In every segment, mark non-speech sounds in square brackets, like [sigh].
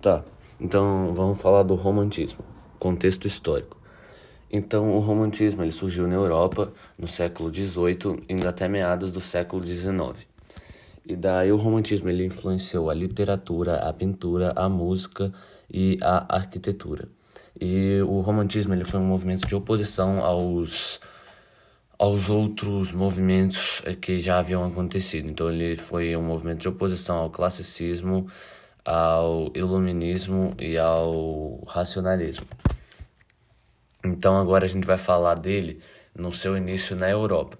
Tá, então vamos falar do romantismo, contexto histórico. Então, o romantismo ele surgiu na Europa no século XVIII, indo até meados do século XIX. E daí o romantismo ele influenciou a literatura, a pintura, a música e a arquitetura. E o romantismo ele foi um movimento de oposição aos aos outros movimentos que já haviam acontecido. Então ele foi um movimento de oposição ao classicismo, ao iluminismo e ao racionalismo. Então agora a gente vai falar dele no seu início na Europa.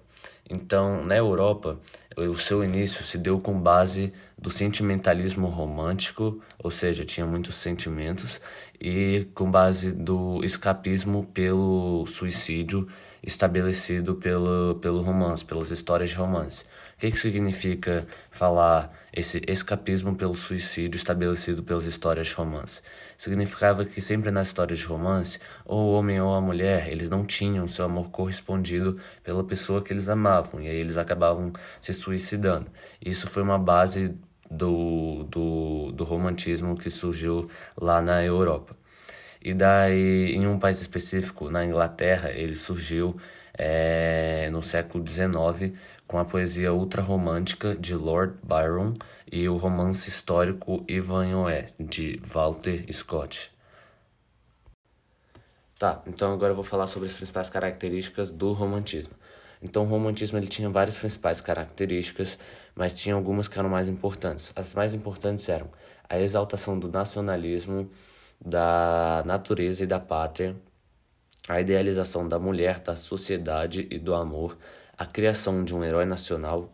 Então, na Europa, o seu início se deu com base do sentimentalismo romântico, ou seja, tinha muitos sentimentos, e com base do escapismo pelo suicídio estabelecido pelo, pelo romance, pelas histórias de romance. O que, que significa falar esse escapismo pelo suicídio estabelecido pelas histórias de romance? Significava que sempre nas histórias de romance, ou o homem ou a mulher, eles não tinham seu amor correspondido pela pessoa que eles amavam, e aí eles acabavam se suicidando. Isso foi uma base do, do, do romantismo que surgiu lá na Europa. E daí, em um país específico, na Inglaterra, ele surgiu é, no século XIX com a poesia ultrarromântica de Lord Byron e o romance histórico Ivanhoe, de Walter Scott. Tá, então agora eu vou falar sobre as principais características do romantismo. Então, o romantismo ele tinha várias principais características, mas tinha algumas que eram mais importantes. As mais importantes eram a exaltação do nacionalismo, da natureza e da pátria, a idealização da mulher, da sociedade e do amor, a criação de um herói nacional,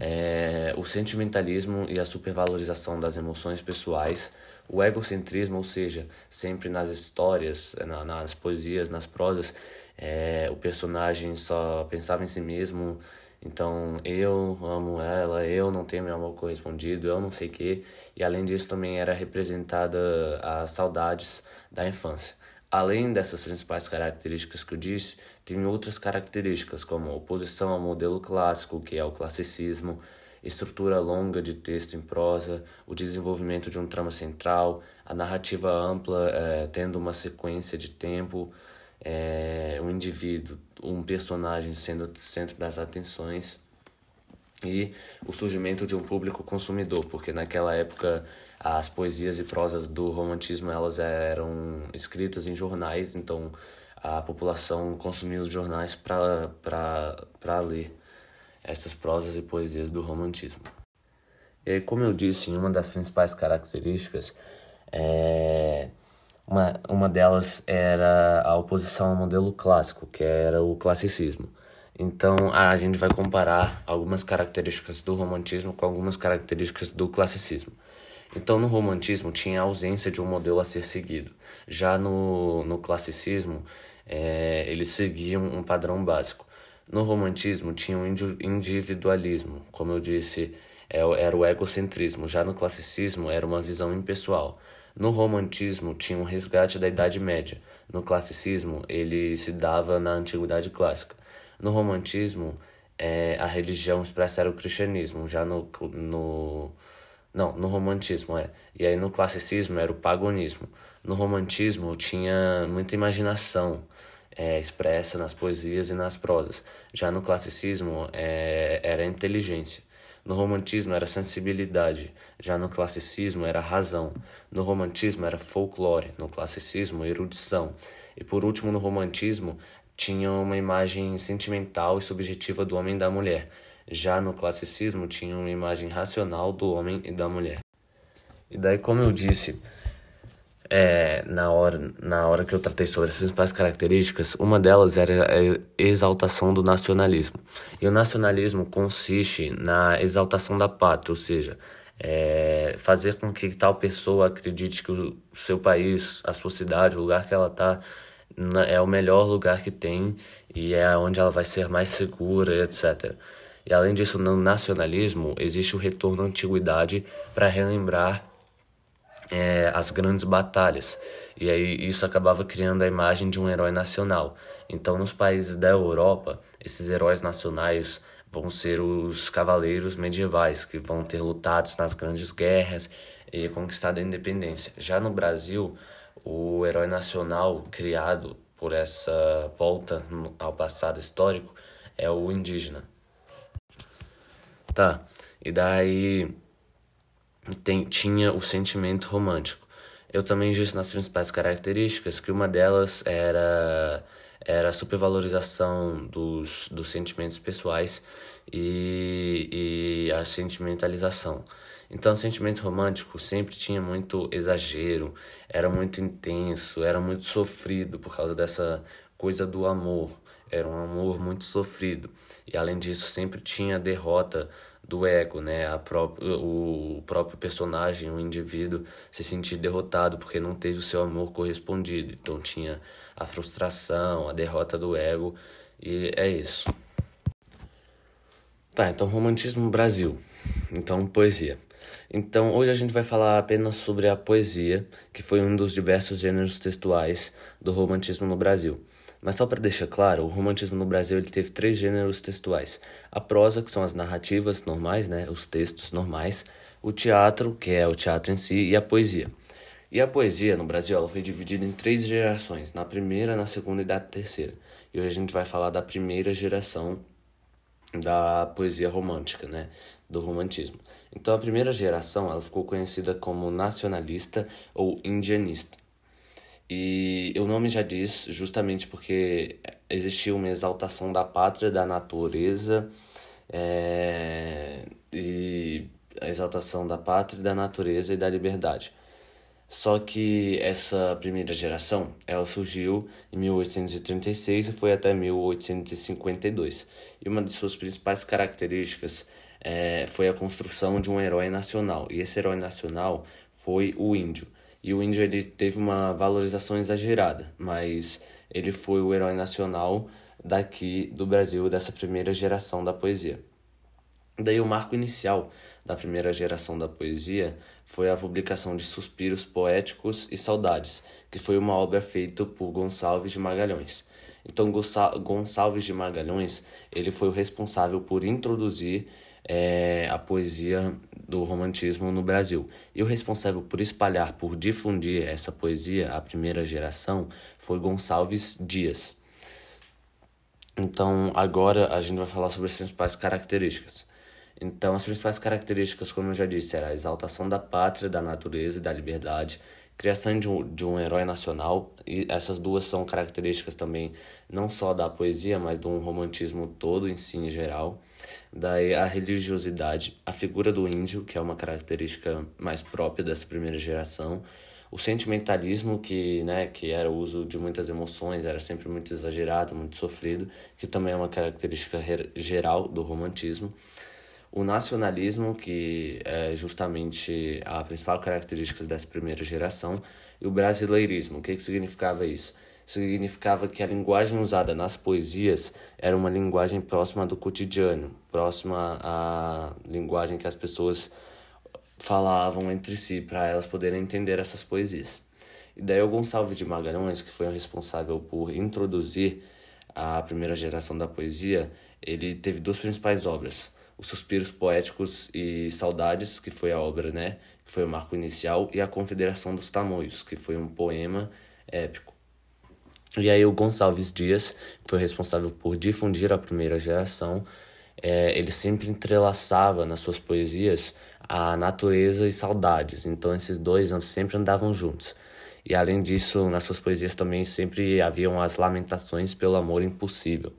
é, o sentimentalismo e a supervalorização das emoções pessoais, o egocentrismo, ou seja, sempre nas histórias, na, nas poesias, nas prosas, é, o personagem só pensava em si mesmo, então eu amo ela, eu não tenho meu amor correspondido, eu não sei o que, e além disso também era representada as saudades da infância. Além dessas principais características que eu disse, tem outras características como oposição ao modelo clássico, que é o classicismo, estrutura longa de texto em prosa, o desenvolvimento de um trama central, a narrativa ampla é, tendo uma sequência de tempo, é, um indivíduo, um personagem sendo centro das atenções e o surgimento de um público consumidor, porque naquela época as poesias e prosas do romantismo elas eram escritas em jornais, então a população consumia os jornais para ler essas prosas e poesias do romantismo. E aí, como eu disse, uma das principais características é uma, uma delas era a oposição ao modelo clássico, que era o classicismo. Então a gente vai comparar algumas características do romantismo com algumas características do classicismo. Então no romantismo tinha a ausência de um modelo a ser seguido. Já no, no classicismo é, eles seguiam um padrão básico. No romantismo tinha um individualismo, como eu disse, é era o egocentrismo. Já no classicismo era uma visão impessoal. No romantismo tinha um resgate da Idade Média. No classicismo, ele se dava na Antiguidade Clássica. No romantismo, é, a religião expressa o cristianismo. Já no, no. Não, no romantismo, é. E aí no classicismo era o paganismo. No romantismo tinha muita imaginação é, expressa nas poesias e nas prosas. Já no classicismo é, era inteligência. No romantismo era sensibilidade, já no classicismo era razão. No romantismo era folclore, no classicismo erudição. E por último, no romantismo tinha uma imagem sentimental e subjetiva do homem e da mulher. Já no classicismo tinha uma imagem racional do homem e da mulher. E daí, como eu disse, é, na, hora, na hora que eu tratei sobre as principais características, uma delas era a exaltação do nacionalismo. E o nacionalismo consiste na exaltação da pátria, ou seja, é, fazer com que tal pessoa acredite que o seu país, a sua cidade, o lugar que ela está, é o melhor lugar que tem e é onde ela vai ser mais segura, etc. E além disso, no nacionalismo existe o retorno à antiguidade para relembrar é, as grandes batalhas. E aí isso acabava criando a imagem de um herói nacional. Então, nos países da Europa, esses heróis nacionais vão ser os cavaleiros medievais, que vão ter lutado nas grandes guerras e conquistado a independência. Já no Brasil, o herói nacional criado por essa volta ao passado histórico é o indígena. Tá, e daí tem, tinha o sentimento romântico. Eu também disse nas principais características que uma delas era, era a supervalorização dos, dos sentimentos pessoais e, e a sentimentalização. Então, o sentimento romântico sempre tinha muito exagero, era muito intenso, era muito sofrido por causa dessa coisa do amor. Era um amor muito sofrido. E além disso, sempre tinha derrota do ego, né? A próprio, o próprio personagem, o indivíduo, se sentir derrotado porque não teve o seu amor correspondido. Então tinha a frustração, a derrota do ego, e é isso. Tá, então romantismo Brasil. Então poesia. Então hoje a gente vai falar apenas sobre a poesia, que foi um dos diversos gêneros textuais do romantismo no Brasil. Mas só para deixar claro, o romantismo no Brasil ele teve três gêneros textuais: a prosa, que são as narrativas normais, né, os textos normais, o teatro, que é o teatro em si, e a poesia. E a poesia no Brasil ela foi dividida em três gerações: na primeira, na segunda e na terceira. E hoje a gente vai falar da primeira geração da poesia romântica, né, do romantismo. Então a primeira geração ela ficou conhecida como nacionalista ou indianista. E o nome já diz justamente porque existia uma exaltação da pátria, da natureza, é, e a exaltação da pátria, da natureza e da liberdade. Só que essa primeira geração, ela surgiu em 1836 e foi até 1852. E uma de suas principais características é, foi a construção de um herói nacional. E esse herói nacional foi o índio. E o índio ele teve uma valorização exagerada, mas ele foi o herói nacional daqui do Brasil, dessa primeira geração da poesia. Daí o marco inicial da primeira geração da poesia foi a publicação de Suspiros Poéticos e Saudades, que foi uma obra feita por Gonçalves de Magalhães. Então Gonçalves de Magalhães ele foi o responsável por introduzir é, a poesia do romantismo no Brasil. E o responsável por espalhar, por difundir essa poesia, a primeira geração, foi Gonçalves Dias. Então, agora a gente vai falar sobre as principais características. Então, as principais características, como eu já disse, era a exaltação da pátria, da natureza e da liberdade, criação de um, de um herói nacional, e essas duas são características também não só da poesia, mas do romantismo todo em si, em geral. Daí a religiosidade, a figura do índio, que é uma característica mais própria dessa primeira geração, o sentimentalismo, que, né, que era o uso de muitas emoções, era sempre muito exagerado, muito sofrido, que também é uma característica geral do romantismo. O nacionalismo, que é justamente a principal característica dessa primeira geração, e o brasileirismo. O que, que significava isso? Significava que a linguagem usada nas poesias era uma linguagem próxima do cotidiano, próxima à linguagem que as pessoas falavam entre si para elas poderem entender essas poesias. E daí o Gonçalves de Magalhães, que foi o responsável por introduzir a primeira geração da poesia, ele teve duas principais obras: Os Suspiros Poéticos e Saudades, que foi a obra, né, que foi o marco inicial, e A Confederação dos Tamoios, que foi um poema épico. E aí o Gonçalves Dias, que foi responsável por difundir a primeira geração, é, ele sempre entrelaçava nas suas poesias a natureza e saudades. Então esses dois sempre andavam juntos. E além disso, nas suas poesias também sempre haviam as lamentações pelo amor impossível.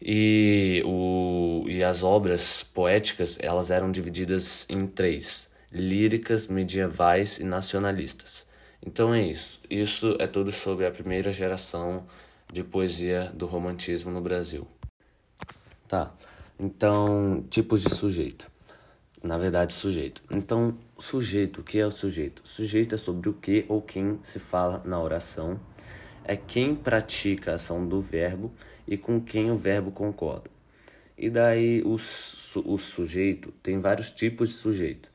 E, o, e as obras poéticas elas eram divididas em três: líricas, medievais e nacionalistas. Então é isso. Isso é tudo sobre a primeira geração de poesia do romantismo no Brasil. Tá. Então, tipos de sujeito. Na verdade, sujeito. Então, sujeito, o que é o sujeito? Sujeito é sobre o que ou quem se fala na oração. É quem pratica a ação do verbo e com quem o verbo concorda. E daí o, su o sujeito tem vários tipos de sujeito.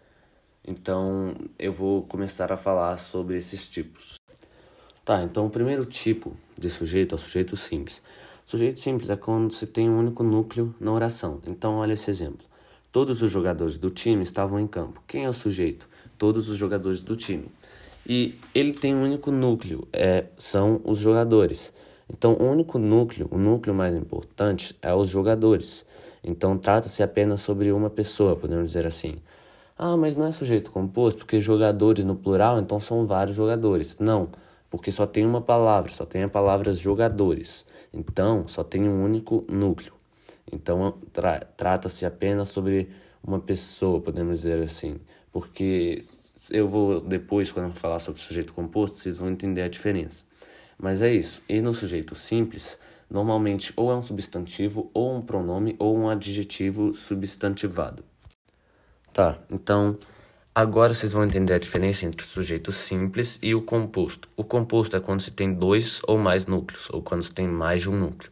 Então eu vou começar a falar sobre esses tipos. Tá, então o primeiro tipo de sujeito é o sujeito simples. Sujeito simples é quando se tem um único núcleo na oração. Então olha esse exemplo. Todos os jogadores do time estavam em campo. Quem é o sujeito? Todos os jogadores do time. E ele tem um único núcleo, é, são os jogadores. Então, o único núcleo, o núcleo mais importante é os jogadores. Então, trata-se apenas sobre uma pessoa, podemos dizer assim. Ah, mas não é sujeito composto, porque jogadores no plural, então são vários jogadores. Não, porque só tem uma palavra, só tem a palavra jogadores. Então, só tem um único núcleo. Então, tra trata-se apenas sobre uma pessoa, podemos dizer assim. Porque eu vou, depois, quando eu falar sobre sujeito composto, vocês vão entender a diferença. Mas é isso. E no sujeito simples, normalmente ou é um substantivo, ou um pronome, ou um adjetivo substantivado. Tá, então agora vocês vão entender a diferença entre o sujeito simples e o composto. O composto é quando se tem dois ou mais núcleos, ou quando se tem mais de um núcleo.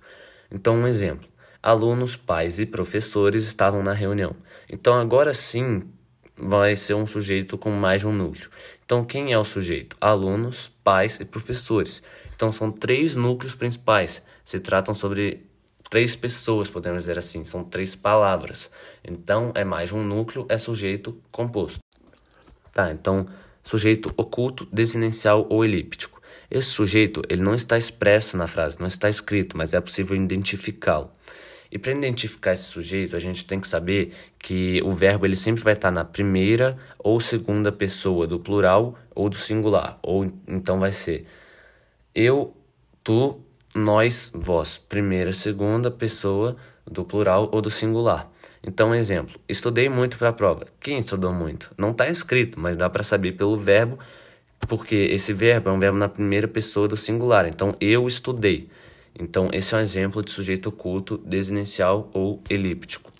Então, um exemplo: alunos, pais e professores estavam na reunião. Então, agora sim vai ser um sujeito com mais de um núcleo. Então, quem é o sujeito? Alunos, pais e professores. Então, são três núcleos principais. Se tratam sobre três pessoas, podemos dizer assim, são três palavras. Então, é mais um núcleo, é sujeito composto. Tá, então, sujeito oculto, desinencial ou elíptico. Esse sujeito, ele não está expresso na frase, não está escrito, mas é possível identificá-lo. E para identificar esse sujeito, a gente tem que saber que o verbo ele sempre vai estar na primeira ou segunda pessoa do plural ou do singular. Ou então vai ser eu, tu, nós, vós. Primeira, segunda pessoa do plural ou do singular. Então, exemplo: estudei muito para a prova. Quem estudou muito? Não está escrito, mas dá para saber pelo verbo, porque esse verbo é um verbo na primeira pessoa do singular. Então, eu estudei. Então, esse é um exemplo de sujeito oculto, desinencial ou elíptico.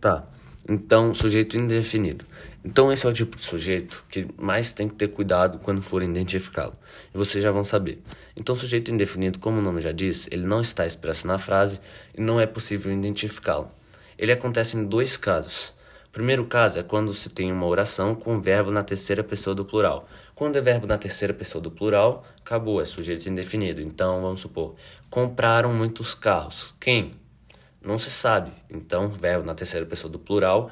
Tá, então, sujeito indefinido. Então, esse é o tipo de sujeito que mais tem que ter cuidado quando for identificá-lo. E vocês já vão saber. Então, sujeito indefinido, como o nome já diz, ele não está expresso na frase e não é possível identificá-lo. Ele acontece em dois casos. O primeiro caso é quando se tem uma oração com verbo na terceira pessoa do plural. Quando é verbo na terceira pessoa do plural, acabou, é sujeito indefinido. Então, vamos supor, compraram muitos carros. Quem? Não se sabe. Então, verbo na terceira pessoa do plural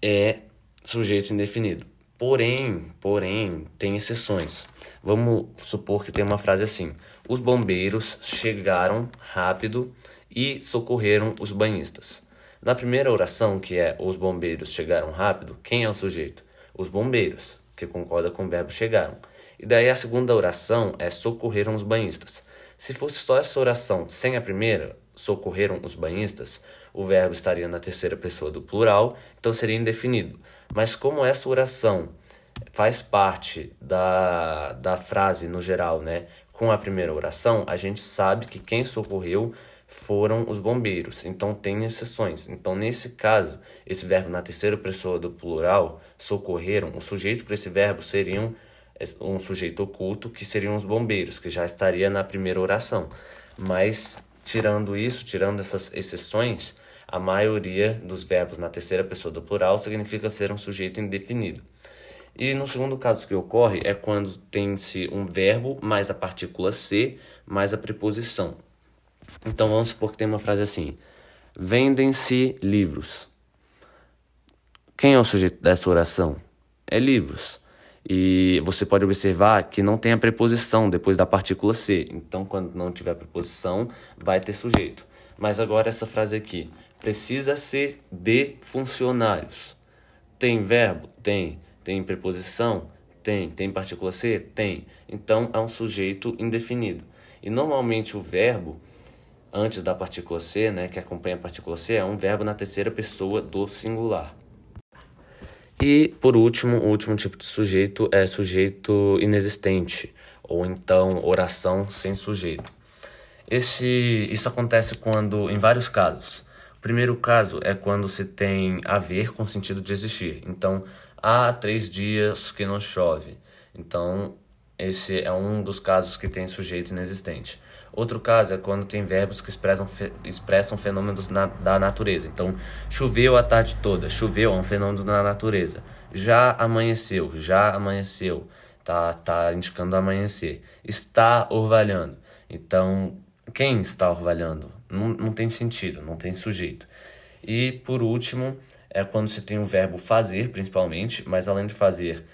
é sujeito indefinido. Porém, porém, tem exceções. Vamos supor que tem uma frase assim: Os bombeiros chegaram rápido e socorreram os banhistas. Na primeira oração, que é os bombeiros chegaram rápido, quem é o sujeito? Os bombeiros que concorda com o verbo chegaram. E daí a segunda oração é socorreram os banhistas. Se fosse só essa oração sem a primeira, socorreram os banhistas, o verbo estaria na terceira pessoa do plural, então seria indefinido. Mas como essa oração faz parte da, da frase no geral, né, com a primeira oração, a gente sabe que quem socorreu foram os bombeiros. Então tem exceções. Então nesse caso, esse verbo na terceira pessoa do plural, socorreram, o sujeito para esse verbo seriam um sujeito oculto, que seriam os bombeiros, que já estaria na primeira oração. Mas tirando isso, tirando essas exceções, a maioria dos verbos na terceira pessoa do plural significa ser um sujeito indefinido. E no segundo caso que ocorre é quando tem-se um verbo mais a partícula ser mais a preposição. Então vamos supor que tem uma frase assim: Vendem-se livros. Quem é o sujeito dessa oração? É livros. E você pode observar que não tem a preposição depois da partícula ser. Então, quando não tiver preposição, vai ter sujeito. Mas agora essa frase aqui: precisa ser de funcionários. Tem verbo? Tem. Tem preposição? Tem. Tem partícula ser? Tem. Então é um sujeito indefinido. E normalmente o verbo antes da partícula ser, né, que acompanha a partícula ser, é um verbo na terceira pessoa do singular. E, por último, o último tipo de sujeito é sujeito inexistente, ou então oração sem sujeito. Esse, isso acontece quando, em vários casos. O primeiro caso é quando se tem haver com sentido de existir. Então, há três dias que não chove. Então, esse é um dos casos que tem sujeito inexistente. Outro caso é quando tem verbos que expressam, expressam fenômenos na, da natureza. Então, choveu a tarde toda. Choveu é um fenômeno da natureza. Já amanheceu. Já amanheceu. Tá, tá indicando amanhecer. Está orvalhando. Então, quem está orvalhando? Não, não tem sentido, não tem sujeito. E por último, é quando se tem o verbo fazer, principalmente, mas além de fazer,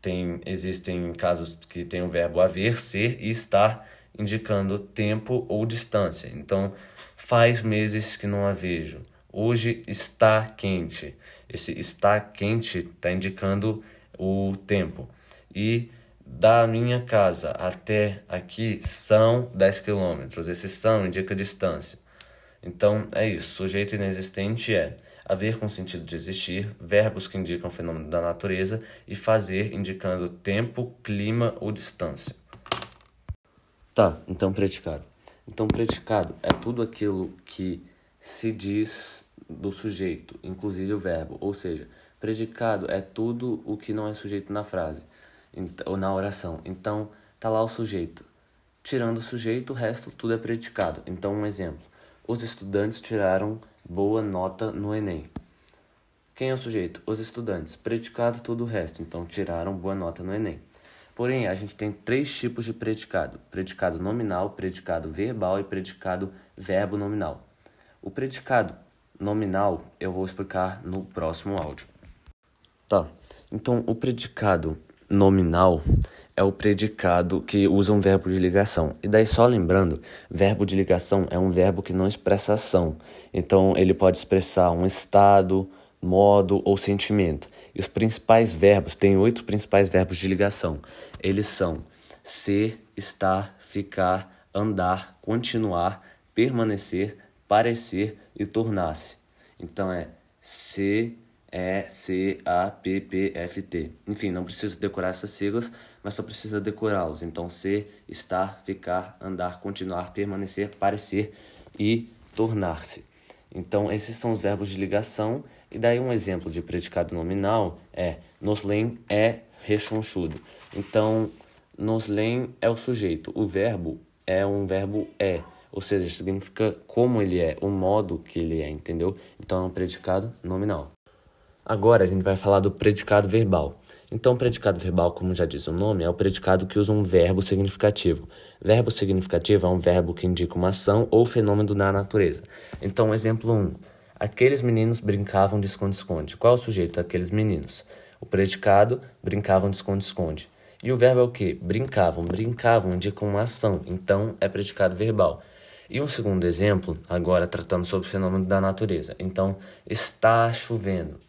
tem, existem casos que tem o verbo haver, ser e estar, indicando tempo ou distância. Então, faz meses que não a vejo. Hoje está quente. Esse está quente está indicando o tempo. E da minha casa até aqui são 10 quilômetros. Esse são indica distância. Então é isso. Sujeito inexistente é haver com sentido de existir, verbos que indicam fenômeno da natureza e fazer indicando tempo, clima ou distância. Tá, então predicado. Então predicado é tudo aquilo que se diz do sujeito, inclusive o verbo. Ou seja, predicado é tudo o que não é sujeito na frase ou na oração. Então, tá lá o sujeito. Tirando o sujeito, o resto tudo é predicado. Então, um exemplo: os estudantes tiraram boa nota no Enem. Quem é o sujeito? Os estudantes. Predicado tudo o resto. Então, tiraram boa nota no Enem. Porém, a gente tem três tipos de predicado: predicado nominal, predicado verbal e predicado verbo nominal. O predicado nominal eu vou explicar no próximo áudio. Tá. Então, o predicado nominal é o predicado que usa um verbo de ligação. E daí só lembrando, verbo de ligação é um verbo que não expressa ação. Então ele pode expressar um estado, modo ou sentimento. E os principais verbos, tem oito principais verbos de ligação. Eles são ser, estar, ficar, andar, continuar, permanecer, parecer e tornar-se. Então é ser, e, C, A, P, P, F, T. Enfim, não precisa decorar essas siglas, mas só precisa decorá-los. Então, ser, estar, ficar, andar, continuar, permanecer, parecer e tornar-se. Então, esses são os verbos de ligação. E daí um exemplo de predicado nominal é Noslen é rechonchudo. Então, Noslen é o sujeito. O verbo é um verbo é. Ou seja, significa como ele é, o modo que ele é, entendeu? Então é um predicado nominal. Agora a gente vai falar do predicado verbal. Então, o predicado verbal, como já diz o nome, é o predicado que usa um verbo significativo. Verbo significativo é um verbo que indica uma ação ou fenômeno da natureza. Então, exemplo 1. Aqueles meninos brincavam de esconde-esconde. Qual é o sujeito? Aqueles meninos. O predicado, brincavam de esconde-esconde. E o verbo é o quê? Brincavam. Brincavam indica uma ação, então é predicado verbal. E um segundo exemplo, agora tratando sobre o fenômeno da natureza. Então, está chovendo.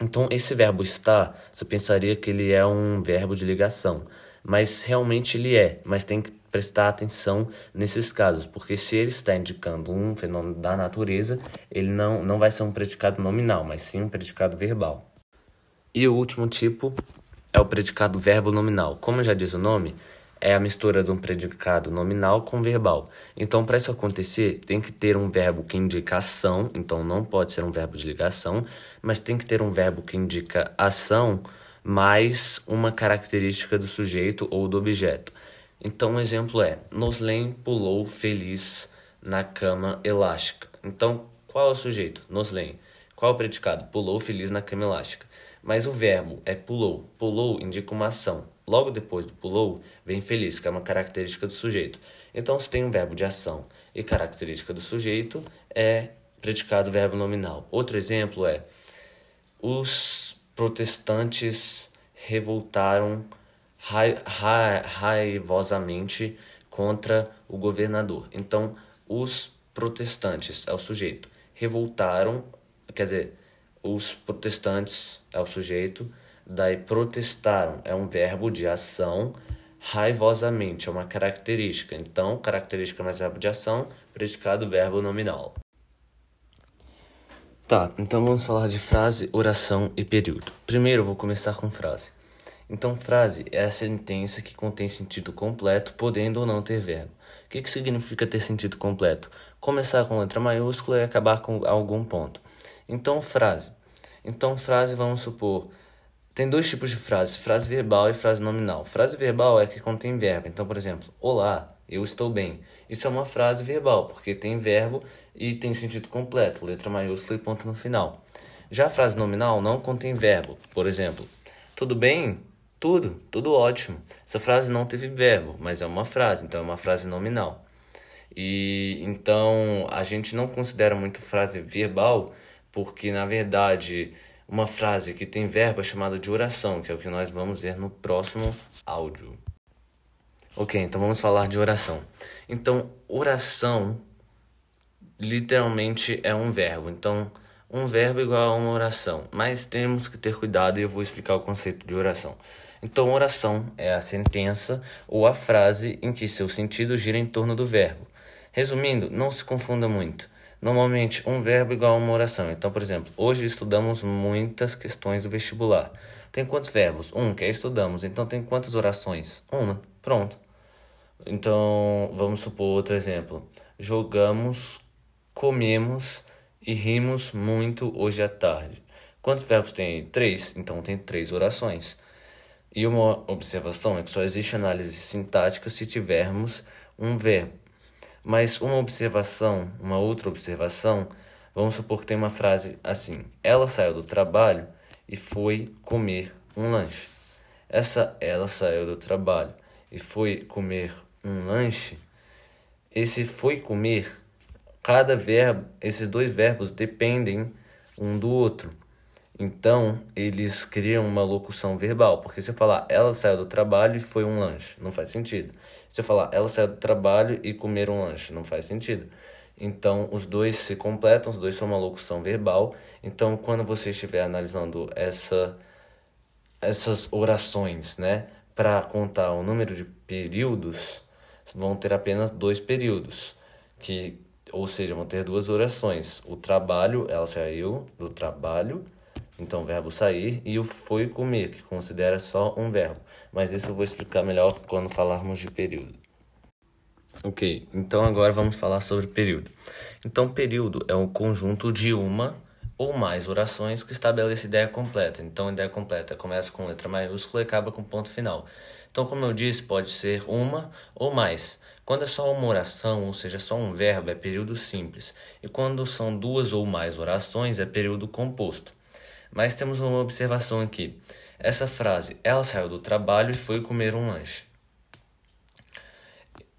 Então, esse verbo estar, você pensaria que ele é um verbo de ligação, mas realmente ele é, mas tem que prestar atenção nesses casos, porque se ele está indicando um fenômeno da natureza, ele não, não vai ser um predicado nominal, mas sim um predicado verbal. E o último tipo é o predicado verbo nominal. Como já diz o nome, é a mistura de um predicado nominal com verbal. Então, para isso acontecer, tem que ter um verbo que indica ação, então não pode ser um verbo de ligação, mas tem que ter um verbo que indica ação mais uma característica do sujeito ou do objeto. Então, um exemplo é: Noslen pulou feliz na cama elástica. Então, qual é o sujeito? Noslen. Qual é o predicado? Pulou feliz na cama elástica. Mas o verbo é pulou. Pulou indica uma ação. Logo depois do pulou, vem feliz, que é uma característica do sujeito. Então, se tem um verbo de ação e característica do sujeito, é predicado verbo nominal. Outro exemplo é: os protestantes revoltaram ra ra raivosamente contra o governador. Então, os protestantes é o sujeito. Revoltaram, quer dizer, os protestantes é o sujeito Daí protestaram é um verbo de ação, raivosamente é uma característica. Então, característica mais verbo de ação, predicado verbo nominal. Tá, então vamos falar de frase, oração e período. Primeiro vou começar com frase. Então, frase é a sentença que contém sentido completo, podendo ou não ter verbo. O que, que significa ter sentido completo? Começar com letra maiúscula e acabar com algum ponto. Então, frase. Então, frase, vamos supor, tem dois tipos de frase, frase verbal e frase nominal. Frase verbal é que contém verbo. Então, por exemplo, olá, eu estou bem. Isso é uma frase verbal, porque tem verbo e tem sentido completo, letra maiúscula e ponto no final. Já a frase nominal não contém verbo. Por exemplo, tudo bem? Tudo, tudo ótimo. Essa frase não teve verbo, mas é uma frase, então é uma frase nominal. E então a gente não considera muito frase verbal, porque na verdade uma frase que tem verbo é chamada de oração, que é o que nós vamos ver no próximo áudio. Ok, então vamos falar de oração. Então, oração literalmente é um verbo. Então, um verbo igual a uma oração. Mas temos que ter cuidado e eu vou explicar o conceito de oração. Então, oração é a sentença ou a frase em que seu sentido gira em torno do verbo. Resumindo, não se confunda muito. Normalmente, um verbo igual a uma oração. Então, por exemplo, hoje estudamos muitas questões do vestibular. Tem quantos verbos? Um, que é estudamos. Então, tem quantas orações? Uma. Pronto. Então, vamos supor outro exemplo. Jogamos, comemos e rimos muito hoje à tarde. Quantos verbos tem? Três. Então, tem três orações. E uma observação é que só existe análise sintática se tivermos um verbo. Mas uma observação, uma outra observação, vamos supor que tem uma frase assim: Ela saiu do trabalho e foi comer um lanche. Essa ela saiu do trabalho e foi comer um lanche, esse foi comer, cada verbo, esses dois verbos dependem um do outro. Então, eles criam uma locução verbal. Porque se eu falar ela saiu do trabalho e foi um lanche, não faz sentido. Eu falar ela saiu do trabalho e comer um lanche, não faz sentido. Então, os dois se completam, os dois são uma locução verbal. Então, quando você estiver analisando essa, essas orações, né, para contar o número de períodos, vão ter apenas dois períodos, que, ou seja, vão ter duas orações. O trabalho, ela saiu do trabalho, então verbo sair, e o foi comer, que considera só um verbo. Mas isso eu vou explicar melhor quando falarmos de período. Ok, então agora vamos falar sobre período. Então, período é um conjunto de uma ou mais orações que estabelece ideia completa. Então, ideia completa começa com letra maiúscula e acaba com ponto final. Então, como eu disse, pode ser uma ou mais. Quando é só uma oração, ou seja, só um verbo, é período simples. E quando são duas ou mais orações, é período composto. Mas temos uma observação aqui. Essa frase, ela saiu do trabalho e foi comer um lanche.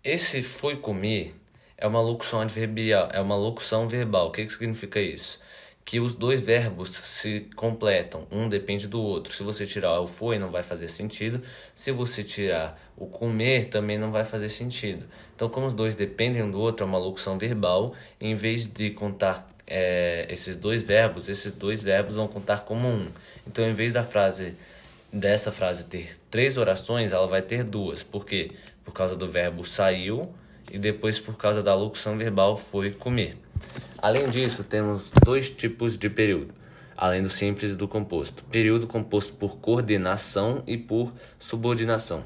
Esse foi comer é uma locução adverbial, é uma locução verbal. O que, que significa isso? que os dois verbos se completam, um depende do outro. Se você tirar o foi, não vai fazer sentido. Se você tirar o comer, também não vai fazer sentido. Então, como os dois dependem um do outro, é uma locução verbal. Em vez de contar é, esses dois verbos, esses dois verbos vão contar como um. Então, em vez da frase dessa frase ter três orações, ela vai ter duas. Por quê? Por causa do verbo saiu e depois por causa da locução verbal foi comer. Além disso, temos dois tipos de período, além do simples e do composto. Período composto por coordenação e por subordinação.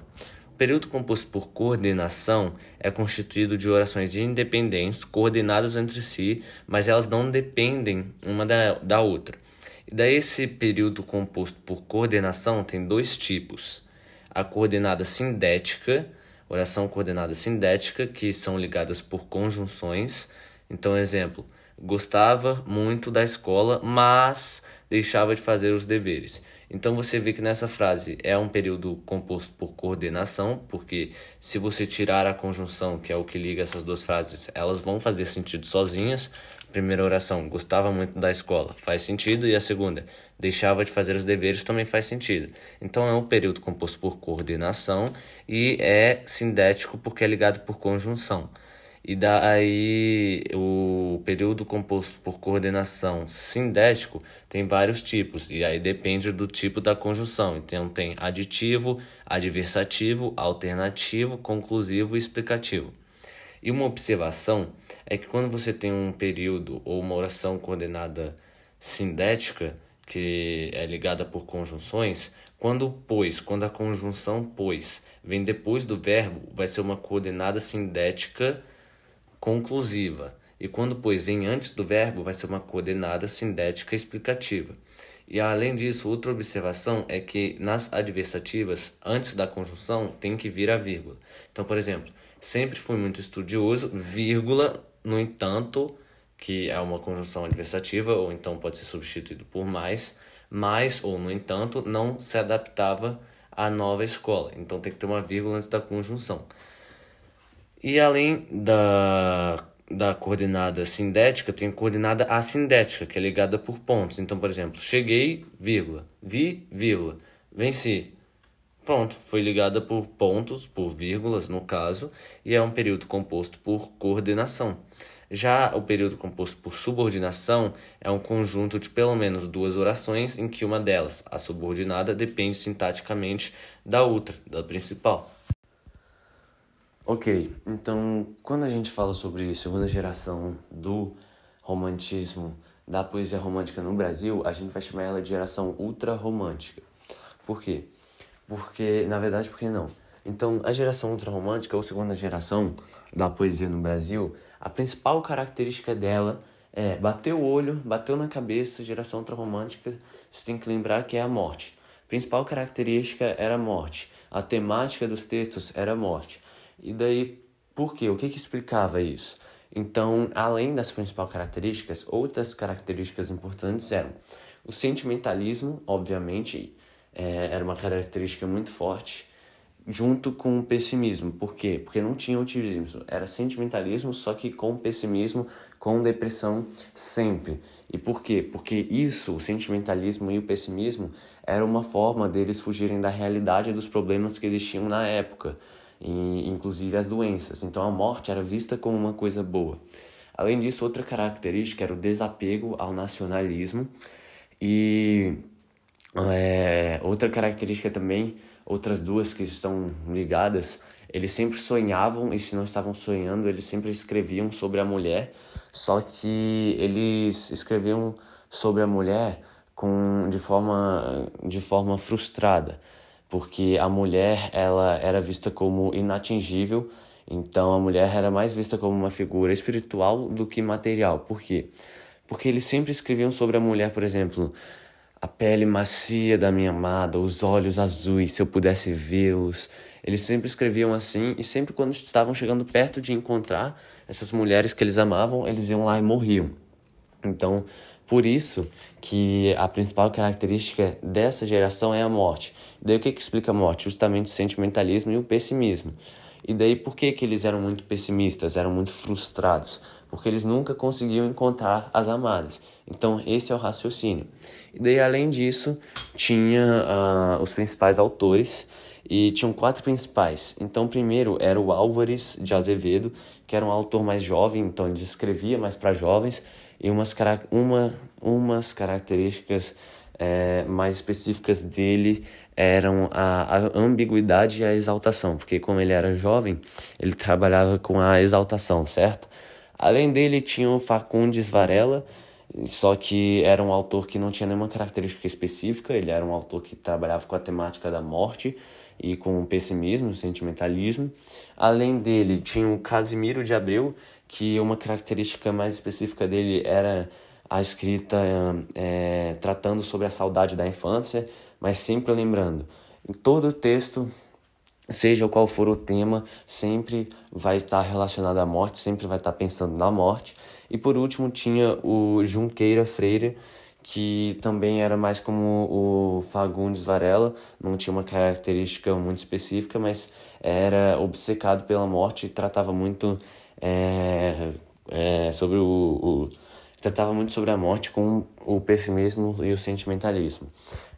O período composto por coordenação é constituído de orações independentes, coordenadas entre si, mas elas não dependem uma da, da outra. Daí esse período composto por coordenação tem dois tipos. A coordenada sindética, oração coordenada sindética, que são ligadas por conjunções. Então, exemplo, gostava muito da escola, mas deixava de fazer os deveres. Então você vê que nessa frase é um período composto por coordenação, porque se você tirar a conjunção, que é o que liga essas duas frases, elas vão fazer sentido sozinhas. Primeira oração, gostava muito da escola, faz sentido, e a segunda, deixava de fazer os deveres, também faz sentido. Então é um período composto por coordenação e é sindético porque é ligado por conjunção. E daí o período composto por coordenação sindético tem vários tipos, e aí depende do tipo da conjunção. Então tem aditivo, adversativo, alternativo, conclusivo e explicativo. E uma observação é que quando você tem um período ou uma oração coordenada sindética, que é ligada por conjunções, quando pois, quando a conjunção pois vem depois do verbo, vai ser uma coordenada sindética conclusiva, e quando, pois, vem antes do verbo, vai ser uma coordenada sindética explicativa. E além disso, outra observação é que nas adversativas, antes da conjunção, tem que vir a vírgula. Então, por exemplo, sempre fui muito estudioso, vírgula, no entanto, que é uma conjunção adversativa, ou então pode ser substituído por mais, mas ou no entanto, não se adaptava à nova escola. Então tem que ter uma vírgula antes da conjunção. E além da, da coordenada sindética, tem coordenada assindética, que é ligada por pontos. Então, por exemplo, cheguei, vírgula, vi, vírgula, venci. Pronto, foi ligada por pontos, por vírgulas no caso, e é um período composto por coordenação. Já o período composto por subordinação é um conjunto de pelo menos duas orações em que uma delas, a subordinada, depende sintaticamente da outra, da principal. Ok, então quando a gente fala sobre segunda geração do romantismo, da poesia romântica no Brasil, a gente vai chamar ela de geração ultra romântica. Por quê? Porque, na verdade, por que não? Então, a geração ultrarromântica, ou segunda geração da poesia no Brasil, a principal característica dela é bateu o olho, bateu na cabeça, geração ultrarromântica, você tem que lembrar que é a morte. A principal característica era a morte. A temática dos textos era a morte. E daí, por quê? O que, que explicava isso? Então, além das principais características, outras características importantes eram o sentimentalismo, obviamente, é, era uma característica muito forte, junto com o pessimismo. Por quê? Porque não tinha otimismo, era sentimentalismo, só que com pessimismo, com depressão sempre. E por quê? Porque isso, o sentimentalismo e o pessimismo, era uma forma deles fugirem da realidade dos problemas que existiam na época, e, inclusive as doenças. Então a morte era vista como uma coisa boa. Além disso, outra característica era o desapego ao nacionalismo e é, outra característica também, outras duas que estão ligadas, eles sempre sonhavam e se não estavam sonhando, eles sempre escreviam sobre a mulher, só que eles escreviam sobre a mulher com de forma de forma frustrada, porque a mulher ela era vista como inatingível, então a mulher era mais vista como uma figura espiritual do que material. Por quê? Porque eles sempre escreviam sobre a mulher, por exemplo, a pele macia da minha amada, os olhos azuis, se eu pudesse vê-los. Eles sempre escreviam assim e sempre quando estavam chegando perto de encontrar essas mulheres que eles amavam, eles iam lá e morriam. Então, por isso que a principal característica dessa geração é a morte. Daí o que, que explica a morte? Justamente o sentimentalismo e o pessimismo. E daí por que, que eles eram muito pessimistas, eram muito frustrados? Porque eles nunca conseguiam encontrar as amadas. Então, esse é o raciocínio. E daí, além disso, tinha uh, os principais autores e tinham quatro principais. Então, primeiro era o Álvares de Azevedo, que era um autor mais jovem, então ele escrevia mais para jovens, e umas, uma, umas características é, mais específicas dele eram a, a ambiguidade e a exaltação, porque como ele era jovem, ele trabalhava com a exaltação, certo? Além dele, tinha o Facundes Varela, só que era um autor que não tinha nenhuma característica específica, ele era um autor que trabalhava com a temática da morte e com o pessimismo, o sentimentalismo. Além dele, tinha o Casimiro de Abreu, que uma característica mais específica dele era a escrita é, tratando sobre a saudade da infância, mas sempre lembrando, em todo o texto seja qual for o tema, sempre vai estar relacionado à morte, sempre vai estar pensando na morte. E por último tinha o Junqueira Freire, que também era mais como o Fagundes Varela, não tinha uma característica muito específica, mas era obcecado pela morte e tratava muito é, é, sobre o, o tratava muito sobre a morte com o pessimismo e o sentimentalismo.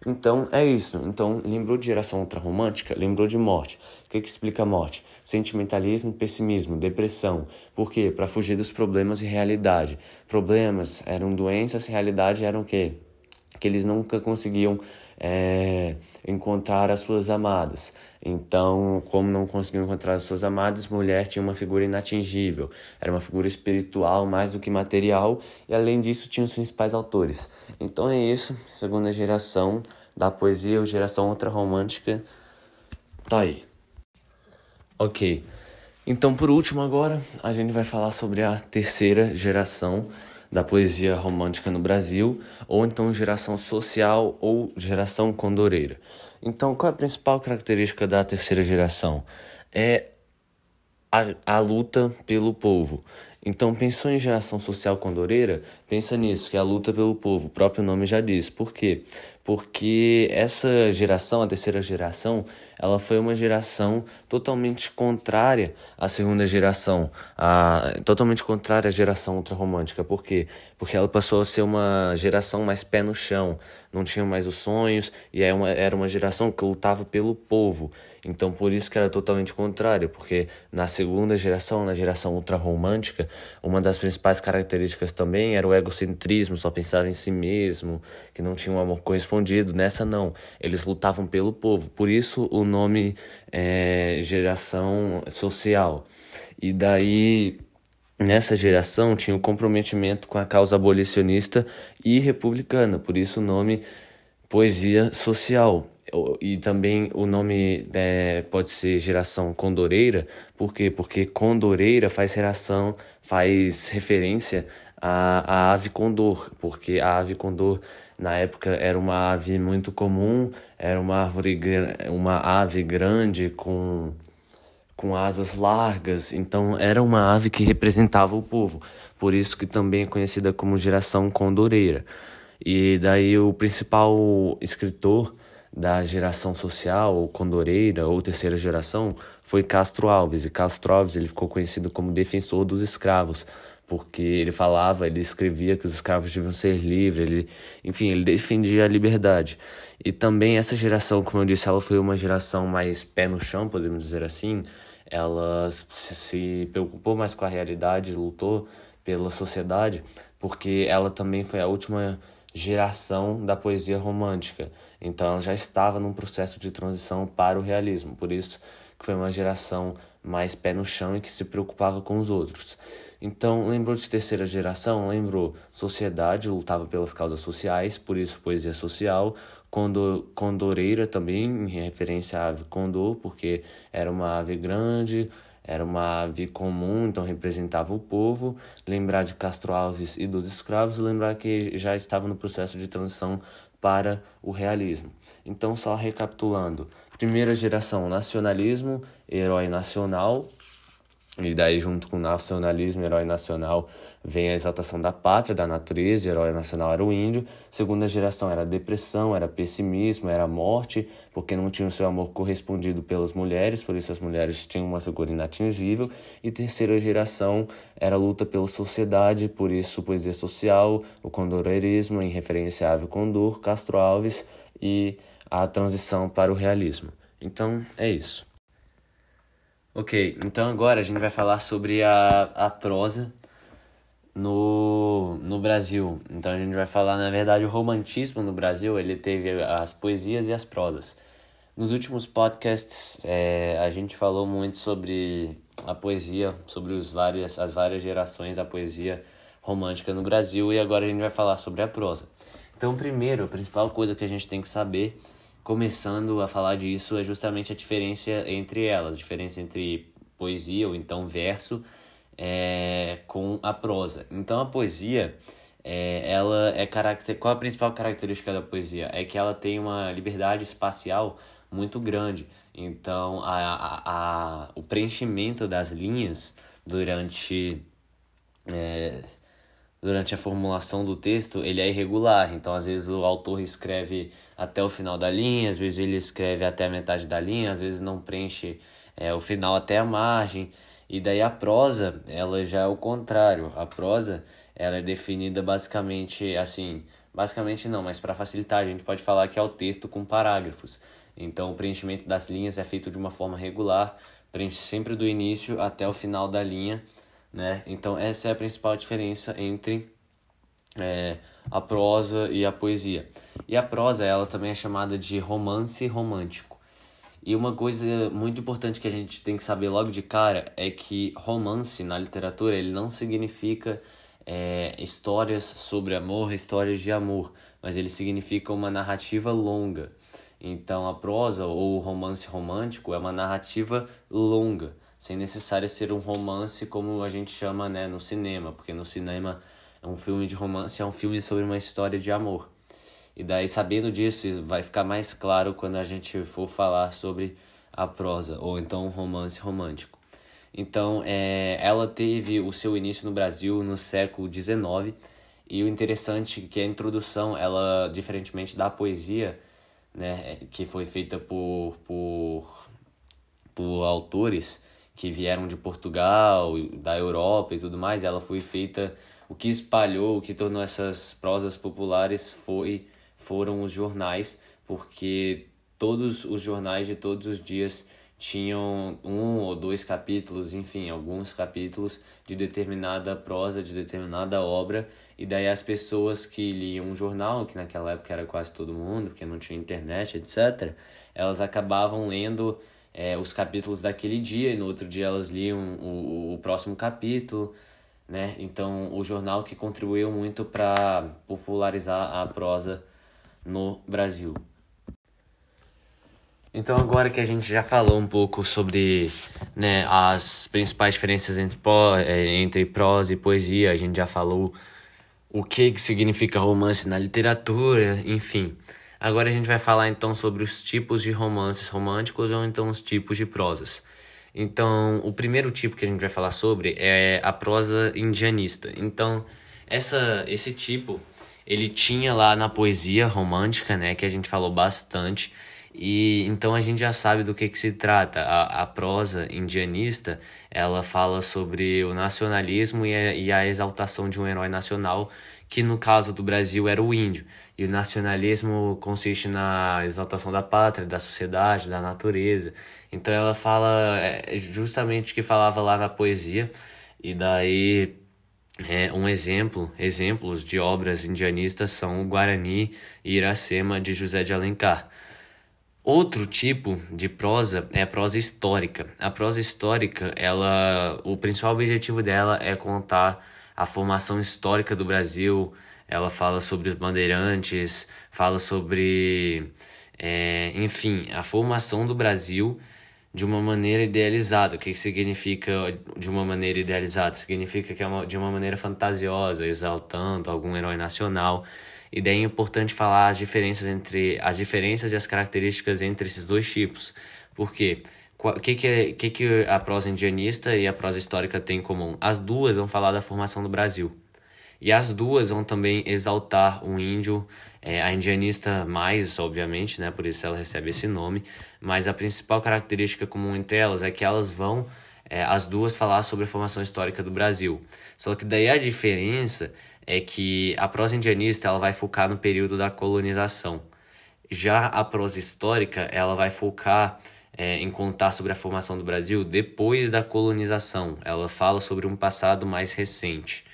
Então é isso. Então lembrou de geração ultrarromântica, lembrou de morte. O que, que explica a morte? Sentimentalismo, pessimismo, depressão. Por quê? Para fugir dos problemas e realidade. Problemas eram doenças, realidade eram o quê? Que eles nunca conseguiam é, encontrar as suas amadas. Então, como não conseguiu encontrar as suas amadas, mulher tinha uma figura inatingível, era uma figura espiritual mais do que material, e além disso tinha os principais autores. Então é isso, segunda geração da poesia, geração ultrarromântica, tá aí. Ok, então por último agora a gente vai falar sobre a terceira geração da poesia romântica no Brasil, ou então geração social ou geração condoreira. Então, qual é a principal característica da terceira geração? É a, a luta pelo povo. Então, pensou em geração social condoreira? Pensa nisso, que é a luta pelo povo. O próprio nome já diz. Por quê? Porque essa geração, a terceira geração, ela foi uma geração totalmente contrária à segunda geração, a, totalmente contrária à geração ultrarromântica. Por quê? Porque ela passou a ser uma geração mais pé no chão, não tinha mais os sonhos, e era uma, era uma geração que lutava pelo povo. Então, por isso que era totalmente contrário, porque na segunda geração, na geração ultrarromântica, uma das principais características também era o egocentrismo, só pensava em si mesmo, que não tinha um amor correspondido. Nessa não, eles lutavam pelo povo. Por isso o nome é geração social. E daí nessa geração tinha um comprometimento com a causa abolicionista e republicana, por isso o nome poesia social e também o nome é, pode ser geração condoreira, por quê? Porque condoreira faz relação, faz referência à, à ave condor, porque a ave condor na época era uma ave muito comum, era uma árvore, uma ave grande com com asas largas, então era uma ave que representava o povo, por isso que também é conhecida como geração condoreira. E daí o principal escritor da geração social, ou condoreira, ou terceira geração, foi Castro Alves. E Castro Alves ele ficou conhecido como defensor dos escravos, porque ele falava, ele escrevia que os escravos deviam ser livres, ele, enfim, ele defendia a liberdade. E também essa geração, como eu disse, ela foi uma geração mais pé no chão, podemos dizer assim. Ela se preocupou mais com a realidade, lutou pela sociedade, porque ela também foi a última geração da poesia romântica. Então ela já estava num processo de transição para o realismo, por isso que foi uma geração mais pé no chão e que se preocupava com os outros. Então, lembrou de terceira geração? Lembrou sociedade, lutava pelas causas sociais, por isso poesia social. Condor, condoreira também, em referência à ave condor, porque era uma ave grande, era uma ave comum, então representava o povo. Lembrar de Castro Alves e dos escravos, lembrar que já estava no processo de transição para o realismo. Então, só recapitulando: primeira geração, nacionalismo, herói nacional, e daí, junto com nacionalismo, herói nacional, vem a exaltação da pátria, da natureza, herói nacional era o índio. Segunda geração era depressão, era pessimismo, era morte, porque não tinha o seu amor correspondido pelas mulheres, por isso as mulheres tinham uma figura inatingível. E terceira geração era luta pela sociedade, por isso poesia social, o condoreirismo, em referência a Ave Condor, Castro Alves e a transição para o realismo. Então, é isso. Ok, então agora a gente vai falar sobre a, a prosa no, no Brasil. Então a gente vai falar, na verdade, o romantismo no Brasil, ele teve as poesias e as prosas. Nos últimos podcasts é, a gente falou muito sobre a poesia, sobre os várias, as várias gerações da poesia romântica no Brasil e agora a gente vai falar sobre a prosa. Então, primeiro, a principal coisa que a gente tem que saber começando a falar disso é justamente a diferença entre elas, a diferença entre poesia ou então verso é, com a prosa. Então a poesia, é, ela é caracter... qual a principal característica da poesia? É que ela tem uma liberdade espacial muito grande. Então a, a, a o preenchimento das linhas durante é, durante a formulação do texto ele é irregular. Então às vezes o autor escreve até o final da linha, às vezes ele escreve até a metade da linha, às vezes não preenche é, o final até a margem. E daí a prosa, ela já é o contrário. A prosa, ela é definida basicamente assim, basicamente não, mas para facilitar, a gente pode falar que é o texto com parágrafos. Então o preenchimento das linhas é feito de uma forma regular, preenche sempre do início até o final da linha, né? Então essa é a principal diferença entre é, a prosa e a poesia. E a prosa, ela também é chamada de romance romântico. E uma coisa muito importante que a gente tem que saber logo de cara é que romance na literatura ele não significa é, histórias sobre amor, histórias de amor, mas ele significa uma narrativa longa. Então a prosa ou o romance romântico é uma narrativa longa, sem necessário ser um romance como a gente chama né, no cinema, porque no cinema um filme de romance, é um filme sobre uma história de amor. E daí, sabendo disso, vai ficar mais claro quando a gente for falar sobre a prosa, ou então romance romântico. Então, é, ela teve o seu início no Brasil no século XIX e o interessante é que a introdução, ela, diferentemente da poesia, né, que foi feita por, por, por autores que vieram de Portugal, da Europa e tudo mais, ela foi feita, o que espalhou, o que tornou essas prosas populares foi foram os jornais, porque todos os jornais de todos os dias tinham um ou dois capítulos, enfim, alguns capítulos de determinada prosa, de determinada obra, e daí as pessoas que liam um jornal, que naquela época era quase todo mundo, porque não tinha internet, etc., elas acabavam lendo é, os capítulos daquele dia, e no outro dia elas liam o, o próximo capítulo, né? Então, o jornal que contribuiu muito para popularizar a prosa no Brasil. Então agora que a gente já falou um pouco sobre né, as principais diferenças entre, pró, é, entre prosa e poesia, a gente já falou o que, significa romance na literatura, enfim. Agora a gente vai falar então sobre os tipos de romances românticos ou então os tipos de prosas. Então, o primeiro tipo que a gente vai falar sobre é a prosa indianista. Então, essa, esse tipo, ele tinha lá na poesia romântica, né, que a gente falou bastante, e então a gente já sabe do que, que se trata. A, a prosa indianista ela fala sobre o nacionalismo e a, e a exaltação de um herói nacional, que no caso do Brasil era o índio. E o nacionalismo consiste na exaltação da pátria, da sociedade, da natureza. Então ela fala é, justamente o que falava lá na poesia, e daí é, um exemplo, exemplos de obras indianistas são o Guarani e Iracema de José de Alencar. Outro tipo de prosa é a prosa histórica. A prosa histórica, ela, o principal objetivo dela é contar a formação histórica do Brasil. Ela fala sobre os bandeirantes, fala sobre, é, enfim, a formação do Brasil de uma maneira idealizada. O que, que significa de uma maneira idealizada? Significa que é uma, de uma maneira fantasiosa, exaltando algum herói nacional. E daí é importante falar as diferenças entre as diferenças e as características entre esses dois tipos. Por quê? O que, que, é, que, que a prosa indianista e a prosa histórica têm em comum? As duas vão falar da formação do Brasil. E as duas vão também exaltar o índio, é, a indianista mais, obviamente, né? Por isso ela recebe esse nome. Mas a principal característica comum entre elas é que elas vão, é, as duas, falar sobre a formação histórica do Brasil. Só que daí a diferença é que a prosa indianista ela vai focar no período da colonização. Já a prosa histórica ela vai focar é, em contar sobre a formação do Brasil depois da colonização. Ela fala sobre um passado mais recente.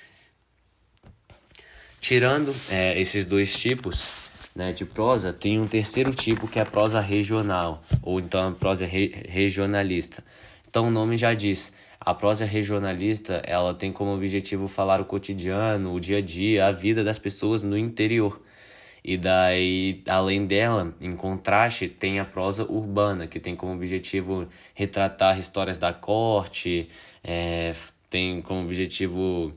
Tirando é, esses dois tipos né, de prosa, tem um terceiro tipo que é a prosa regional, ou então a prosa re regionalista. Então o nome já diz, a prosa regionalista, ela tem como objetivo falar o cotidiano, o dia a dia, a vida das pessoas no interior. E daí, além dela, em contraste, tem a prosa urbana, que tem como objetivo retratar histórias da corte, é, tem como objetivo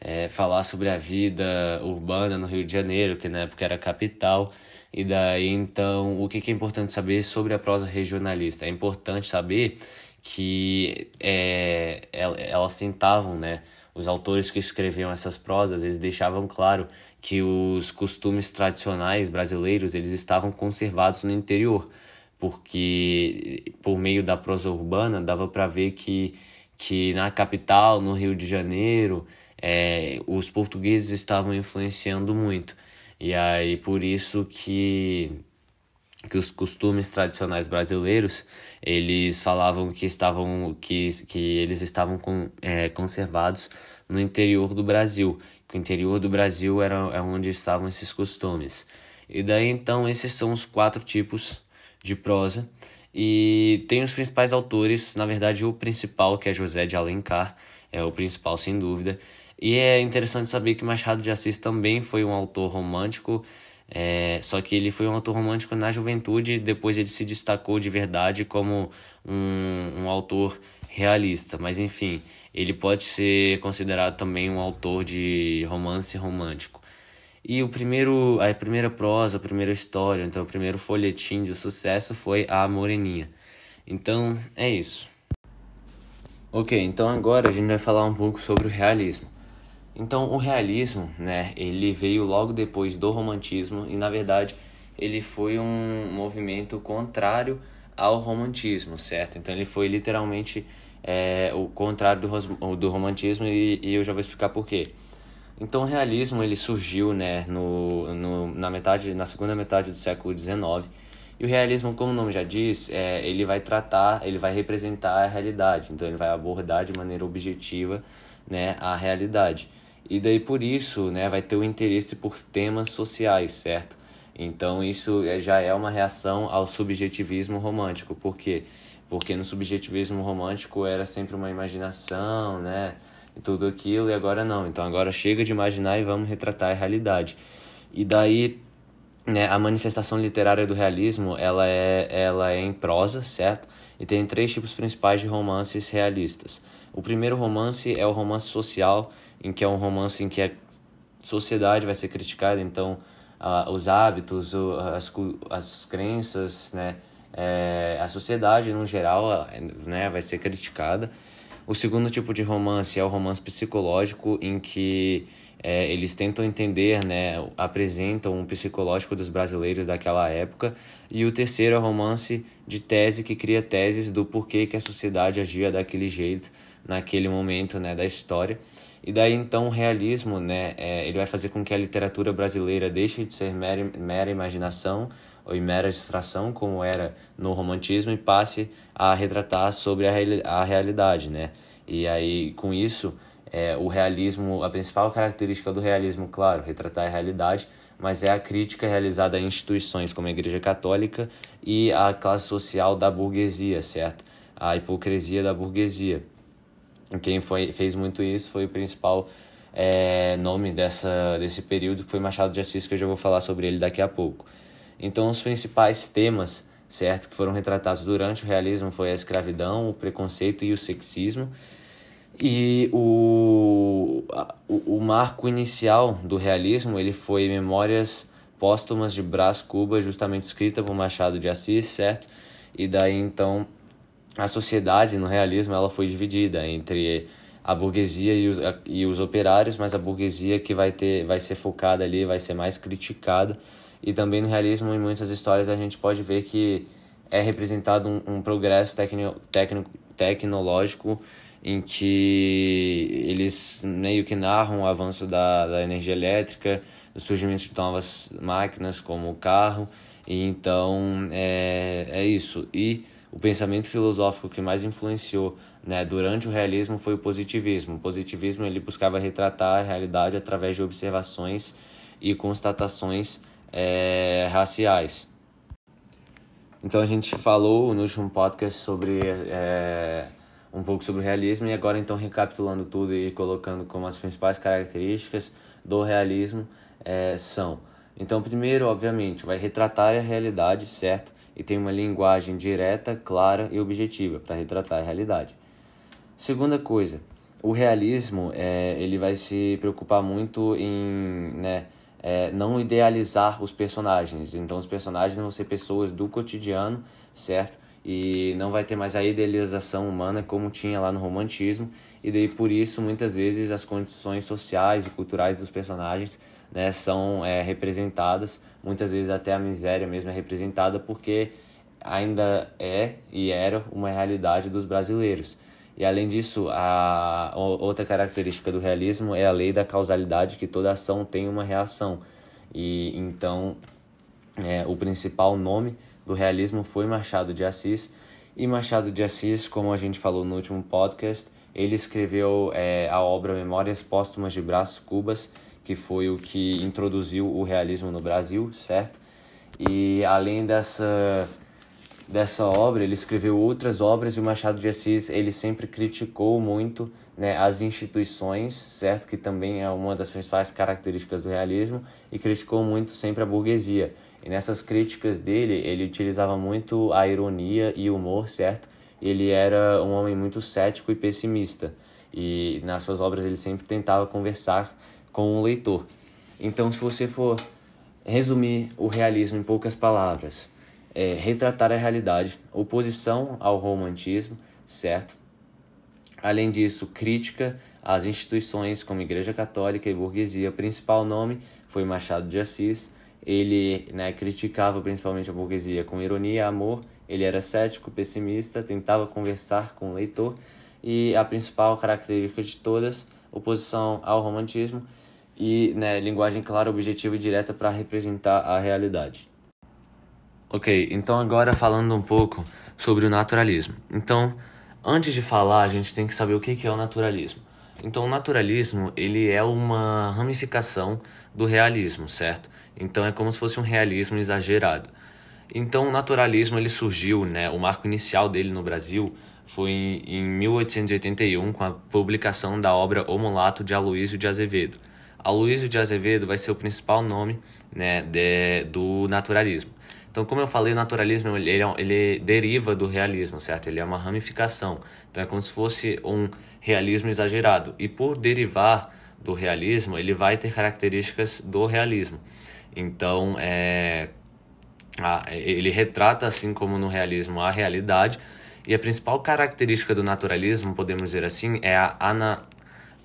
é, falar sobre a vida urbana no Rio de Janeiro, que na época era capital. E daí, então, o que é importante saber sobre a prosa regionalista? É importante saber que é, elas tentavam, né? Os autores que escreviam essas prosas, eles deixavam claro que os costumes tradicionais brasileiros, eles estavam conservados no interior, porque por meio da prosa urbana dava para ver que, que na capital, no Rio de Janeiro, é, os portugueses estavam influenciando muito. E aí por isso que que os costumes tradicionais brasileiros eles falavam que estavam que, que eles estavam com, é, conservados no interior do Brasil que o interior do Brasil era é onde estavam esses costumes e daí então esses são os quatro tipos de prosa e tem os principais autores na verdade o principal que é José de Alencar é o principal sem dúvida e é interessante saber que Machado de Assis também foi um autor romântico é, só que ele foi um autor romântico na juventude depois ele se destacou de verdade como um, um autor realista. Mas enfim, ele pode ser considerado também um autor de romance romântico. E o primeiro, a primeira prosa, a primeira história, então o primeiro folhetim de sucesso foi A Moreninha. Então é isso. Ok, então agora a gente vai falar um pouco sobre o realismo. Então, o realismo, né, ele veio logo depois do romantismo e, na verdade, ele foi um movimento contrário ao romantismo, certo? Então, ele foi literalmente é, o contrário do, do romantismo e, e eu já vou explicar por quê. Então, o realismo ele surgiu, né, no, no, na metade, na segunda metade do século XIX e o realismo, como o nome já diz, é, ele vai tratar, ele vai representar a realidade. Então, ele vai abordar de maneira objetiva, né, a realidade. E daí por isso, né, vai ter o interesse por temas sociais, certo? Então isso é, já é uma reação ao subjetivismo romântico. Por quê? Porque no subjetivismo romântico era sempre uma imaginação, né? E tudo aquilo, e agora não. Então agora chega de imaginar e vamos retratar a realidade. E daí, né, a manifestação literária do realismo, ela é, ela é em prosa, certo? E tem três tipos principais de romances realistas. O primeiro romance é o romance social, em que é um romance em que a sociedade vai ser criticada, então uh, os hábitos, uh, as, as crenças, né, é, a sociedade no geral né, vai ser criticada. O segundo tipo de romance é o romance psicológico, em que é, eles tentam entender, né, apresentam um psicológico dos brasileiros daquela época. E o terceiro é o romance de tese, que cria teses do porquê que a sociedade agia daquele jeito naquele momento né, da história. E daí então o realismo, né, é, ele vai fazer com que a literatura brasileira deixe de ser mera, mera imaginação ou mera distração, como era no romantismo, e passe a retratar sobre a, a realidade, né? E aí, com isso, é, o realismo, a principal característica do realismo, claro, retratar a realidade, mas é a crítica realizada a instituições como a Igreja Católica e a classe social da burguesia, certo? A hipocrisia da burguesia. Quem foi, fez muito isso foi o principal é, nome dessa, desse período, que foi Machado de Assis, que eu já vou falar sobre ele daqui a pouco. Então, os principais temas, certo, que foram retratados durante o realismo foi a escravidão, o preconceito e o sexismo. E o, o, o marco inicial do realismo ele foi Memórias Póstumas de Brás Cuba, justamente escrita por Machado de Assis, certo? E daí então a sociedade no realismo ela foi dividida entre a burguesia e os, e os operários, mas a burguesia que vai ter vai ser focada ali, vai ser mais criticada. E também no realismo, em muitas histórias, a gente pode ver que é representado um, um progresso tecno, tecno, tecnológico em que eles meio que narram o avanço da, da energia elétrica, o surgimento de novas máquinas como o carro, e então é, é isso. E o pensamento filosófico que mais influenciou né, durante o realismo foi o positivismo. O positivismo ele buscava retratar a realidade através de observações e constatações é, raciais. Então a gente falou no último podcast sobre é, um pouco sobre o realismo e agora então recapitulando tudo e colocando como as principais características do realismo é, são. Então primeiro, obviamente, vai retratar a realidade, certo? E tem uma linguagem direta, clara e objetiva para retratar a realidade. Segunda coisa, o realismo é, ele vai se preocupar muito em né, é, não idealizar os personagens. Então os personagens vão ser pessoas do cotidiano, certo? E não vai ter mais a idealização humana como tinha lá no romantismo. E daí por isso muitas vezes as condições sociais e culturais dos personagens né, são é, representadas, muitas vezes até a miséria mesmo é representada porque ainda é e era uma realidade dos brasileiros. E além disso, a outra característica do realismo é a lei da causalidade, que toda ação tem uma reação. E então, é, o principal nome do realismo foi Machado de Assis. E Machado de Assis, como a gente falou no último podcast, ele escreveu é, a obra Memórias Póstumas de Brás Cubas, que foi o que introduziu o realismo no Brasil, certo? E além dessa dessa obra, ele escreveu outras obras e o Machado de Assis, ele sempre criticou muito né, as instituições, certo? Que também é uma das principais características do realismo e criticou muito sempre a burguesia. E nessas críticas dele, ele utilizava muito a ironia e o humor, certo? Ele era um homem muito cético e pessimista. E nas suas obras ele sempre tentava conversar com o leitor. Então, se você for resumir o realismo em poucas palavras, é retratar a realidade, oposição ao romantismo, certo? Além disso, crítica às instituições como Igreja Católica e burguesia. O principal nome foi Machado de Assis. Ele né, criticava principalmente a burguesia com ironia e amor. Ele era cético, pessimista, tentava conversar com o leitor. E a principal característica de todas, oposição ao romantismo e né, linguagem clara, objetiva e direta para representar a realidade. Ok, então agora falando um pouco sobre o naturalismo. Então, antes de falar, a gente tem que saber o que é o naturalismo. Então, o naturalismo ele é uma ramificação do realismo, certo? Então, é como se fosse um realismo exagerado. Então, o naturalismo ele surgiu, né? O marco inicial dele no Brasil foi em 1881 com a publicação da obra O Mulato de Aloísio de Azevedo. Aloísio de Azevedo vai ser o principal nome, né, de, do naturalismo. Então, como eu falei, o naturalismo ele, é ele deriva do realismo, certo? Ele é uma ramificação. Então, é como se fosse um realismo exagerado. E por derivar do realismo, ele vai ter características do realismo. Então, é, a, ele retrata, assim como no realismo, a realidade. E a principal característica do naturalismo, podemos dizer assim, é a ana,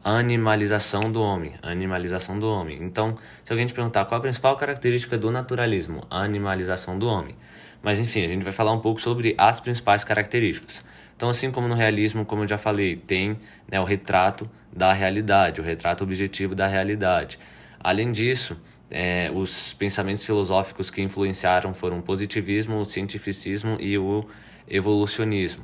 animalização do homem, animalização do homem. Então, se alguém te perguntar qual a principal característica do naturalismo, animalização do homem. Mas enfim, a gente vai falar um pouco sobre as principais características. Então, assim como no realismo, como eu já falei, tem né, o retrato da realidade, o retrato objetivo da realidade. Além disso, é, os pensamentos filosóficos que influenciaram foram o positivismo, o cientificismo e o evolucionismo.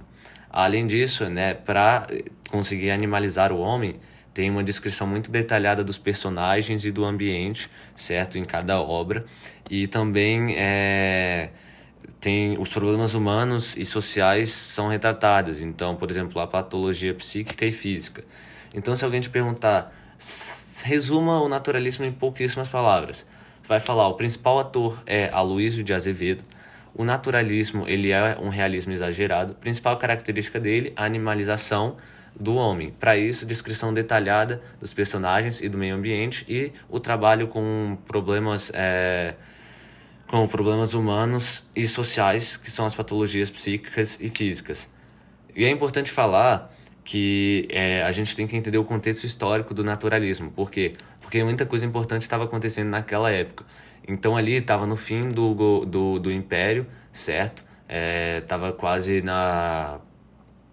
Além disso, né, para conseguir animalizar o homem, tem uma descrição muito detalhada dos personagens e do ambiente, certo? Em cada obra. E também é, tem os problemas humanos e sociais são retratados. Então, por exemplo, a patologia psíquica e física. Então, se alguém te perguntar, resuma o naturalismo em pouquíssimas palavras. Vai falar, o principal ator é Aloysio de Azevedo. O naturalismo, ele é um realismo exagerado. A principal característica dele, a animalização do homem. Para isso, descrição detalhada dos personagens e do meio ambiente e o trabalho com problemas é, com problemas humanos e sociais, que são as patologias psíquicas e físicas. E é importante falar que é, a gente tem que entender o contexto histórico do naturalismo. Por quê? Porque muita coisa importante estava acontecendo naquela época. Então ali estava no fim do, do, do Império, certo? Estava é, quase na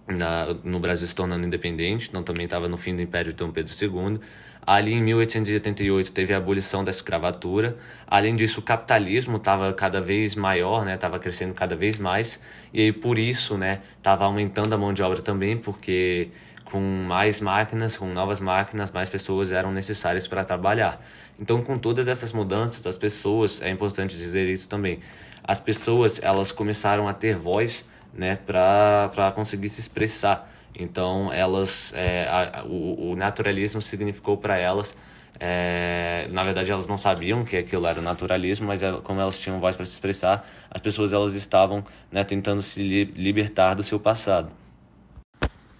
na, no Brasil se tornando independente, então também estava no fim do Império de Dom Pedro II. Ali em 1888 teve a abolição da escravatura. Além disso, o capitalismo estava cada vez maior, né? Estava crescendo cada vez mais e aí por isso, né? Estava aumentando a mão de obra também, porque com mais máquinas, com novas máquinas, mais pessoas eram necessárias para trabalhar. Então, com todas essas mudanças, as pessoas, é importante dizer isso também, as pessoas elas começaram a ter voz né, para conseguir se expressar. Então, elas, é, a, o, o naturalismo significou para elas, é, na verdade, elas não sabiam que aquilo era naturalismo, mas como elas tinham voz para se expressar, as pessoas elas estavam né, tentando se li libertar do seu passado.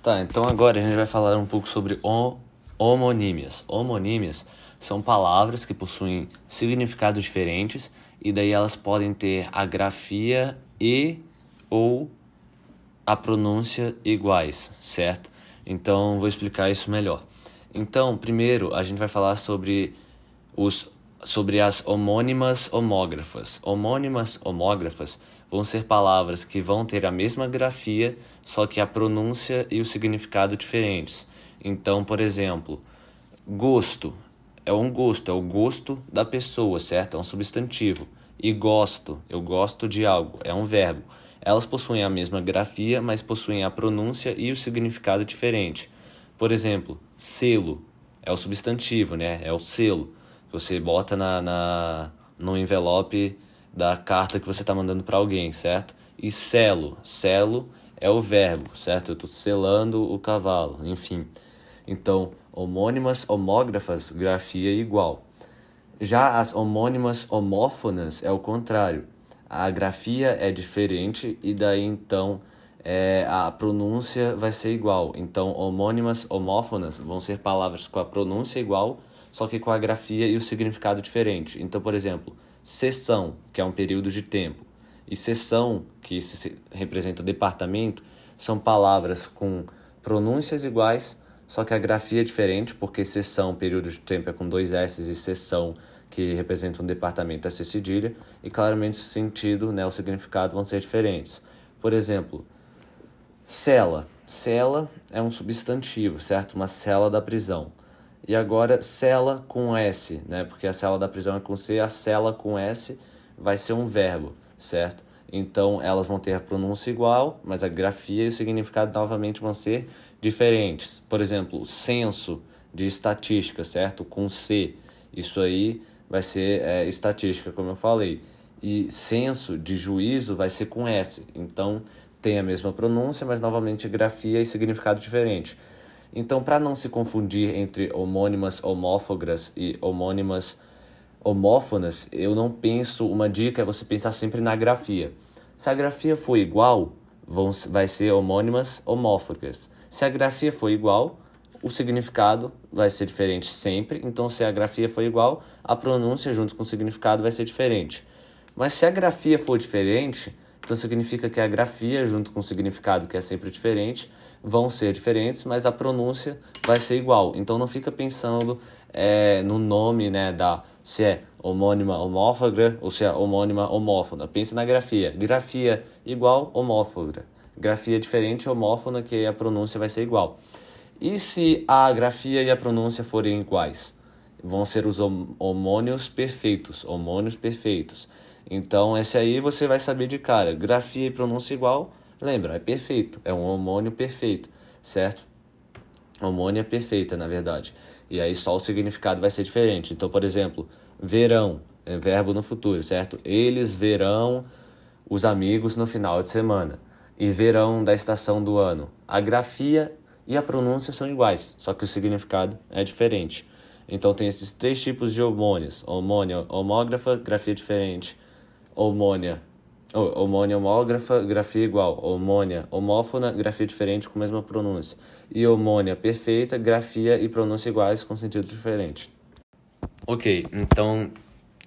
Tá, então agora a gente vai falar um pouco sobre homonímias. Homonímias são palavras que possuem significados diferentes e daí elas podem ter a grafia e ou a pronúncia iguais, certo? Então vou explicar isso melhor. Então, primeiro a gente vai falar sobre os sobre as homônimas homógrafas. Homônimas homógrafas vão ser palavras que vão ter a mesma grafia, só que a pronúncia e o significado diferentes. Então, por exemplo, gosto é um gosto, é o gosto da pessoa, certo? É um substantivo. E gosto, eu gosto de algo, é um verbo. Elas possuem a mesma grafia, mas possuem a pronúncia e o significado diferente. Por exemplo, selo é o substantivo, né? É o selo que você bota na, na no envelope da carta que você está mandando para alguém, certo? E selo, selo é o verbo, certo? Eu estou selando o cavalo, enfim. Então, homônimas, homógrafas, grafia igual. Já as homônimas homófonas é o contrário a grafia é diferente e daí então é, a pronúncia vai ser igual. Então, homônimas, homófonas vão ser palavras com a pronúncia igual, só que com a grafia e o significado diferente. Então, por exemplo, sessão, que é um período de tempo, e sessão, que representa departamento, são palavras com pronúncias iguais, só que a grafia é diferente, porque sessão, período de tempo é com dois S e sessão, que representa um departamento, C cedilha, e claramente o sentido, né, o significado vão ser diferentes. Por exemplo, cela. Cela é um substantivo, certo? Uma cela da prisão. E agora, cela com S, né? Porque a cela da prisão é com C, a cela com S vai ser um verbo, certo? Então, elas vão ter a pronúncia igual, mas a grafia e o significado novamente vão ser diferentes. Por exemplo, censo de estatística, certo? Com C. Isso aí vai ser é, estatística, como eu falei. E censo de juízo vai ser com S. Então, tem a mesma pronúncia, mas novamente grafia e significado diferente. Então, para não se confundir entre homônimas homófogas e homônimas homófonas, eu não penso, uma dica é você pensar sempre na grafia. Se a grafia for igual, vão, vai ser homônimas homófogas. Se a grafia for igual, o significado vai ser diferente sempre. Então, se a grafia for igual, a pronúncia junto com o significado vai ser diferente. Mas se a grafia for diferente, então significa que a grafia junto com o significado, que é sempre diferente, vão ser diferentes, mas a pronúncia vai ser igual. Então não fica pensando é, no nome né, da se é homônima homófaga ou se é homônima homófona. Pense na grafia. Grafia igual homófaga. Grafia diferente homófona, que a pronúncia vai ser igual. E se a grafia e a pronúncia forem iguais? Vão ser os homônios perfeitos, homônios perfeitos. Então, esse aí você vai saber de cara. Grafia e pronúncia igual, lembra, é perfeito, é um homônio perfeito, certo? Homônia perfeita, na verdade. E aí só o significado vai ser diferente. Então, por exemplo, verão, é verbo no futuro, certo? Eles verão os amigos no final de semana. E verão da estação do ano. A grafia e a pronúncia são iguais, só que o significado é diferente. Então tem esses três tipos de homônios: homônia homógrafa, grafia diferente, homônia, homônia homógrafa, grafia igual, homônia homófona, grafia diferente com a mesma pronúncia, e homônia perfeita, grafia e pronúncia iguais com sentido diferente. Ok, então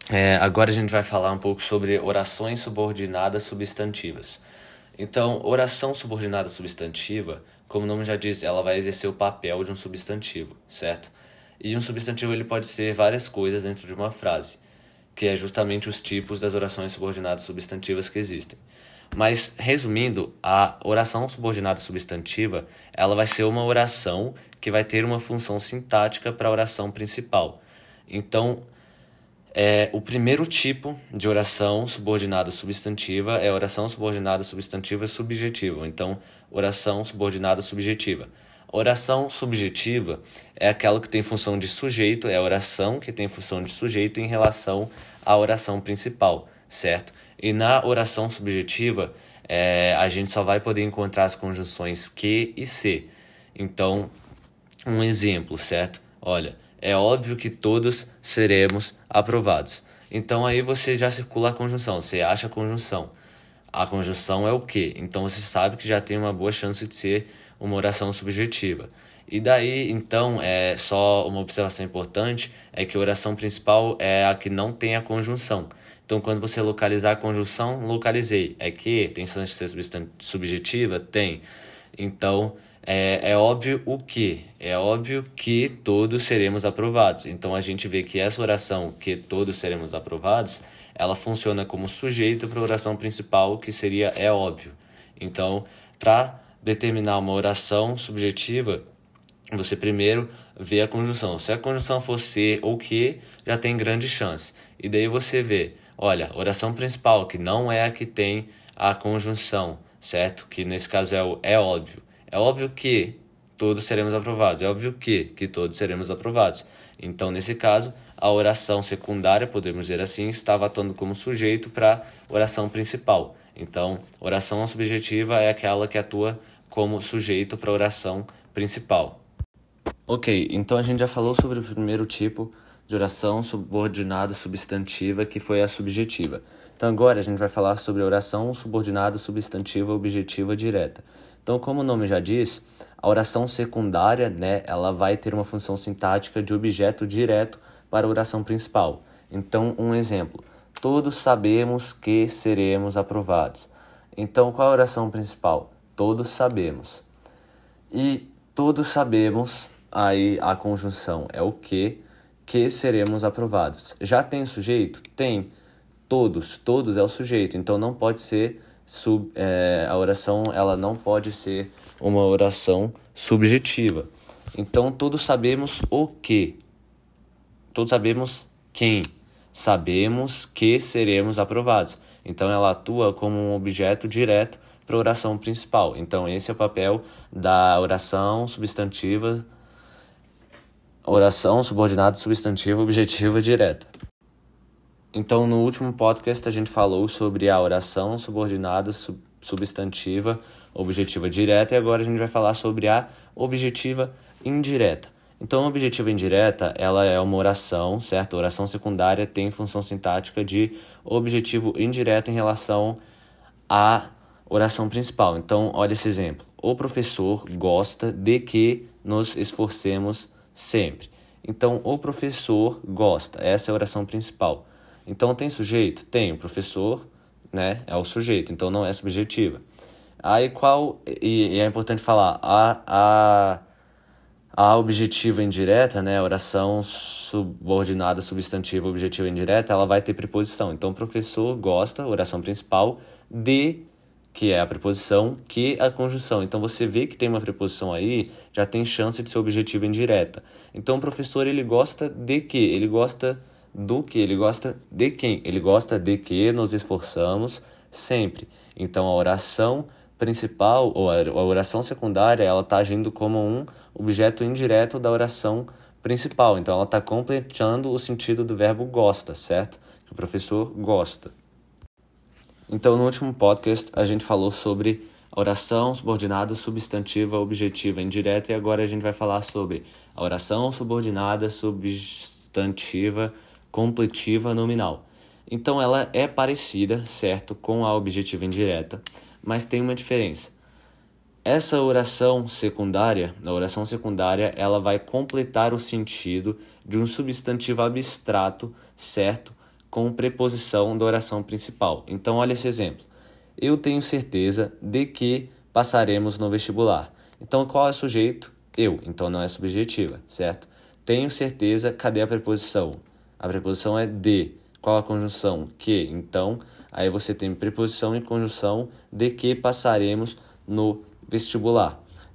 é, agora a gente vai falar um pouco sobre orações subordinadas substantivas. Então, oração subordinada substantiva como o nome já diz, ela vai exercer o papel de um substantivo, certo? E um substantivo ele pode ser várias coisas dentro de uma frase, que é justamente os tipos das orações subordinadas substantivas que existem. Mas resumindo, a oração subordinada substantiva, ela vai ser uma oração que vai ter uma função sintática para a oração principal. Então, é, o primeiro tipo de oração subordinada substantiva é oração subordinada substantiva subjetiva. Então, oração subordinada subjetiva. Oração subjetiva é aquela que tem função de sujeito, é a oração que tem função de sujeito em relação à oração principal, certo? E na oração subjetiva, é, a gente só vai poder encontrar as conjunções que e se. Então, um exemplo, certo? Olha, é óbvio que todos seremos aprovados. Então aí você já circula a conjunção, você acha a conjunção. A conjunção é o que? Então você sabe que já tem uma boa chance de ser uma oração subjetiva. E daí, então, é só uma observação importante é que a oração principal é a que não tem a conjunção. Então, quando você localizar a conjunção, localizei. É que tem chance de ser subjetiva? Tem. Então, é, é óbvio o que? É óbvio que todos seremos aprovados. Então a gente vê que essa oração, que todos seremos aprovados, ela funciona como sujeito para a oração principal, que seria é óbvio. Então, para determinar uma oração subjetiva, você primeiro vê a conjunção. Se a conjunção for ser ou que, já tem grande chance. E daí você vê, olha, oração principal, que não é a que tem a conjunção, certo? Que nesse caso é o é óbvio. É óbvio que todos seremos aprovados. É óbvio que, que todos seremos aprovados. Então, nesse caso, a oração secundária, podemos dizer assim, estava atuando como sujeito para oração principal. Então, oração subjetiva é aquela que atua como sujeito para oração principal. Ok, então a gente já falou sobre o primeiro tipo de oração subordinada substantiva, que foi a subjetiva. Então agora a gente vai falar sobre oração subordinada substantiva objetiva direta. Então, como o nome já diz, a oração secundária, né, ela vai ter uma função sintática de objeto direto para a oração principal. Então, um exemplo: todos sabemos que seremos aprovados. Então, qual a oração principal? Todos sabemos. E todos sabemos, aí a conjunção é o que, que seremos aprovados. Já tem sujeito? Tem. Todos, todos é o sujeito, então não pode ser sub, é, a oração ela não pode ser uma oração subjetiva. Então todos sabemos o que, todos sabemos quem, sabemos que seremos aprovados. Então ela atua como um objeto direto para a oração principal. Então esse é o papel da oração substantiva, oração subordinada substantiva objetiva direta. Então, no último podcast, a gente falou sobre a oração subordinada sub substantiva objetiva direta e agora a gente vai falar sobre a objetiva indireta. Então, a objetiva indireta, ela é uma oração, certo? Oração secundária tem função sintática de objetivo indireto em relação à oração principal. Então, olha esse exemplo. O professor gosta de que nos esforcemos sempre. Então, o professor gosta. Essa é a oração principal. Então tem sujeito? Tem, o professor né, é o sujeito, então não é subjetiva. Aí qual. E, e é importante falar, a, a, a objetiva indireta, né, oração subordinada substantiva objetiva indireta, ela vai ter preposição. Então o professor gosta, oração principal, de que é a preposição, que a conjunção. Então você vê que tem uma preposição aí, já tem chance de ser objetiva indireta. Então o professor ele gosta de que? Ele gosta do que ele gosta de quem? Ele gosta de que nos esforçamos sempre. Então a oração principal ou a oração secundária ela está agindo como um objeto indireto da oração principal. Então ela está completando o sentido do verbo gosta, certo? Que o professor gosta. Então no último podcast a gente falou sobre a oração subordinada substantiva objetiva indireta e agora a gente vai falar sobre a oração subordinada substantiva completiva nominal. Então ela é parecida, certo, com a objetiva indireta, mas tem uma diferença. Essa oração secundária, a oração secundária, ela vai completar o sentido de um substantivo abstrato, certo, com preposição da oração principal. Então olha esse exemplo. Eu tenho certeza de que passaremos no vestibular. Então qual é o sujeito? Eu, então não é subjetiva, certo? Tenho certeza, cadê a preposição? A preposição é de. Qual a conjunção? Que. Então, aí você tem preposição e conjunção de que passaremos no vestibular.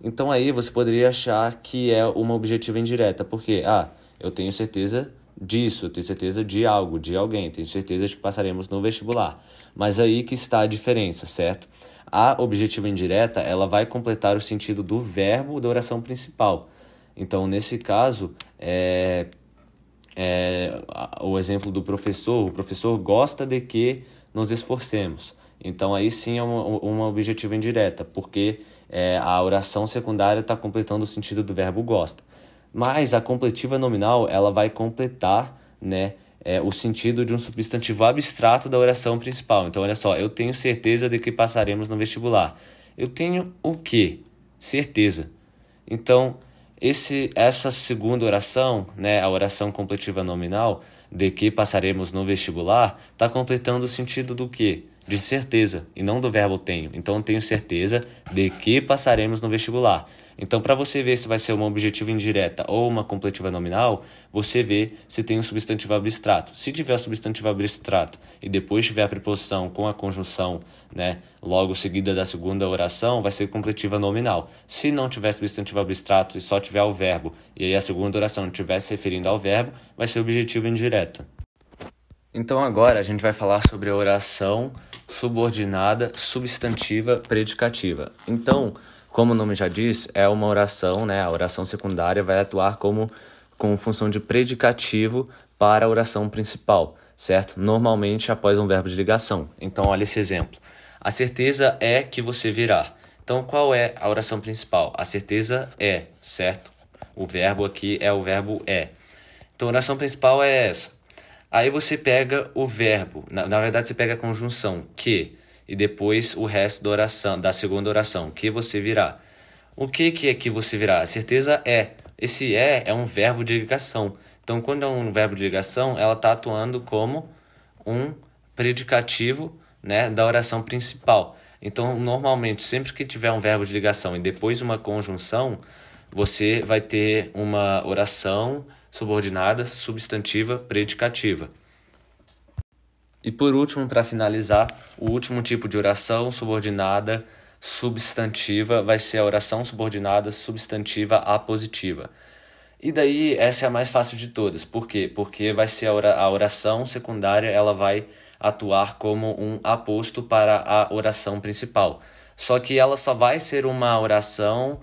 Então aí você poderia achar que é uma objetiva indireta, porque ah, eu tenho certeza disso, eu tenho certeza de algo, de alguém, tenho certeza de que passaremos no vestibular. Mas aí que está a diferença, certo? A objetiva indireta, ela vai completar o sentido do verbo da oração principal. Então, nesse caso, é, é, o exemplo do professor, o professor gosta de que nos esforcemos. Então aí sim é uma, uma objetiva indireta, porque é, a oração secundária está completando o sentido do verbo gosta. Mas a completiva nominal ela vai completar né, é, o sentido de um substantivo abstrato da oração principal. Então olha só, eu tenho certeza de que passaremos no vestibular. Eu tenho o quê? Certeza. Então esse, essa segunda oração, né, a oração completiva nominal, de que passaremos no vestibular, está completando o sentido do que? De certeza, e não do verbo tenho. Então, tenho certeza de que passaremos no vestibular. Então, para você ver se vai ser uma objetiva indireta ou uma completiva nominal, você vê se tem um substantivo abstrato. Se tiver o substantivo abstrato e depois tiver a preposição com a conjunção, né, logo seguida da segunda oração, vai ser completiva nominal. Se não tiver substantivo abstrato e só tiver o verbo, e aí a segunda oração estiver se referindo ao verbo, vai ser objetiva indireta. Então agora a gente vai falar sobre a oração subordinada substantiva predicativa. Então, como o nome já diz, é uma oração, né? A oração secundária vai atuar como com função de predicativo para a oração principal, certo? Normalmente após um verbo de ligação. Então, olha esse exemplo. A certeza é que você virá. Então, qual é a oração principal? A certeza é, certo? O verbo aqui é o verbo é. Então, a oração principal é essa. Aí você pega o verbo, na, na verdade você pega a conjunção que e depois o resto da oração, da segunda oração, que você virá. O que, que é que você virá? A certeza é. Esse é é um verbo de ligação. Então, quando é um verbo de ligação, ela está atuando como um predicativo né, da oração principal. Então, normalmente, sempre que tiver um verbo de ligação e depois uma conjunção, você vai ter uma oração subordinada, substantiva, predicativa. E por último, para finalizar, o último tipo de oração subordinada substantiva vai ser a oração subordinada substantiva apositiva. E daí essa é a mais fácil de todas. Por quê? Porque vai ser a oração secundária, ela vai atuar como um aposto para a oração principal. Só que ela só vai ser uma oração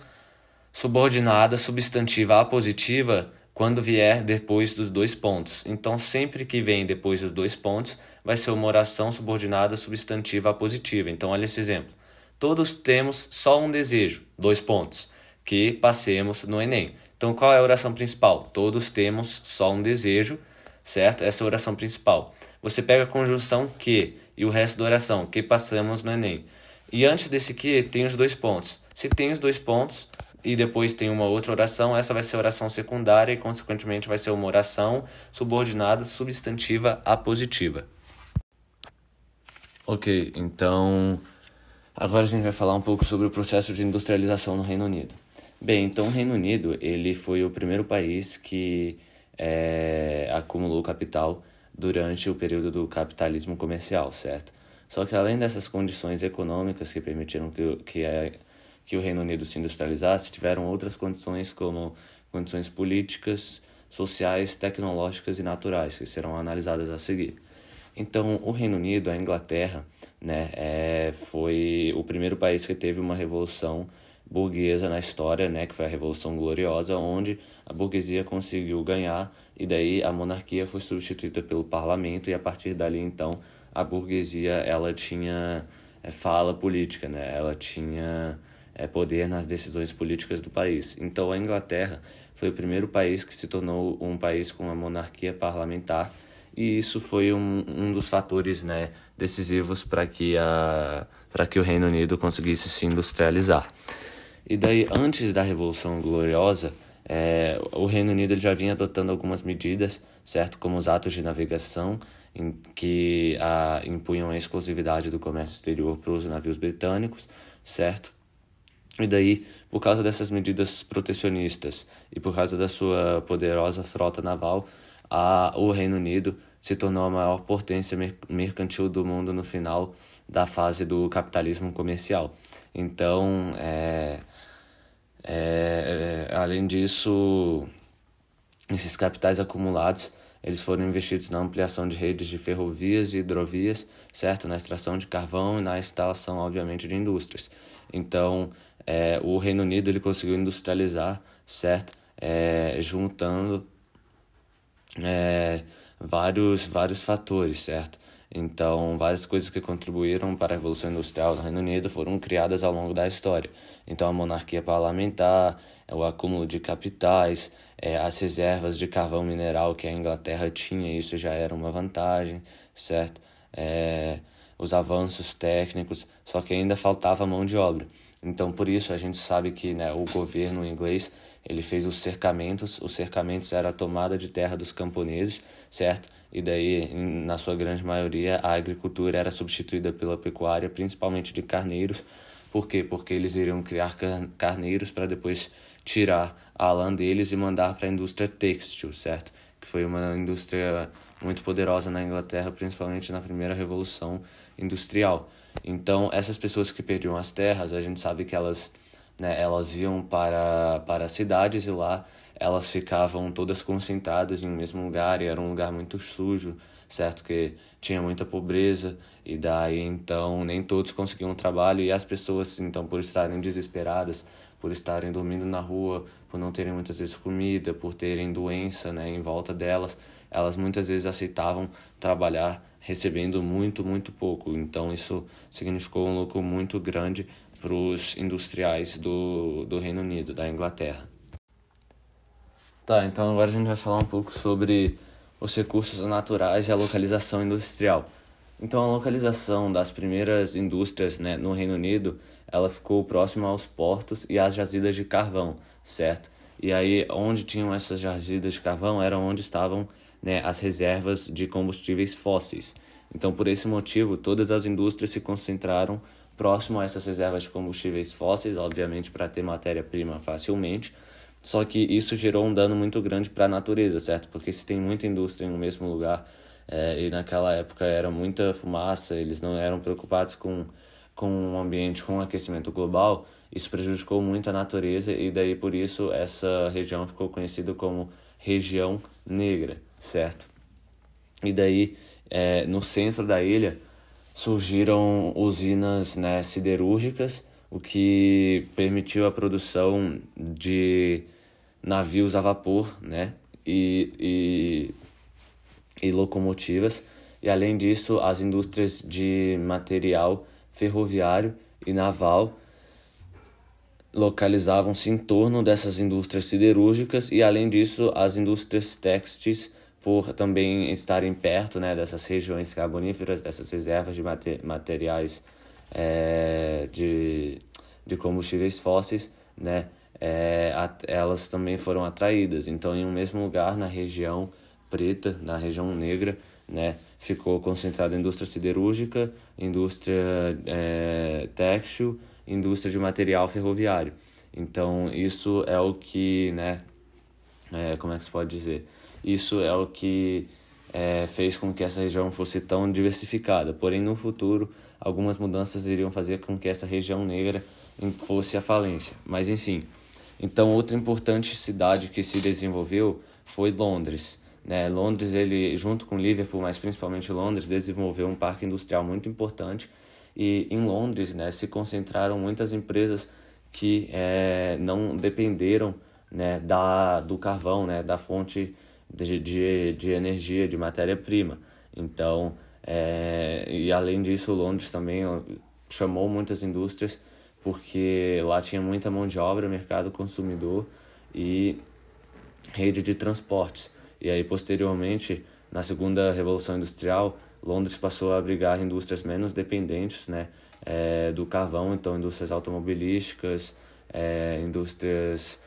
subordinada substantiva apositiva quando vier depois dos dois pontos. Então, sempre que vem depois dos dois pontos, vai ser uma oração subordinada substantiva apositiva. Então, olha esse exemplo. Todos temos só um desejo, dois pontos, que passemos no Enem. Então, qual é a oração principal? Todos temos só um desejo, certo? Essa é a oração principal. Você pega a conjunção que e o resto da oração, que passamos no Enem. E antes desse que tem os dois pontos. Se tem os dois pontos e depois tem uma outra oração, essa vai ser a oração secundária e, consequentemente, vai ser uma oração subordinada substantiva apositiva. Ok, então agora a gente vai falar um pouco sobre o processo de industrialização no Reino Unido. Bem, então o Reino Unido ele foi o primeiro país que é, acumulou capital durante o período do capitalismo comercial, certo? Só que além dessas condições econômicas que permitiram que, que, é, que o Reino Unido se industrializasse, tiveram outras condições como condições políticas, sociais, tecnológicas e naturais que serão analisadas a seguir. Então, o Reino Unido, a Inglaterra, né, é, foi o primeiro país que teve uma revolução burguesa na história, né, que foi a Revolução Gloriosa, onde a burguesia conseguiu ganhar e daí a monarquia foi substituída pelo parlamento e a partir dali então a burguesia ela tinha é, fala política, né? Ela tinha é, poder nas decisões políticas do país. Então a Inglaterra foi o primeiro país que se tornou um país com uma monarquia parlamentar e isso foi um, um dos fatores né, decisivos para que, a, que o Reino Unido conseguisse se industrializar. E daí, antes da Revolução Gloriosa, é, o Reino Unido já vinha adotando algumas medidas, certo, como os atos de navegação, em que a, impunham a exclusividade do comércio exterior para os navios britânicos, certo? E daí, por causa dessas medidas protecionistas e por causa da sua poderosa frota naval, a, o Reino Unido se tornou a maior potência mercantil do mundo no final da fase do capitalismo comercial. Então, é, é, é, além disso, esses capitais acumulados eles foram investidos na ampliação de redes de ferrovias e hidrovias, certo? Na extração de carvão e na instalação, obviamente, de indústrias. Então, é, o Reino Unido ele conseguiu industrializar, certo? É, juntando é, vários, vários fatores, certo? Então, várias coisas que contribuíram para a Revolução Industrial no Reino Unido foram criadas ao longo da história. Então, a monarquia parlamentar, o acúmulo de capitais, é, as reservas de carvão mineral que a Inglaterra tinha, isso já era uma vantagem, certo? É, os avanços técnicos, só que ainda faltava mão de obra. Então, por isso, a gente sabe que né, o governo inglês ele fez os cercamentos. Os cercamentos era a tomada de terra dos camponeses, certo? E daí, na sua grande maioria, a agricultura era substituída pela pecuária, principalmente de carneiros. Por quê? Porque eles iriam criar carneiros para depois tirar a lã deles e mandar para a indústria têxtil, certo? Que foi uma indústria muito poderosa na Inglaterra, principalmente na primeira revolução industrial. Então, essas pessoas que perdiam as terras, a gente sabe que elas, né, elas iam para, para cidades e lá elas ficavam todas concentradas em um mesmo lugar e era um lugar muito sujo, certo? Que tinha muita pobreza e daí então nem todos conseguiam trabalho e as pessoas então por estarem desesperadas, por estarem dormindo na rua, por não terem muitas vezes comida, por terem doença, né, em volta delas, elas muitas vezes aceitavam trabalhar recebendo muito, muito pouco. Então isso significou um lucro muito grande para os industriais do, do Reino Unido, da Inglaterra. Tá, então agora a gente vai falar um pouco sobre os recursos naturais e a localização industrial. Então a localização das primeiras indústrias né, no Reino Unido, ela ficou próxima aos portos e às jazidas de carvão, certo? E aí onde tinham essas jazidas de carvão era onde estavam né, as reservas de combustíveis fósseis. Então por esse motivo todas as indústrias se concentraram próximo a essas reservas de combustíveis fósseis, obviamente para ter matéria-prima facilmente. Só que isso gerou um dano muito grande para a natureza, certo? Porque se tem muita indústria em um mesmo lugar, é, e naquela época era muita fumaça, eles não eram preocupados com, com o ambiente, com o aquecimento global, isso prejudicou muito a natureza e daí por isso essa região ficou conhecida como região negra, certo? E daí é, no centro da ilha surgiram usinas né, siderúrgicas, o que permitiu a produção de navios a vapor né, e, e, e locomotivas, e além disso, as indústrias de material ferroviário e naval localizavam-se em torno dessas indústrias siderúrgicas e além disso as indústrias têxteis por também estarem perto né, dessas regiões carboníferas, dessas reservas de mate materiais é, de, de combustíveis fósseis, né, é, a, elas também foram atraídas. Então, em um mesmo lugar, na região preta, na região negra, né, ficou concentrada a indústria siderúrgica, indústria é, têxtil, indústria de material ferroviário. Então, isso é o que, né, é, como é que se pode dizer? Isso é o que é, fez com que essa região fosse tão diversificada. Porém, no futuro, algumas mudanças iriam fazer com que essa região negra fosse a falência. Mas, enfim. Então, outra importante cidade que se desenvolveu foi Londres. Né? Londres, ele, junto com Liverpool, mas principalmente Londres, desenvolveu um parque industrial muito importante. E em Londres né, se concentraram muitas empresas que é, não dependeram né, da, do carvão, né, da fonte de, de, de energia, de matéria-prima. Então, é, e além disso, Londres também chamou muitas indústrias porque lá tinha muita mão de obra, mercado consumidor e rede de transportes. E aí, posteriormente, na segunda revolução industrial, Londres passou a abrigar indústrias menos dependentes né, é, do carvão, então indústrias automobilísticas, é, indústrias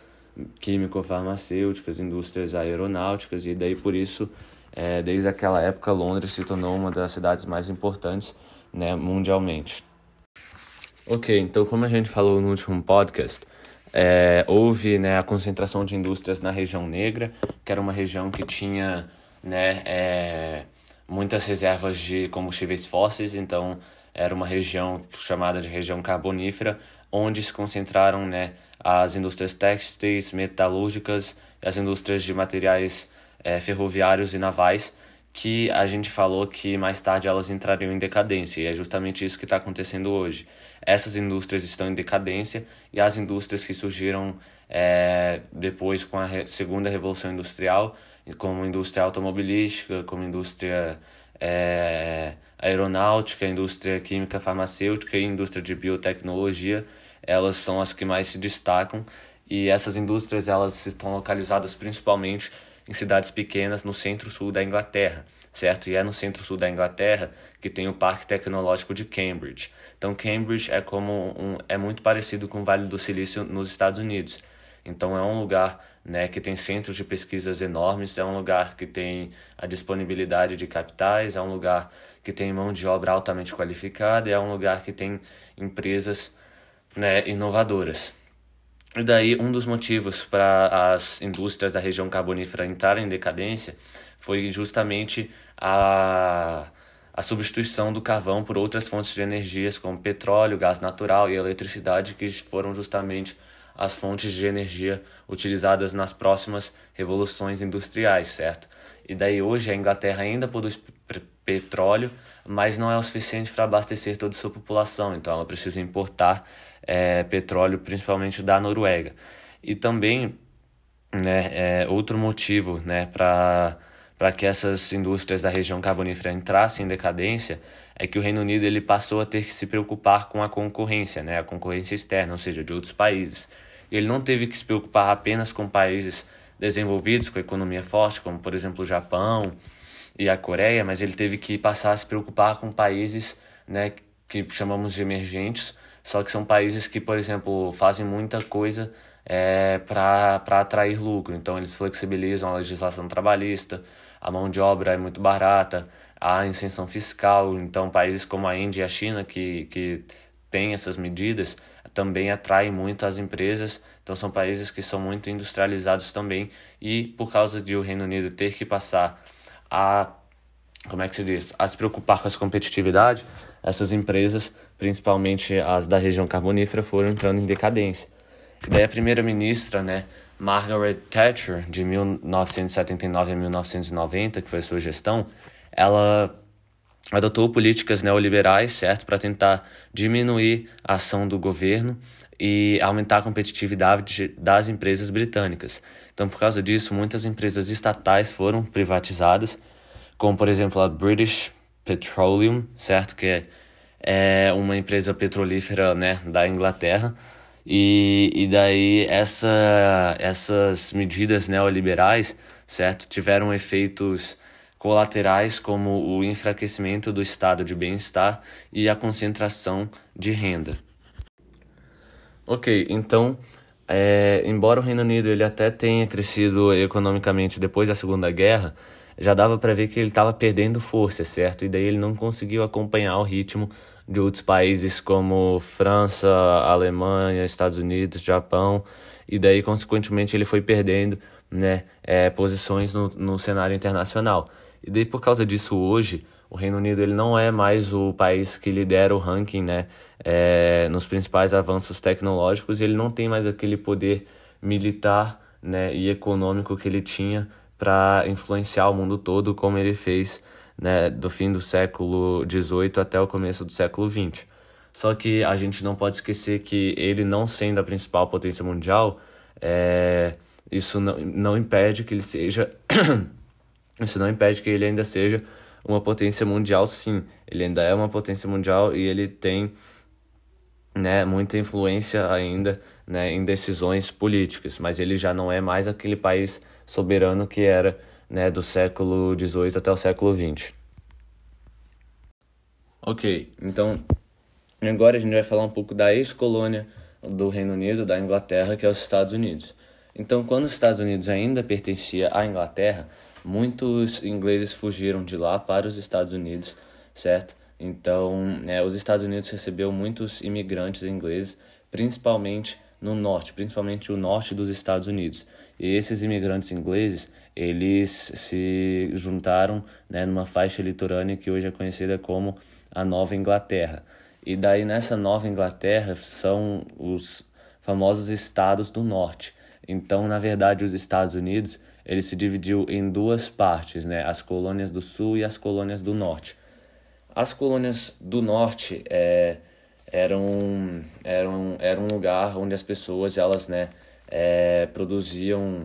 químico-farmacêuticas, indústrias aeronáuticas, e daí por isso, é, desde aquela época, Londres se tornou uma das cidades mais importantes né, mundialmente. Ok, então como a gente falou no último podcast, é, houve né, a concentração de indústrias na região negra, que era uma região que tinha né, é, muitas reservas de combustíveis fósseis, então era uma região chamada de região carbonífera, onde se concentraram né, as indústrias têxteis, metalúrgicas as indústrias de materiais é, ferroviários e navais, que a gente falou que mais tarde elas entrariam em decadência, e é justamente isso que está acontecendo hoje. Essas indústrias estão em decadência e as indústrias que surgiram é, depois com a segunda revolução industrial, como indústria automobilística, como indústria é, aeronáutica, indústria química farmacêutica e indústria de biotecnologia, elas são as que mais se destacam e essas indústrias elas estão localizadas principalmente em cidades pequenas no centro-sul da Inglaterra, certo? E é no centro-sul da Inglaterra que tem o Parque Tecnológico de Cambridge. Então Cambridge é como um, é muito parecido com o Vale do Silício nos Estados Unidos. Então é um lugar né, que tem centros de pesquisas enormes, é um lugar que tem a disponibilidade de capitais, é um lugar que tem mão de obra altamente qualificada, é um lugar que tem empresas né, inovadoras. E daí um dos motivos para as indústrias da região carbonífera entrarem em decadência foi justamente a, a substituição do carvão por outras fontes de energias como petróleo, gás natural e eletricidade que foram justamente as fontes de energia utilizadas nas próximas revoluções industriais, certo? E daí hoje a Inglaterra ainda produz petróleo, mas não é o suficiente para abastecer toda a sua população, então ela precisa importar é, petróleo, principalmente da Noruega. E também, né, é, outro motivo né, para que essas indústrias da região carbonífera entrassem em decadência é que o Reino Unido ele passou a ter que se preocupar com a concorrência, né, a concorrência externa, ou seja, de outros países. Ele não teve que se preocupar apenas com países desenvolvidos, com economia forte, como por exemplo o Japão e a Coreia, mas ele teve que passar a se preocupar com países né, que chamamos de emergentes, só que são países que, por exemplo, fazem muita coisa é, para atrair lucro. Então, eles flexibilizam a legislação trabalhista, a mão de obra é muito barata, há isenção fiscal. Então, países como a Índia e a China, que, que tem essas medidas também atrai muito as empresas. Então são países que são muito industrializados também e por causa de o Reino Unido ter que passar a como é que se diz, a se preocupar com essa competitividade, essas empresas, principalmente as da região carbonífera, foram entrando em decadência. E daí a primeira-ministra, né, Margaret Thatcher, de 1979 a 1990, que foi a sua gestão, ela adotou políticas neoliberais, certo, para tentar diminuir a ação do governo e aumentar a competitividade das empresas britânicas. Então, por causa disso, muitas empresas estatais foram privatizadas, como por exemplo a British Petroleum, certo, que é uma empresa petrolífera, né, da Inglaterra. E, e daí essa, essas medidas neoliberais, certo, tiveram efeitos colaterais como o enfraquecimento do estado de bem-estar e a concentração de renda. Ok, então, é, embora o Reino Unido ele até tenha crescido economicamente depois da Segunda Guerra, já dava para ver que ele estava perdendo força, certo? E daí ele não conseguiu acompanhar o ritmo de outros países como França, Alemanha, Estados Unidos, Japão, e daí consequentemente ele foi perdendo né, é, posições no, no cenário internacional. E daí por causa disso hoje o Reino Unido ele não é mais o país que lidera o ranking né, é, nos principais avanços tecnológicos e ele não tem mais aquele poder militar né, e econômico que ele tinha para influenciar o mundo todo como ele fez né, do fim do século XVIII até o começo do século XX. Só que a gente não pode esquecer que ele não sendo a principal potência mundial, é, isso não, não impede que ele seja [coughs] Isso não impede que ele ainda seja uma potência mundial, sim. Ele ainda é uma potência mundial e ele tem né, muita influência ainda né, em decisões políticas, mas ele já não é mais aquele país soberano que era né, do século XVIII até o século XX. Ok, então agora a gente vai falar um pouco da ex-colônia do Reino Unido, da Inglaterra, que é os Estados Unidos. Então, quando os Estados Unidos ainda pertencia à Inglaterra, muitos ingleses fugiram de lá para os Estados Unidos, certo? Então, é, os Estados Unidos recebeu muitos imigrantes ingleses, principalmente no norte, principalmente o norte dos Estados Unidos. E esses imigrantes ingleses, eles se juntaram né, numa faixa litorânea que hoje é conhecida como a Nova Inglaterra. E daí nessa Nova Inglaterra são os famosos estados do norte. Então, na verdade, os Estados Unidos ele se dividiu em duas partes, né? As colônias do sul e as colônias do norte. As colônias do norte é, eram, eram, eram um lugar onde as pessoas elas, né, é, produziam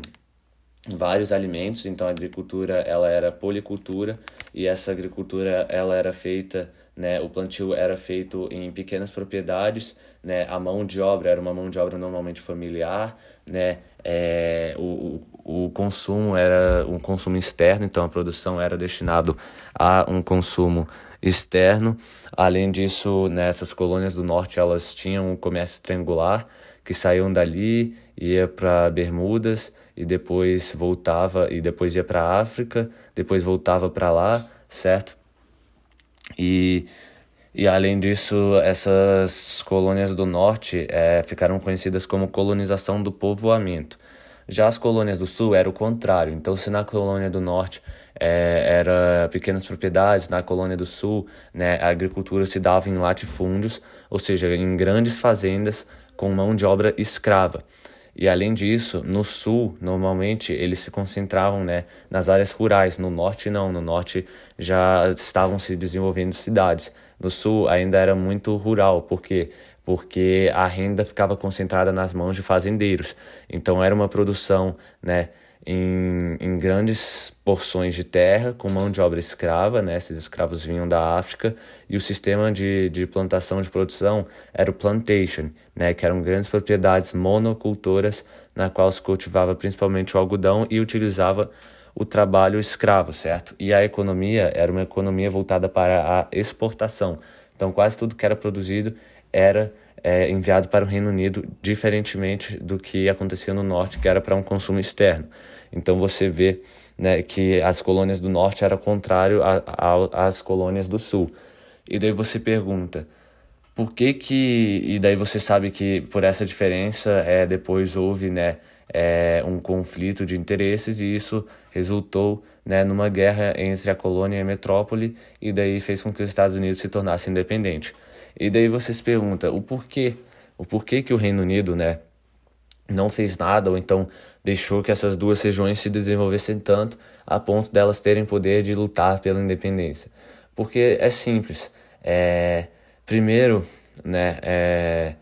vários alimentos, então a agricultura ela era policultura e essa agricultura ela era feita, né, o plantio era feito em pequenas propriedades, né, a mão de obra era uma mão de obra normalmente familiar, né, é, o, o consumo era um consumo externo, então a produção era destinado a um consumo externo. Além disso, nessas colônias do norte elas tinham um comércio triangular que saíam dali, ia para Bermudas e depois voltava e depois ia para a África, depois voltava para lá, certo? E e além disso, essas colônias do norte é, ficaram conhecidas como colonização do povoamento. Já as colônias do sul era o contrário. Então, se na colônia do norte é, era pequenas propriedades, na colônia do sul né, a agricultura se dava em latifúndios, ou seja, em grandes fazendas com mão de obra escrava. E além disso, no sul, normalmente eles se concentravam né, nas áreas rurais. No norte, não. No norte já estavam se desenvolvendo cidades. No sul ainda era muito rural, porque porque a renda ficava concentrada nas mãos de fazendeiros. Então era uma produção né, em, em grandes porções de terra, com mão de obra escrava, né? esses escravos vinham da África, e o sistema de, de plantação de produção era o plantation, né? que eram grandes propriedades monocultoras, na qual se cultivava principalmente o algodão e utilizava o trabalho escravo, certo? E a economia era uma economia voltada para a exportação. Então quase tudo que era produzido era é, enviado para o Reino Unido, diferentemente do que acontecia no norte, que era para um consumo externo. Então você vê né, que as colônias do norte eram contrário às colônias do sul. E daí você pergunta, por que que e daí você sabe que por essa diferença é depois houve né é, um conflito de interesses e isso resultou né, numa guerra entre a colônia e a metrópole e daí fez com que os Estados Unidos se tornassem independentes. E daí você se pergunta o porquê, o porquê que o Reino Unido, né, não fez nada ou então deixou que essas duas regiões se desenvolvessem tanto a ponto delas terem poder de lutar pela independência. Porque é simples. É, primeiro, né, é,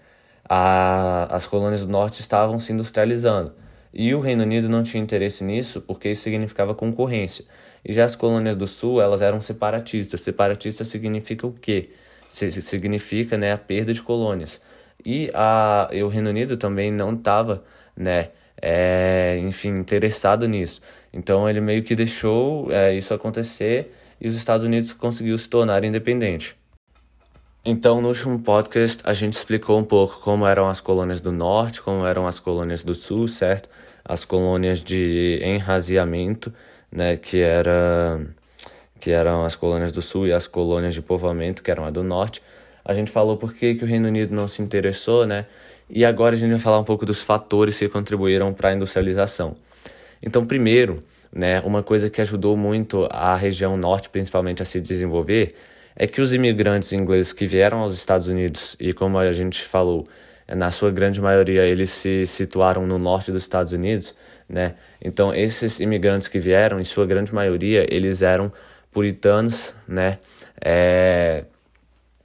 a, as colônias do norte estavam se industrializando. E o Reino Unido não tinha interesse nisso porque isso significava concorrência. E já as colônias do sul, elas eram separatistas. Separatista significa o quê? Significa né, a perda de colônias. E, a, e o Reino Unido também não estava, né, é, enfim, interessado nisso. Então ele meio que deixou é, isso acontecer e os Estados Unidos conseguiu se tornar independente. Então, no último podcast, a gente explicou um pouco como eram as colônias do norte, como eram as colônias do sul, certo? As colônias de enraziamento, né, que era que eram as colônias do sul e as colônias de povoamento, que eram a do norte. A gente falou por que, que o Reino Unido não se interessou, né? E agora a gente vai falar um pouco dos fatores que contribuíram para a industrialização. Então, primeiro, né, uma coisa que ajudou muito a região norte, principalmente, a se desenvolver é que os imigrantes ingleses que vieram aos Estados Unidos, e como a gente falou, na sua grande maioria eles se situaram no norte dos Estados Unidos, né? Então esses imigrantes que vieram, em sua grande maioria, eles eram puritanos, né? É...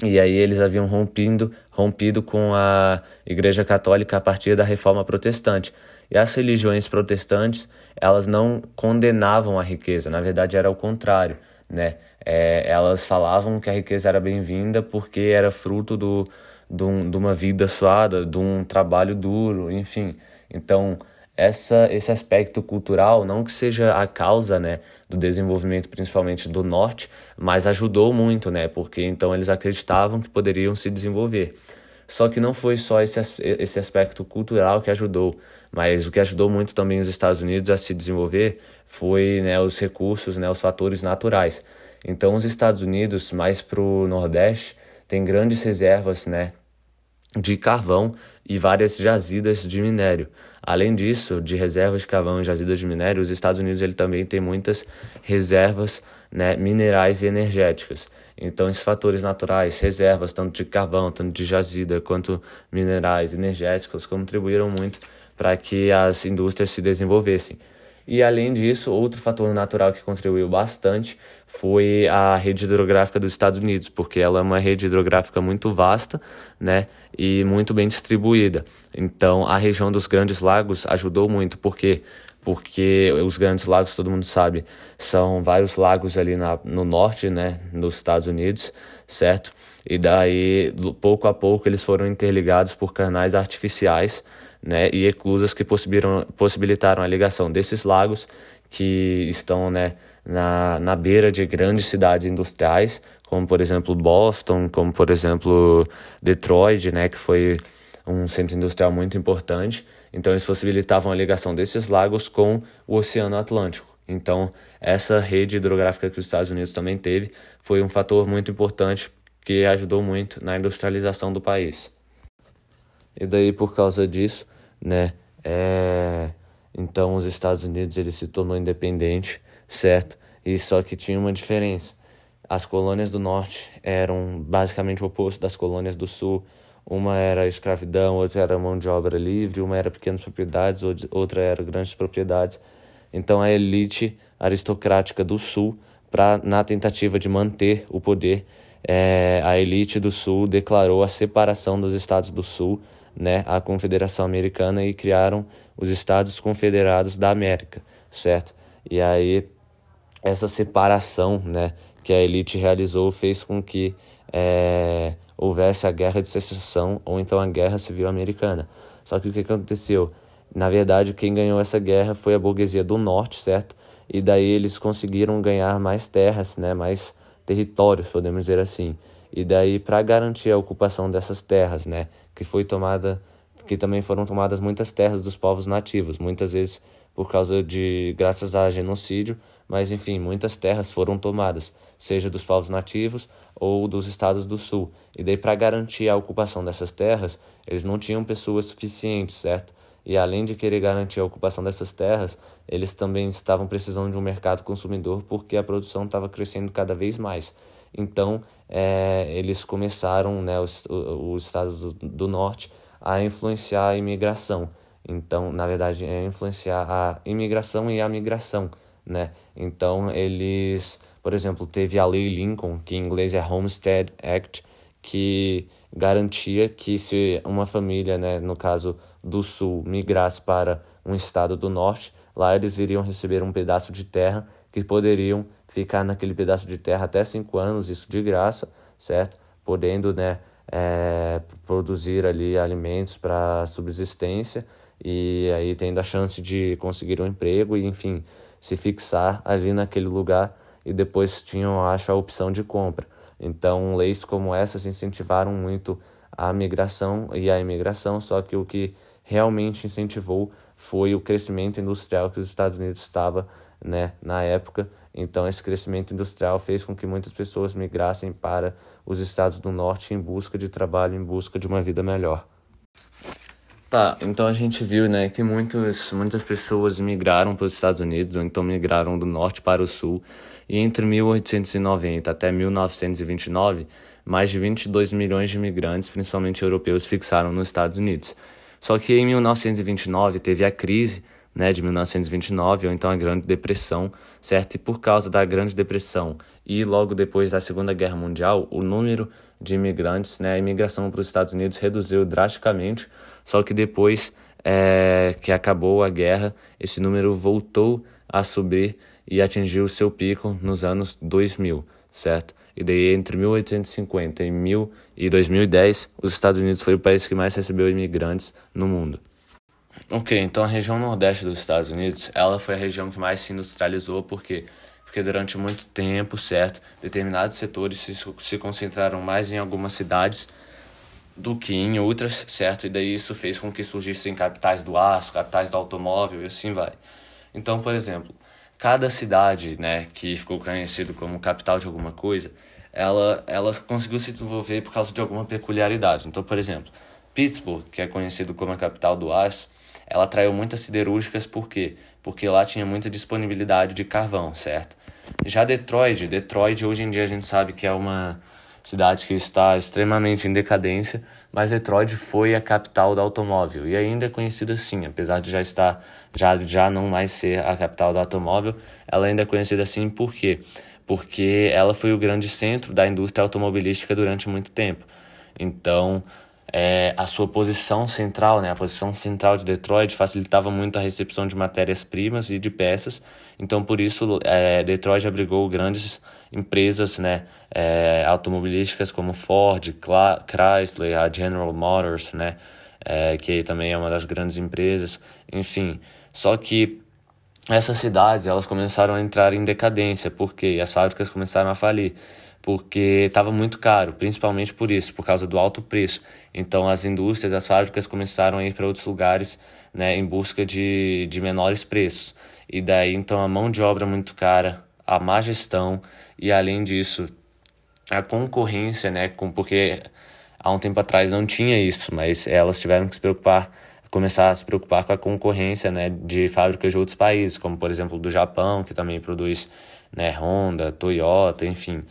E aí eles haviam rompido, rompido com a Igreja Católica a partir da Reforma Protestante. E as religiões protestantes, elas não condenavam a riqueza, na verdade era o contrário né? É, elas falavam que a riqueza era bem-vinda porque era fruto do, do, de uma vida suada, de um trabalho duro, enfim. Então, essa, esse aspecto cultural, não que seja a causa né, do desenvolvimento principalmente do norte, mas ajudou muito, né? Porque então eles acreditavam que poderiam se desenvolver. Só que não foi só esse, esse aspecto cultural que ajudou, mas o que ajudou muito também os Estados Unidos a se desenvolver foi né, os recursos, né, os fatores naturais. Então, os Estados Unidos, mais para o Nordeste, tem grandes reservas né, de carvão e várias jazidas de minério. Além disso, de reservas de carvão e jazidas de minério, os Estados Unidos ele também tem muitas reservas né, minerais e energéticas. Então, esses fatores naturais, reservas tanto de carvão, tanto de jazida, quanto minerais energéticos, contribuíram muito para que as indústrias se desenvolvessem. E além disso, outro fator natural que contribuiu bastante foi a rede hidrográfica dos Estados Unidos, porque ela é uma rede hidrográfica muito vasta, né, e muito bem distribuída. Então, a região dos Grandes Lagos ajudou muito, porque porque os Grandes Lagos, todo mundo sabe, são vários lagos ali na, no norte, né, nos Estados Unidos, certo? E daí, pouco a pouco, eles foram interligados por canais artificiais né, e eclusas que possibilitaram a ligação desses lagos que estão né, na, na beira de grandes cidades industriais, como por exemplo Boston, como por exemplo Detroit, né, que foi um centro industrial muito importante. Então eles possibilitavam a ligação desses lagos com o Oceano Atlântico. Então essa rede hidrográfica que os Estados Unidos também teve foi um fator muito importante que ajudou muito na industrialização do país. E daí por causa disso, né, é, então os Estados Unidos ele se tornou independente, certo? E só que tinha uma diferença. As colônias do norte eram basicamente o oposto das colônias do sul. Uma era escravidão, outra era mão de obra livre, uma era pequenas propriedades, outra era grandes propriedades. Então a elite aristocrática do sul, pra, na tentativa de manter o poder, é, a elite do sul declarou a separação dos estados do sul né, a Confederação Americana e criaram os Estados Confederados da América, certo? E aí essa separação, né, que a elite realizou fez com que é, houvesse a Guerra de Secessão ou então a Guerra Civil Americana. Só que o que aconteceu? Na verdade, quem ganhou essa guerra foi a burguesia do norte, certo? E daí eles conseguiram ganhar mais terras, né, mais territórios, podemos dizer assim. E daí, para garantir a ocupação dessas terras, né, que foi tomada, que também foram tomadas muitas terras dos povos nativos, muitas vezes por causa de graças a genocídio, mas enfim, muitas terras foram tomadas, seja dos povos nativos ou dos estados do sul. E daí para garantir a ocupação dessas terras, eles não tinham pessoas suficientes, certo? E além de querer garantir a ocupação dessas terras, eles também estavam precisando de um mercado consumidor porque a produção estava crescendo cada vez mais. Então, é, eles começaram, né, os, os estados do, do norte, a influenciar a imigração. Então, na verdade, é influenciar a imigração e a migração, né? Então, eles, por exemplo, teve a Lei Lincoln, que em inglês é Homestead Act, que garantia que se uma família, né, no caso do sul, migrasse para um estado do norte, lá eles iriam receber um pedaço de terra que poderiam ficar naquele pedaço de terra até cinco anos, isso de graça, certo? Podendo, né, é, produzir ali alimentos para subsistência e aí tendo a chance de conseguir um emprego e, enfim, se fixar ali naquele lugar e depois tinham, acho, a opção de compra. Então, leis como essas incentivaram muito a migração e a imigração, só que o que realmente incentivou foi o crescimento industrial que os Estados Unidos estava né, na época. Então, esse crescimento industrial fez com que muitas pessoas migrassem para os estados do norte em busca de trabalho, em busca de uma vida melhor. Tá, então a gente viu, né, que muitos, muitas pessoas migraram para os Estados Unidos, ou então migraram do norte para o sul, e entre 1890 até 1929, mais de 22 milhões de imigrantes, principalmente europeus, fixaram nos Estados Unidos. Só que em 1929 teve a crise né, de 1929, ou então a Grande Depressão, certo? E por causa da Grande Depressão e logo depois da Segunda Guerra Mundial, o número de imigrantes, né, a imigração para os Estados Unidos reduziu drasticamente, só que depois é, que acabou a guerra, esse número voltou a subir e atingiu seu pico nos anos 2000, certo? E daí entre 1850 e, mil, e 2010, os Estados Unidos foi o país que mais recebeu imigrantes no mundo. Ok, então a região nordeste dos Estados Unidos, ela foi a região que mais se industrializou, porque porque durante muito tempo, certo, determinados setores se, se concentraram mais em algumas cidades do que em outras, certo? E daí isso fez com que surgissem capitais do aço, capitais do automóvel e assim vai. Então, por exemplo, cada cidade, né, que ficou conhecido como capital de alguma coisa, ela, ela conseguiu se desenvolver por causa de alguma peculiaridade. Então, por exemplo, Pittsburgh, que é conhecido como a capital do aço, ela atraiu muitas siderúrgicas por quê? Porque lá tinha muita disponibilidade de carvão, certo? Já Detroit, Detroit hoje em dia a gente sabe que é uma cidade que está extremamente em decadência, mas Detroit foi a capital do automóvel e ainda é conhecida assim, apesar de já estar já já não mais ser a capital do automóvel, ela ainda é conhecida assim por quê? Porque ela foi o grande centro da indústria automobilística durante muito tempo. Então, é, a sua posição central, né, a posição central de Detroit facilitava muito a recepção de matérias-primas e de peças. Então, por isso, é, Detroit abrigou grandes empresas né, é, automobilísticas como Ford, Chrysler, a General Motors, né, é, que também é uma das grandes empresas. Enfim, só que essas cidades elas começaram a entrar em decadência. Porque as fábricas começaram a falir porque estava muito caro, principalmente por isso, por causa do alto preço. Então as indústrias, as fábricas começaram a ir para outros lugares né, em busca de, de menores preços. E daí então a mão de obra muito cara, a má gestão e além disso a concorrência, né, com, porque há um tempo atrás não tinha isso, mas elas tiveram que se preocupar começar a se preocupar com a concorrência né, de fábricas de outros países, como por exemplo do Japão, que também produz né, Honda, Toyota, enfim.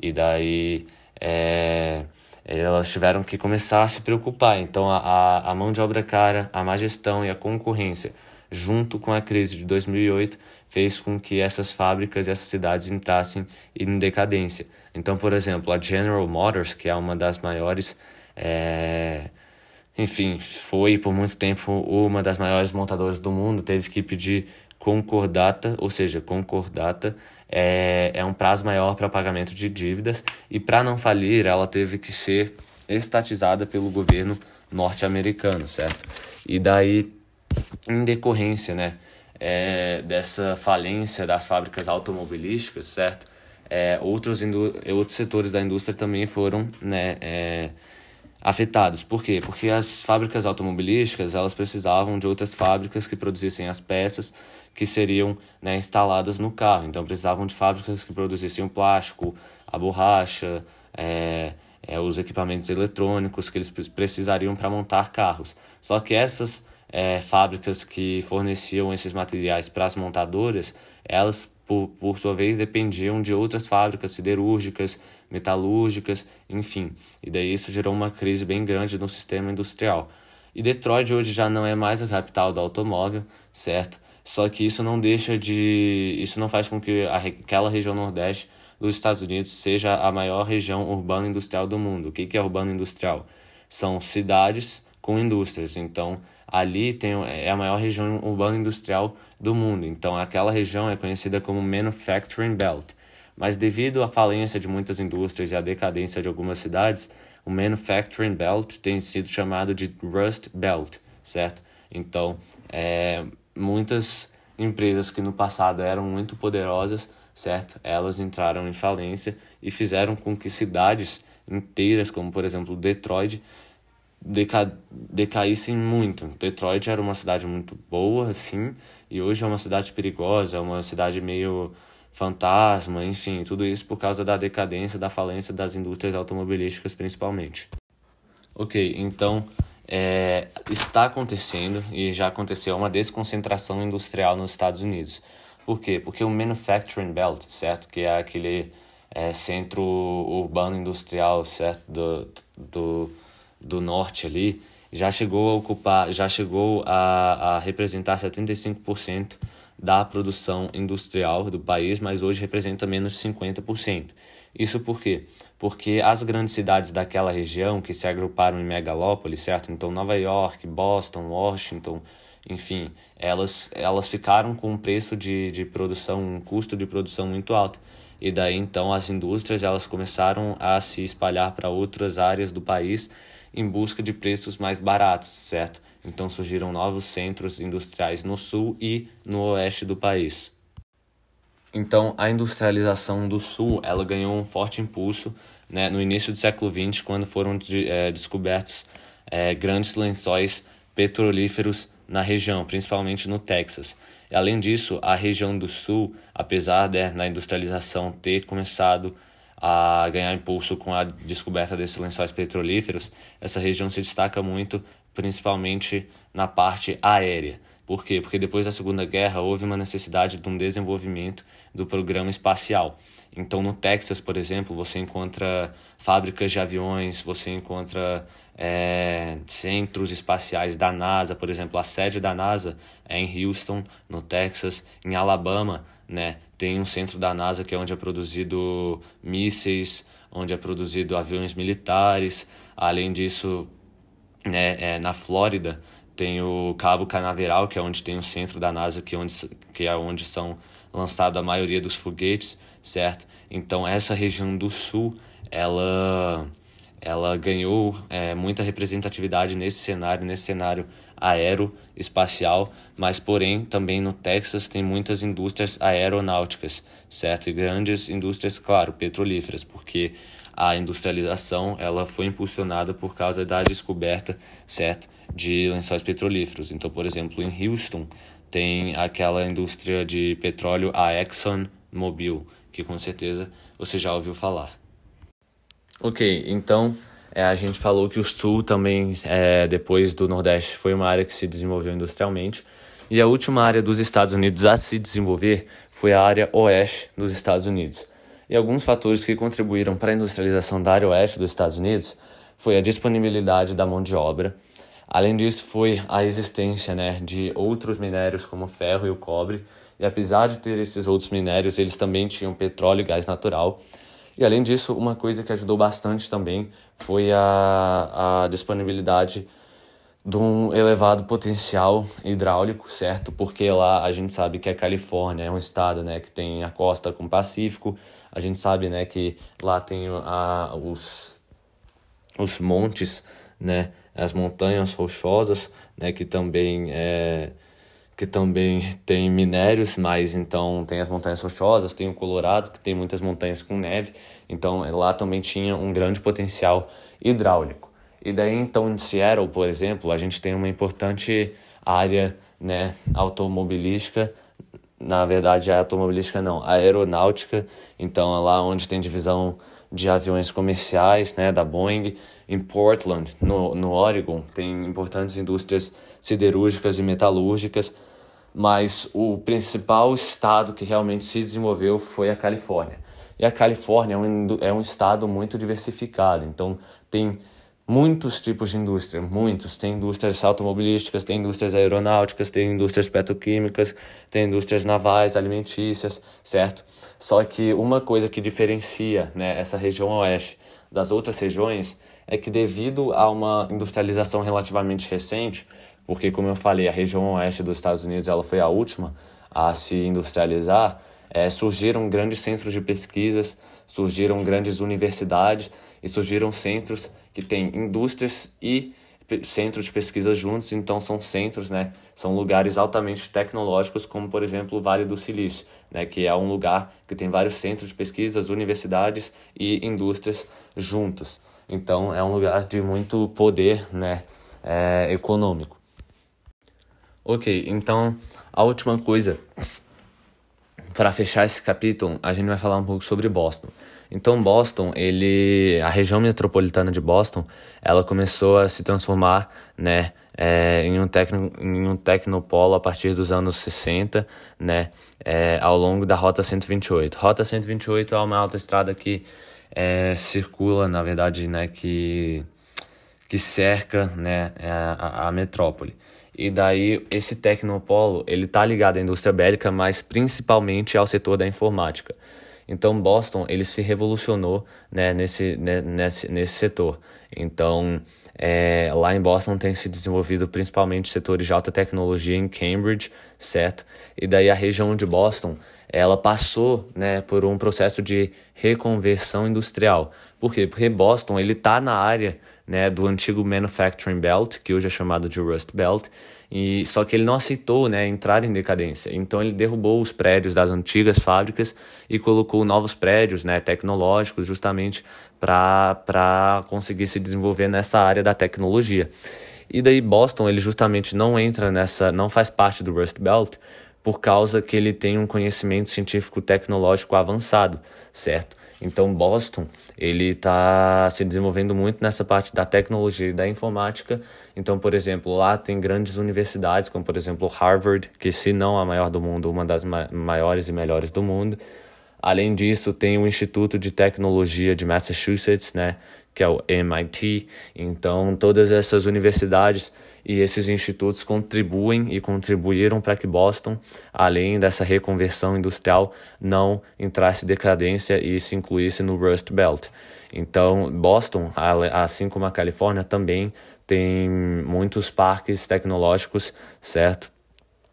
E daí é, elas tiveram que começar a se preocupar. Então a, a mão de obra cara, a má gestão e a concorrência, junto com a crise de 2008, fez com que essas fábricas e essas cidades entrassem em decadência. Então, por exemplo, a General Motors, que é uma das maiores. É, enfim, foi por muito tempo uma das maiores montadoras do mundo, teve que pedir concordata, ou seja, concordata é, é um prazo maior para pagamento de dívidas e para não falir ela teve que ser estatizada pelo governo norte-americano, certo? E daí, em decorrência, né, é, dessa falência das fábricas automobilísticas, certo? É, outros, outros setores da indústria também foram, né, é, afetados. Por quê? Porque as fábricas automobilísticas elas precisavam de outras fábricas que produzissem as peças que seriam né, instaladas no carro. Então precisavam de fábricas que produzissem o plástico, a borracha, é, é, os equipamentos eletrônicos que eles precisariam para montar carros. Só que essas é, fábricas que forneciam esses materiais para as montadoras, elas por, por sua vez dependiam de outras fábricas siderúrgicas, metalúrgicas, enfim. E daí isso gerou uma crise bem grande no sistema industrial. E Detroit hoje já não é mais a capital do automóvel, certo? Só que isso não deixa de. Isso não faz com que aquela região nordeste dos Estados Unidos seja a maior região urbana industrial do mundo. O que é urbano industrial? São cidades com indústrias. Então, ali tem, é a maior região urbana industrial do mundo. Então, aquela região é conhecida como Manufacturing Belt. Mas, devido à falência de muitas indústrias e à decadência de algumas cidades, o Manufacturing Belt tem sido chamado de Rust Belt, certo? Então, é, muitas empresas que no passado eram muito poderosas certo? Elas entraram em falência e fizeram com que cidades inteiras, como por exemplo Detroit, deca decaíssem muito. Detroit era uma cidade muito boa, assim, e hoje é uma cidade perigosa, é uma cidade meio fantasma, enfim, tudo isso por causa da decadência, da falência das indústrias automobilísticas principalmente. Ok, então é, está acontecendo e já aconteceu uma desconcentração industrial nos Estados Unidos. Por quê? Porque o Manufacturing Belt, certo? Que é aquele é, centro urbano industrial, certo? Do, do, do norte ali, já chegou a ocupar, já chegou a, a representar 75% da produção industrial do país, mas hoje representa menos 50%. Isso por quê? Porque as grandes cidades daquela região que se agruparam em megalópolis, certo? Então Nova York, Boston, Washington, enfim, elas, elas ficaram com um preço de, de produção, um custo de produção muito alto. E daí então as indústrias elas começaram a se espalhar para outras áreas do país em busca de preços mais baratos, certo? Então surgiram novos centros industriais no sul e no oeste do país. Então a industrialização do sul ela ganhou um forte impulso né, no início do século XX, quando foram é, descobertos é, grandes lençóis petrolíferos na região, principalmente no Texas. E, além disso, a região do sul, apesar de na industrialização ter começado a ganhar impulso com a descoberta desses lençóis petrolíferos, essa região se destaca muito, principalmente na parte aérea. Por quê? Porque depois da Segunda Guerra houve uma necessidade de um desenvolvimento do programa espacial. Então, no Texas, por exemplo, você encontra fábricas de aviões, você encontra é, centros espaciais da NASA, por exemplo, a sede da NASA é em Houston, no Texas, em Alabama, né? Tem um centro da NASA que é onde é produzido mísseis, onde é produzido aviões militares. Além disso, né, é, na Flórida tem o Cabo Canaveral, que é onde tem o centro da NASA, que é onde, que é onde são lançados a maioria dos foguetes, certo? Então essa região do sul, ela ela ganhou é, muita representatividade nesse cenário, nesse cenário aeroespacial, mas porém também no Texas tem muitas indústrias aeronáuticas, certo? E grandes indústrias, claro, petrolíferas, porque a industrialização ela foi impulsionada por causa da descoberta, certo, de lençóis petrolíferos. Então, por exemplo, em Houston tem aquela indústria de petróleo, a ExxonMobil, que com certeza você já ouviu falar. Ok, então é, a gente falou que o Sul também, é, depois do Nordeste, foi uma área que se desenvolveu industrialmente. E a última área dos Estados Unidos a se desenvolver foi a área Oeste dos Estados Unidos. E alguns fatores que contribuíram para a industrialização da área Oeste dos Estados Unidos foi a disponibilidade da mão de obra. Além disso, foi a existência né, de outros minérios como o ferro e o cobre. E apesar de ter esses outros minérios, eles também tinham petróleo e gás natural. E além disso, uma coisa que ajudou bastante também foi a, a disponibilidade de um elevado potencial hidráulico, certo? Porque lá a gente sabe que a Califórnia é um estado, né, que tem a costa com o Pacífico. A gente sabe, né, que lá tem a, os, os montes, né, as montanhas rochosas, né, que também é, que também tem minérios, mas então tem as montanhas rochosas, tem o Colorado, que tem muitas montanhas com neve, então lá também tinha um grande potencial hidráulico. E daí, então, em Seattle, por exemplo, a gente tem uma importante área né, automobilística, na verdade, a automobilística não, a aeronáutica, então é lá onde tem divisão de aviões comerciais, né, da Boeing. Em Portland, no, no Oregon, tem importantes indústrias siderúrgicas e metalúrgicas, mas o principal estado que realmente se desenvolveu foi a Califórnia. E a Califórnia é um, é um estado muito diversificado, então tem muitos tipos de indústria, muitos. Tem indústrias automobilísticas, tem indústrias aeronáuticas, tem indústrias petroquímicas, tem indústrias navais, alimentícias, certo? Só que uma coisa que diferencia né, essa região oeste das outras regiões é que devido a uma industrialização relativamente recente, porque como eu falei, a região oeste dos Estados Unidos ela foi a última a se industrializar, é, surgiram grandes centros de pesquisas, surgiram grandes universidades e surgiram centros que têm indústrias e centros de pesquisa juntos, então são centros, né, são lugares altamente tecnológicos, como por exemplo o Vale do Silício, né, que é um lugar que tem vários centros de pesquisas, universidades e indústrias juntos. Então é um lugar de muito poder, né, é, econômico. Ok, então a última coisa para fechar esse capítulo, a gente vai falar um pouco sobre Boston. Então Boston, ele, a região metropolitana de Boston, ela começou a se transformar, né, é, em, um tecno, em um tecnopolo a partir dos anos 60, né, é, ao longo da Rota 128. Rota 128 é uma autoestrada que é, circula, na verdade, né, que, que cerca, né, a, a metrópole. E daí esse tecnopolo, ele tá ligado à indústria bélica, mas principalmente ao setor da informática. Então Boston ele se revolucionou né, nesse, né, nesse, nesse setor. Então é, lá em Boston tem se desenvolvido principalmente setores de alta tecnologia em Cambridge, certo? E daí a região de Boston ela passou né, por um processo de reconversão industrial. Por quê? Porque Boston ele está na área né, do antigo Manufacturing Belt, que hoje é chamado de Rust Belt, e só que ele não aceitou, né, entrar em decadência. Então ele derrubou os prédios das antigas fábricas e colocou novos prédios, né, tecnológicos, justamente para conseguir se desenvolver nessa área da tecnologia. E daí Boston, ele justamente não entra nessa, não faz parte do Rust Belt, por causa que ele tem um conhecimento científico tecnológico avançado, certo? Então Boston, ele está se desenvolvendo muito nessa parte da tecnologia e da informática. Então, por exemplo, lá tem grandes universidades, como por exemplo Harvard, que se não a maior do mundo, uma das maiores e melhores do mundo. Além disso, tem o Instituto de Tecnologia de Massachusetts, né, que é o MIT. Então, todas essas universidades e esses institutos contribuem e contribuíram para que Boston, além dessa reconversão industrial, não entrasse em decadência e se incluísse no Rust Belt. Então, Boston, assim como a Califórnia, também tem muitos parques tecnológicos, certo?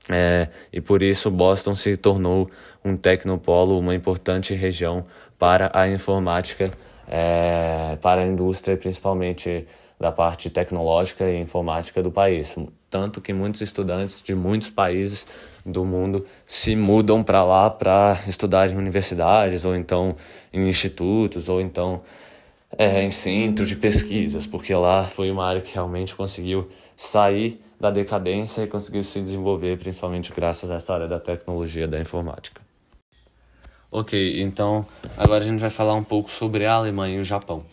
É, e por isso Boston se tornou um tecnopolo, uma importante região para a informática, é, para a indústria, principalmente da parte tecnológica e informática do país. Tanto que muitos estudantes de muitos países do mundo se mudam para lá para estudar em universidades, ou então em institutos, ou então é, em centro de pesquisas, porque lá foi uma área que realmente conseguiu sair da decadência e conseguiu se desenvolver, principalmente graças a essa área da tecnologia da informática. Ok, então agora a gente vai falar um pouco sobre a Alemanha e o Japão.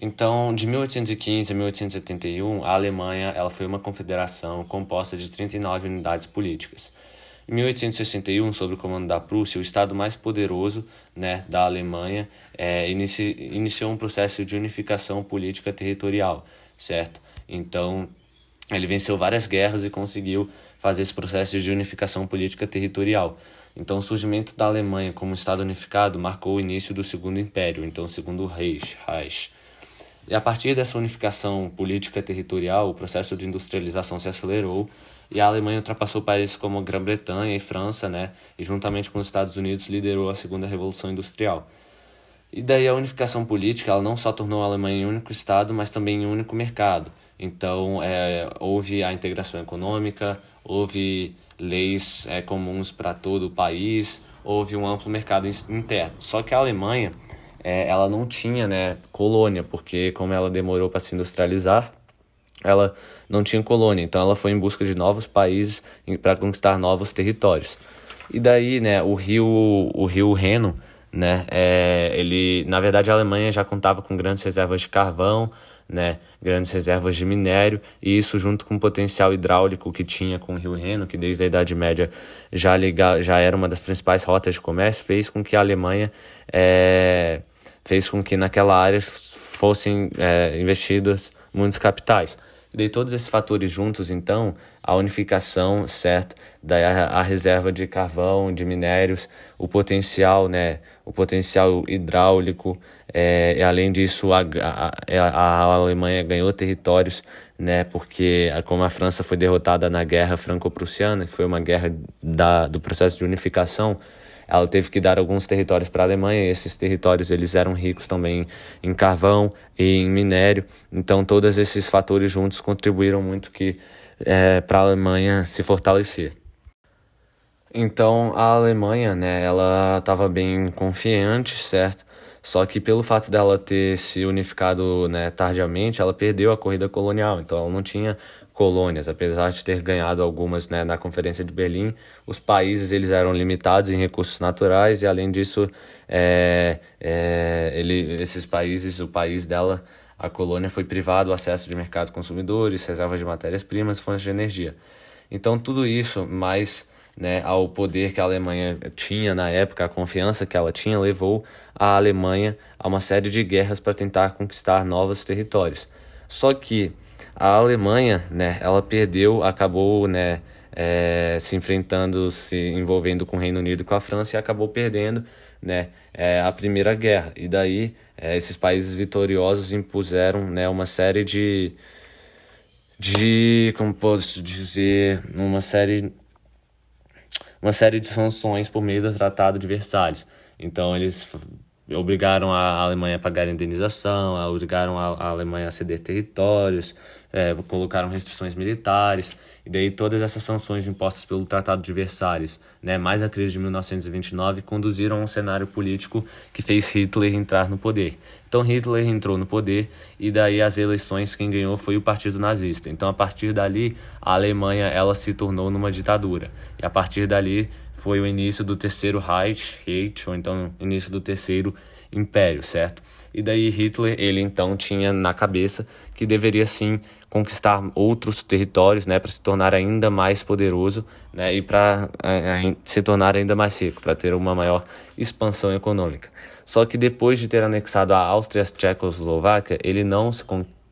Então, de 1815 a 1871, a Alemanha ela foi uma confederação composta de 39 unidades políticas. Em 1861, sob o comando da Prússia, o estado mais poderoso né, da Alemanha é, inici, iniciou um processo de unificação política territorial, certo? Então, ele venceu várias guerras e conseguiu fazer esse processo de unificação política territorial. Então, o surgimento da Alemanha como Estado unificado marcou o início do Segundo Império, então Segundo Reich. Reich. E a partir dessa unificação política territorial, o processo de industrialização se acelerou e a Alemanha ultrapassou países como Grã-Bretanha e França, né? E juntamente com os Estados Unidos liderou a segunda revolução industrial. E daí a unificação política, ela não só tornou a Alemanha um único estado, mas também um único mercado. Então, é, houve a integração econômica, houve leis é, comuns para todo o país, houve um amplo mercado interno. Só que a Alemanha é, ela não tinha né, colônia, porque como ela demorou para se industrializar, ela não tinha colônia, então ela foi em busca de novos países para conquistar novos territórios. E daí, né, o rio, o rio Reno, né, é, ele, na verdade, a Alemanha já contava com grandes reservas de carvão, né, grandes reservas de minério, e isso junto com o potencial hidráulico que tinha com o Rio Reno, que desde a Idade Média já, liga, já era uma das principais rotas de comércio, fez com que a Alemanha é, fez com que naquela área fossem é, investidos muitos capitais. E daí todos esses fatores juntos, então, a unificação, certo, daí a, reserva de carvão, de minérios, o potencial, né, o potencial hidráulico, é, além disso a, a, a, Alemanha ganhou territórios, né, porque como a França foi derrotada na guerra franco-prussiana, que foi uma guerra da, do processo de unificação, ela teve que dar alguns territórios para a Alemanha e esses territórios eles eram ricos também em carvão e em minério. Então todos esses fatores juntos contribuíram muito que é, para a Alemanha se fortalecer. Então a Alemanha né ela estava bem confiante certo? Só que pelo fato dela ter se unificado né, tardiamente, ela perdeu a corrida colonial. Então ela não tinha colônias, apesar de ter ganhado algumas né, na Conferência de Berlim, os países eles eram limitados em recursos naturais e além disso, é, é, ele, esses países, o país dela, a colônia foi privado o acesso de mercado consumidores, reservas de matérias-primas, fontes de energia. Então tudo isso, mais né, ao poder que a Alemanha tinha na época, a confiança que ela tinha, levou a Alemanha a uma série de guerras para tentar conquistar novos territórios. Só que a Alemanha, né, ela perdeu, acabou, né, é, se enfrentando, se envolvendo com o Reino Unido e com a França e acabou perdendo, né, é, a Primeira Guerra. E daí é, esses países vitoriosos impuseram, né, uma série de, de, como posso dizer, uma série, uma série de sanções por meio do Tratado de Versalhes. Então eles obrigaram a Alemanha a pagar indenização, obrigaram a Alemanha a ceder territórios, é, colocaram restrições militares, e daí todas essas sanções impostas pelo Tratado de Versalhes, né, mais a crise de 1929, conduziram a um cenário político que fez Hitler entrar no poder. Então Hitler entrou no poder e daí as eleições quem ganhou foi o Partido Nazista. Então a partir dali a Alemanha ela se tornou numa ditadura. E a partir dali foi o início do terceiro Reich, Reich ou então início do terceiro império, certo? E daí Hitler, ele então tinha na cabeça que deveria sim conquistar outros territórios, né, para se tornar ainda mais poderoso, né, e para é, é, se tornar ainda mais rico, para ter uma maior expansão econômica. Só que depois de ter anexado a Áustria e a Tchecoslováquia, ele não se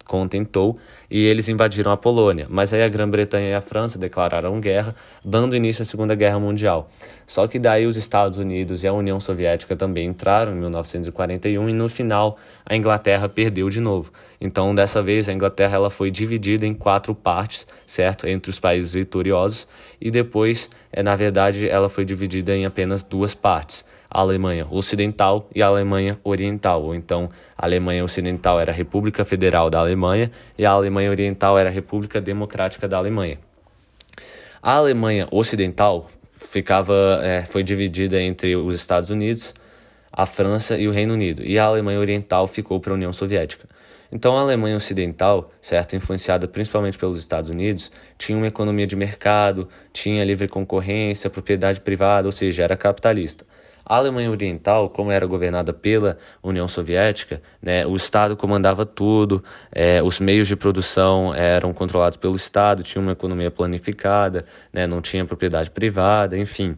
contentou e eles invadiram a Polônia. Mas aí a Grã-Bretanha e a França declararam guerra, dando início à Segunda Guerra Mundial. Só que daí os Estados Unidos e a União Soviética também entraram em 1941 e no final a Inglaterra perdeu de novo. Então dessa vez a Inglaterra ela foi dividida em quatro partes, certo, entre os países vitoriosos e depois, é, na verdade, ela foi dividida em apenas duas partes a Alemanha Ocidental e a Alemanha Oriental, ou então a Alemanha Ocidental era a República Federal da Alemanha e a Alemanha Oriental era a República Democrática da Alemanha. A Alemanha Ocidental ficava, é, foi dividida entre os Estados Unidos, a França e o Reino Unido, e a Alemanha Oriental ficou para a União Soviética. Então a Alemanha Ocidental, certo, influenciada principalmente pelos Estados Unidos, tinha uma economia de mercado, tinha livre concorrência, propriedade privada, ou seja, era capitalista. A Alemanha Oriental, como era governada pela União Soviética, né, o Estado comandava tudo, é, os meios de produção eram controlados pelo Estado, tinha uma economia planificada, né, não tinha propriedade privada, enfim.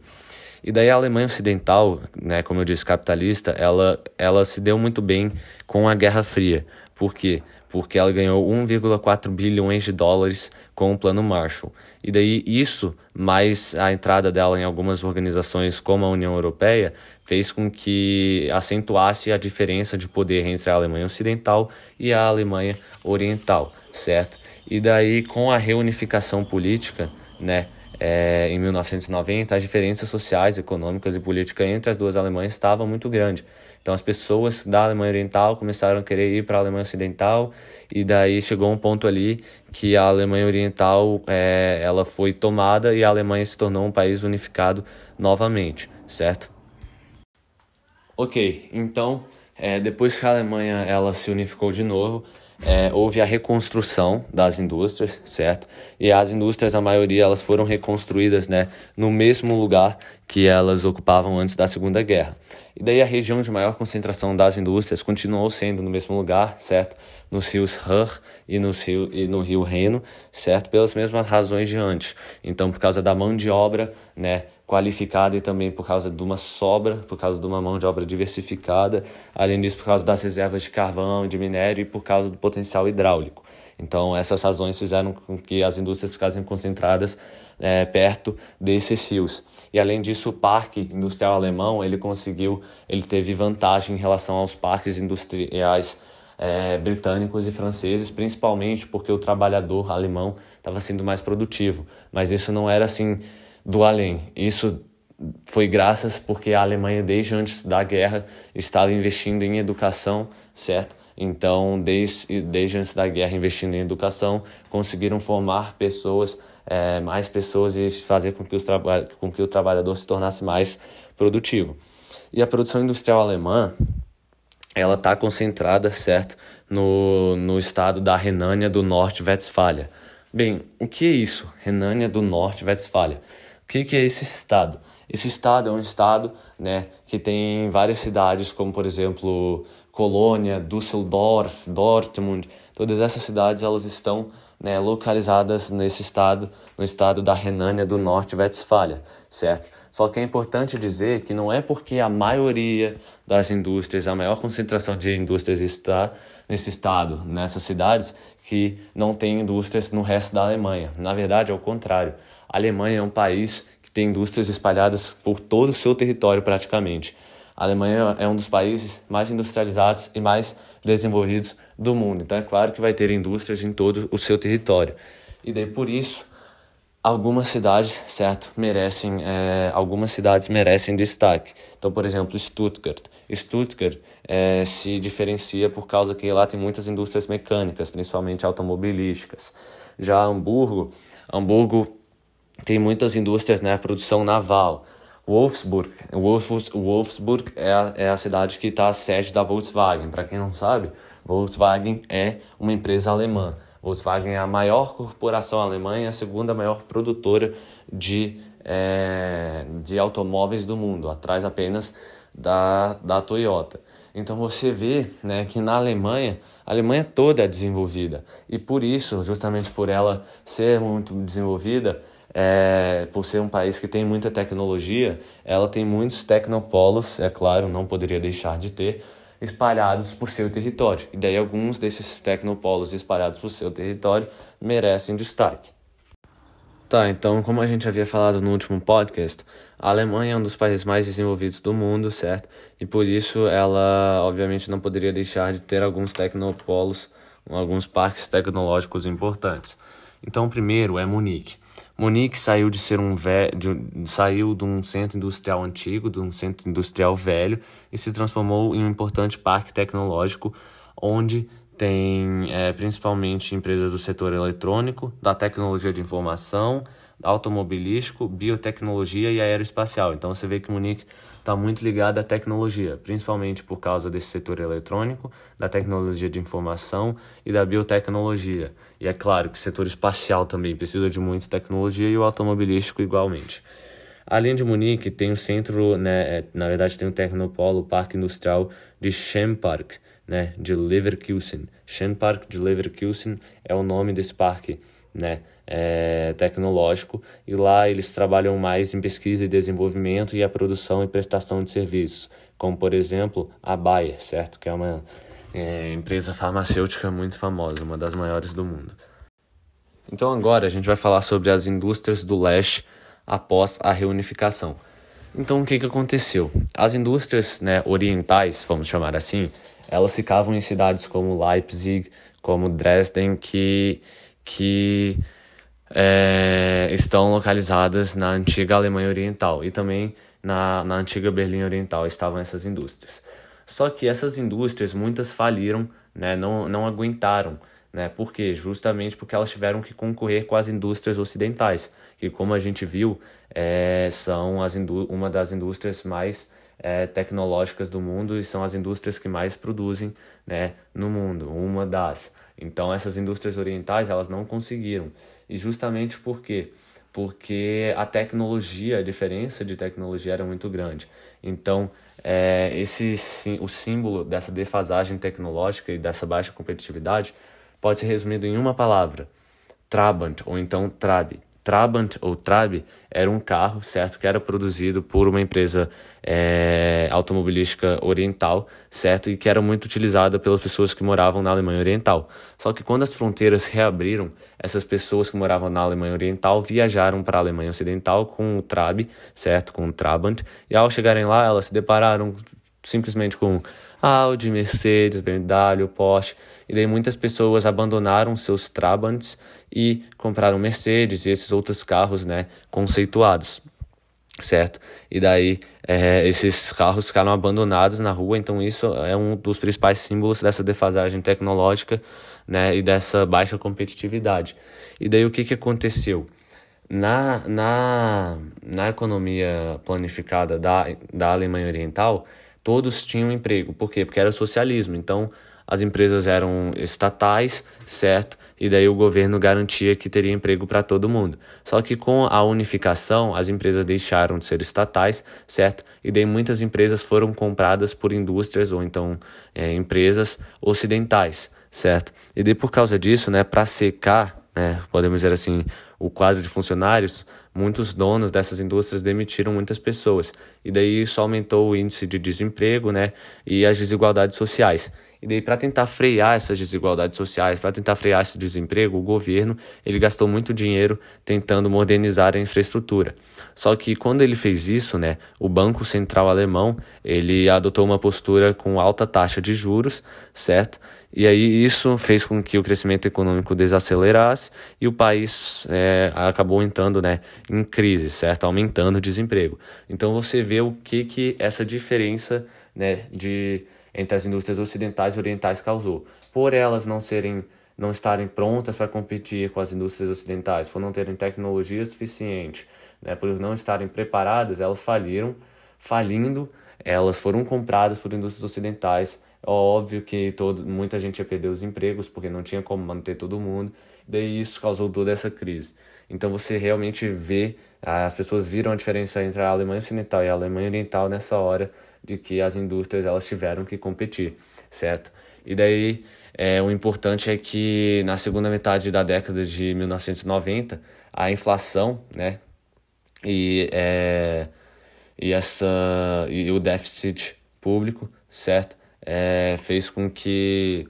E daí a Alemanha Ocidental, né, como eu disse, capitalista, ela, ela se deu muito bem com a Guerra Fria. Por quê? Porque ela ganhou 1,4 bilhões de dólares com o Plano Marshall. E daí isso, mais a entrada dela em algumas organizações como a União Europeia, fez com que acentuasse a diferença de poder entre a Alemanha Ocidental e a Alemanha Oriental, certo? E daí com a reunificação política, né, é, em 1990, as diferenças sociais, econômicas e políticas entre as duas Alemanhas estavam muito grandes. Então as pessoas da Alemanha Oriental começaram a querer ir para a Alemanha Ocidental e daí chegou um ponto ali que a Alemanha Oriental é, ela foi tomada e a Alemanha se tornou um país unificado novamente, certo? Ok, então é, depois que a Alemanha ela se unificou de novo, é, houve a reconstrução das indústrias, certo? E as indústrias, a maioria, elas foram reconstruídas né, no mesmo lugar que elas ocupavam antes da Segunda Guerra. E daí a região de maior concentração das indústrias continuou sendo no mesmo lugar, certo? Nos rios Ruhr e no rio, e no rio Reno, certo? Pelas mesmas razões de antes. Então, por causa da mão de obra, né? qualificada e também por causa de uma sobra, por causa de uma mão de obra diversificada, além disso por causa das reservas de carvão de minério e por causa do potencial hidráulico. Então essas razões fizeram com que as indústrias ficassem concentradas é, perto desses rios. E além disso, o parque industrial alemão ele conseguiu, ele teve vantagem em relação aos parques industriais é, britânicos e franceses, principalmente porque o trabalhador alemão estava sendo mais produtivo. Mas isso não era assim do além. Isso foi graças porque a Alemanha, desde antes da guerra, estava investindo em educação, certo? Então, desde, desde antes da guerra, investindo em educação, conseguiram formar pessoas, é, mais pessoas e fazer com que, os com que o trabalhador se tornasse mais produtivo. E a produção industrial alemã, ela está concentrada, certo, no, no estado da Renânia do Norte-Westfália. Bem, o que é isso? Renânia do Norte-Westfália. O que, que é esse estado? Esse estado é um estado né, que tem várias cidades, como por exemplo Colônia, Düsseldorf, Dortmund. Todas essas cidades elas estão né, localizadas nesse estado, no estado da Renânia do Norte-Westfália, certo? Só que é importante dizer que não é porque a maioria das indústrias, a maior concentração de indústrias está nesse estado, nessas cidades, que não tem indústrias no resto da Alemanha. Na verdade, é o contrário. A Alemanha é um país que tem indústrias espalhadas por todo o seu território praticamente. A Alemanha é um dos países mais industrializados e mais desenvolvidos do mundo. Então é claro que vai ter indústrias em todo o seu território. E daí por isso algumas cidades, certo, merecem é, algumas cidades merecem destaque. Então, por exemplo, Stuttgart. Stuttgart é, se diferencia por causa que lá tem muitas indústrias mecânicas, principalmente automobilísticas. Já Hamburgo, Hamburgo tem muitas indústrias, né? Produção naval. Wolfsburg, Wolfsburg é a, é a cidade que está a sede da Volkswagen. Para quem não sabe, Volkswagen é uma empresa alemã. Volkswagen é a maior corporação alemã e a segunda maior produtora de, é, de automóveis do mundo, atrás apenas da, da Toyota. Então você vê né, que na Alemanha, a Alemanha toda é desenvolvida. E por isso, justamente por ela ser muito desenvolvida, é, por ser um país que tem muita tecnologia, ela tem muitos tecnopolos, é claro, não poderia deixar de ter, espalhados por seu território. E daí alguns desses tecnopolos espalhados por seu território merecem destaque. Tá, então, como a gente havia falado no último podcast, a Alemanha é um dos países mais desenvolvidos do mundo, certo? E por isso ela, obviamente, não poderia deixar de ter alguns tecnopolos, alguns parques tecnológicos importantes. Então, o primeiro é Munique. Munique saiu de ser um ve de, saiu de um centro industrial antigo, de um centro industrial velho e se transformou em um importante parque tecnológico onde tem é, principalmente empresas do setor eletrônico, da tecnologia de informação, automobilístico, biotecnologia e aeroespacial. Então você vê que Munique está muito ligado à tecnologia, principalmente por causa desse setor eletrônico, da tecnologia de informação e da biotecnologia. E é claro que o setor espacial também precisa de muita tecnologia e o automobilístico igualmente. Além de Munique, tem o centro, né, é, na verdade tem o Tecnopolo, o Parque Industrial de Chempark, né, de Leverkusen. Chempark de Leverkusen é o nome desse parque né, é, tecnológico e lá eles trabalham mais em pesquisa e desenvolvimento e a produção e prestação de serviços, como por exemplo a Bayer, certo? Que é uma é, empresa farmacêutica muito famosa, uma das maiores do mundo. Então agora a gente vai falar sobre as indústrias do leste após a reunificação. Então o que, que aconteceu? As indústrias né, orientais, vamos chamar assim, elas ficavam em cidades como Leipzig, como Dresden, que que é, estão localizadas na antiga Alemanha Oriental e também na, na antiga Berlim Oriental estavam essas indústrias. Só que essas indústrias, muitas faliram, né, não, não aguentaram. Né, por quê? Justamente porque elas tiveram que concorrer com as indústrias ocidentais, que, como a gente viu, é, são as uma das indústrias mais é, tecnológicas do mundo e são as indústrias que mais produzem né, no mundo, uma das. Então essas indústrias orientais elas não conseguiram. E justamente por quê? Porque a tecnologia, a diferença de tecnologia era muito grande. Então, é, esse o símbolo dessa defasagem tecnológica e dessa baixa competitividade pode ser resumido em uma palavra: Trabant ou então Trabe. Trabant ou Trabe era um carro, certo, que era produzido por uma empresa é, automobilística oriental, certo, e que era muito utilizada pelas pessoas que moravam na Alemanha Oriental. Só que quando as fronteiras reabriram, essas pessoas que moravam na Alemanha Oriental viajaram para a Alemanha Ocidental com o Trabe, certo, com o Trabant, e ao chegarem lá, elas se depararam simplesmente com Audi, Mercedes, BMW, Porsche. E daí muitas pessoas abandonaram seus Trabants e compraram Mercedes e esses outros carros, né, conceituados, certo? E daí é, esses carros ficaram abandonados na rua, então isso é um dos principais símbolos dessa defasagem tecnológica, né, e dessa baixa competitividade. E daí o que que aconteceu? Na, na, na economia planificada da, da Alemanha Oriental, todos tinham emprego. Por quê? Porque era socialismo. Então, as empresas eram estatais, certo? E daí o governo garantia que teria emprego para todo mundo. Só que com a unificação, as empresas deixaram de ser estatais, certo? E daí muitas empresas foram compradas por indústrias ou então é, empresas ocidentais, certo? E daí por causa disso, né, para secar, né, podemos dizer assim, o quadro de funcionários, muitos donos dessas indústrias demitiram muitas pessoas. E daí isso aumentou o índice de desemprego né, e as desigualdades sociais. E daí, para tentar frear essas desigualdades sociais, para tentar frear esse desemprego, o governo ele gastou muito dinheiro tentando modernizar a infraestrutura. Só que quando ele fez isso, né, o Banco Central Alemão ele adotou uma postura com alta taxa de juros, certo? E aí isso fez com que o crescimento econômico desacelerasse e o país é, acabou entrando né, em crise, certo? Aumentando o desemprego. Então você vê o que, que essa diferença né, de entre as indústrias ocidentais e orientais causou. Por elas não serem não estarem prontas para competir com as indústrias ocidentais, por não terem tecnologia suficiente, né, por não estarem preparadas, elas faliram. Falindo, elas foram compradas por indústrias ocidentais. É óbvio que todo, muita gente ia perder os empregos, porque não tinha como manter todo mundo. Daí isso causou toda essa crise. Então você realmente vê, as pessoas viram a diferença entre a Alemanha Ocidental e a Alemanha Oriental nessa hora de que as indústrias elas tiveram que competir, certo? E daí é, o importante é que na segunda metade da década de 1990 a inflação, né, e, é, e essa e o déficit público, certo, é, fez com que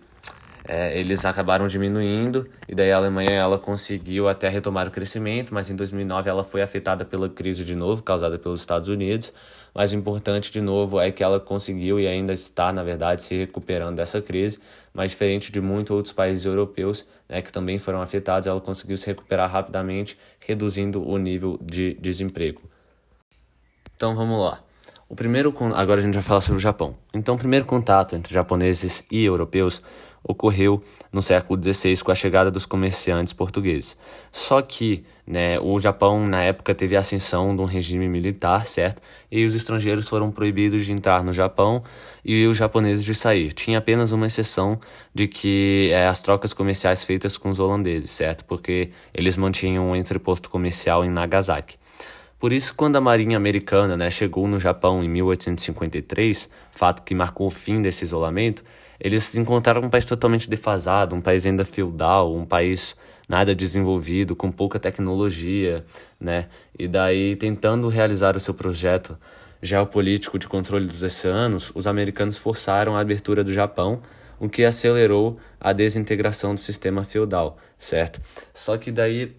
é, eles acabaram diminuindo e daí a Alemanha ela conseguiu até retomar o crescimento, mas em 2009 ela foi afetada pela crise de novo causada pelos Estados Unidos. Mas o importante de novo é que ela conseguiu e ainda está, na verdade, se recuperando dessa crise, mas diferente de muitos outros países europeus, né, que também foram afetados, ela conseguiu se recuperar rapidamente, reduzindo o nível de desemprego. Então vamos lá. O primeiro agora a gente vai falar sobre o Japão. Então, o primeiro contato entre japoneses e europeus ocorreu no século XVI com a chegada dos comerciantes portugueses. Só que né, o Japão, na época, teve a ascensão de um regime militar, certo? E os estrangeiros foram proibidos de entrar no Japão e os japoneses de sair. Tinha apenas uma exceção de que é, as trocas comerciais feitas com os holandeses, certo? Porque eles mantinham um entreposto comercial em Nagasaki. Por isso, quando a Marinha Americana né, chegou no Japão em 1853, fato que marcou o fim desse isolamento, eles encontraram um país totalmente defasado, um país ainda feudal, um país nada desenvolvido, com pouca tecnologia, né? E daí, tentando realizar o seu projeto geopolítico de controle dos oceanos, os americanos forçaram a abertura do Japão, o que acelerou a desintegração do sistema feudal, certo? Só que daí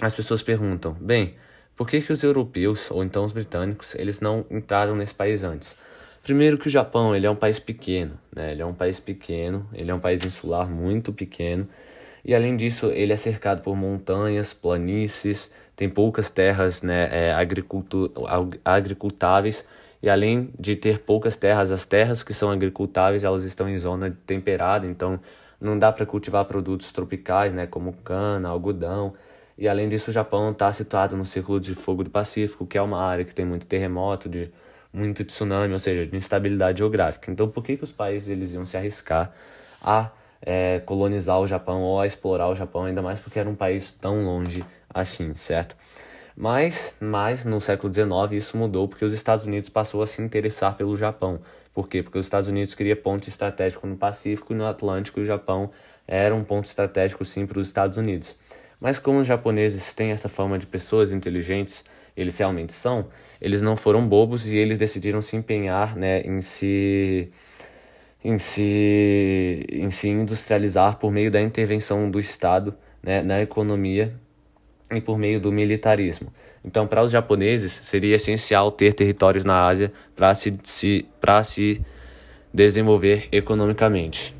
as pessoas perguntam, bem, por que, que os europeus, ou então os britânicos, eles não entraram nesse país antes? Primeiro que o Japão, ele é um país pequeno, né? Ele é um país pequeno, ele é um país insular muito pequeno. E além disso, ele é cercado por montanhas, planícies, tem poucas terras né, é, agricultáveis. E além de ter poucas terras, as terras que são agricultáveis, elas estão em zona temperada, então não dá para cultivar produtos tropicais, né, como cana, algodão. E além disso, o Japão está situado no Círculo de Fogo do Pacífico, que é uma área que tem muito terremoto, de muito tsunami, ou seja, de instabilidade geográfica. Então, por que, que os países eles iam se arriscar a é, colonizar o Japão ou a explorar o Japão, ainda mais porque era um país tão longe assim, certo? Mas, mas no século XIX isso mudou porque os Estados Unidos passou a se interessar pelo Japão. Por quê? Porque os Estados Unidos queria ponto estratégico no Pacífico e no Atlântico e o Japão era um ponto estratégico sim para os Estados Unidos. Mas como os japoneses têm essa fama de pessoas inteligentes, eles realmente são, eles não foram bobos e eles decidiram se empenhar né, em se em se, em se industrializar por meio da intervenção do Estado né, na economia e por meio do militarismo. Então, para os japoneses, seria essencial ter territórios na Ásia para se, se, se desenvolver economicamente.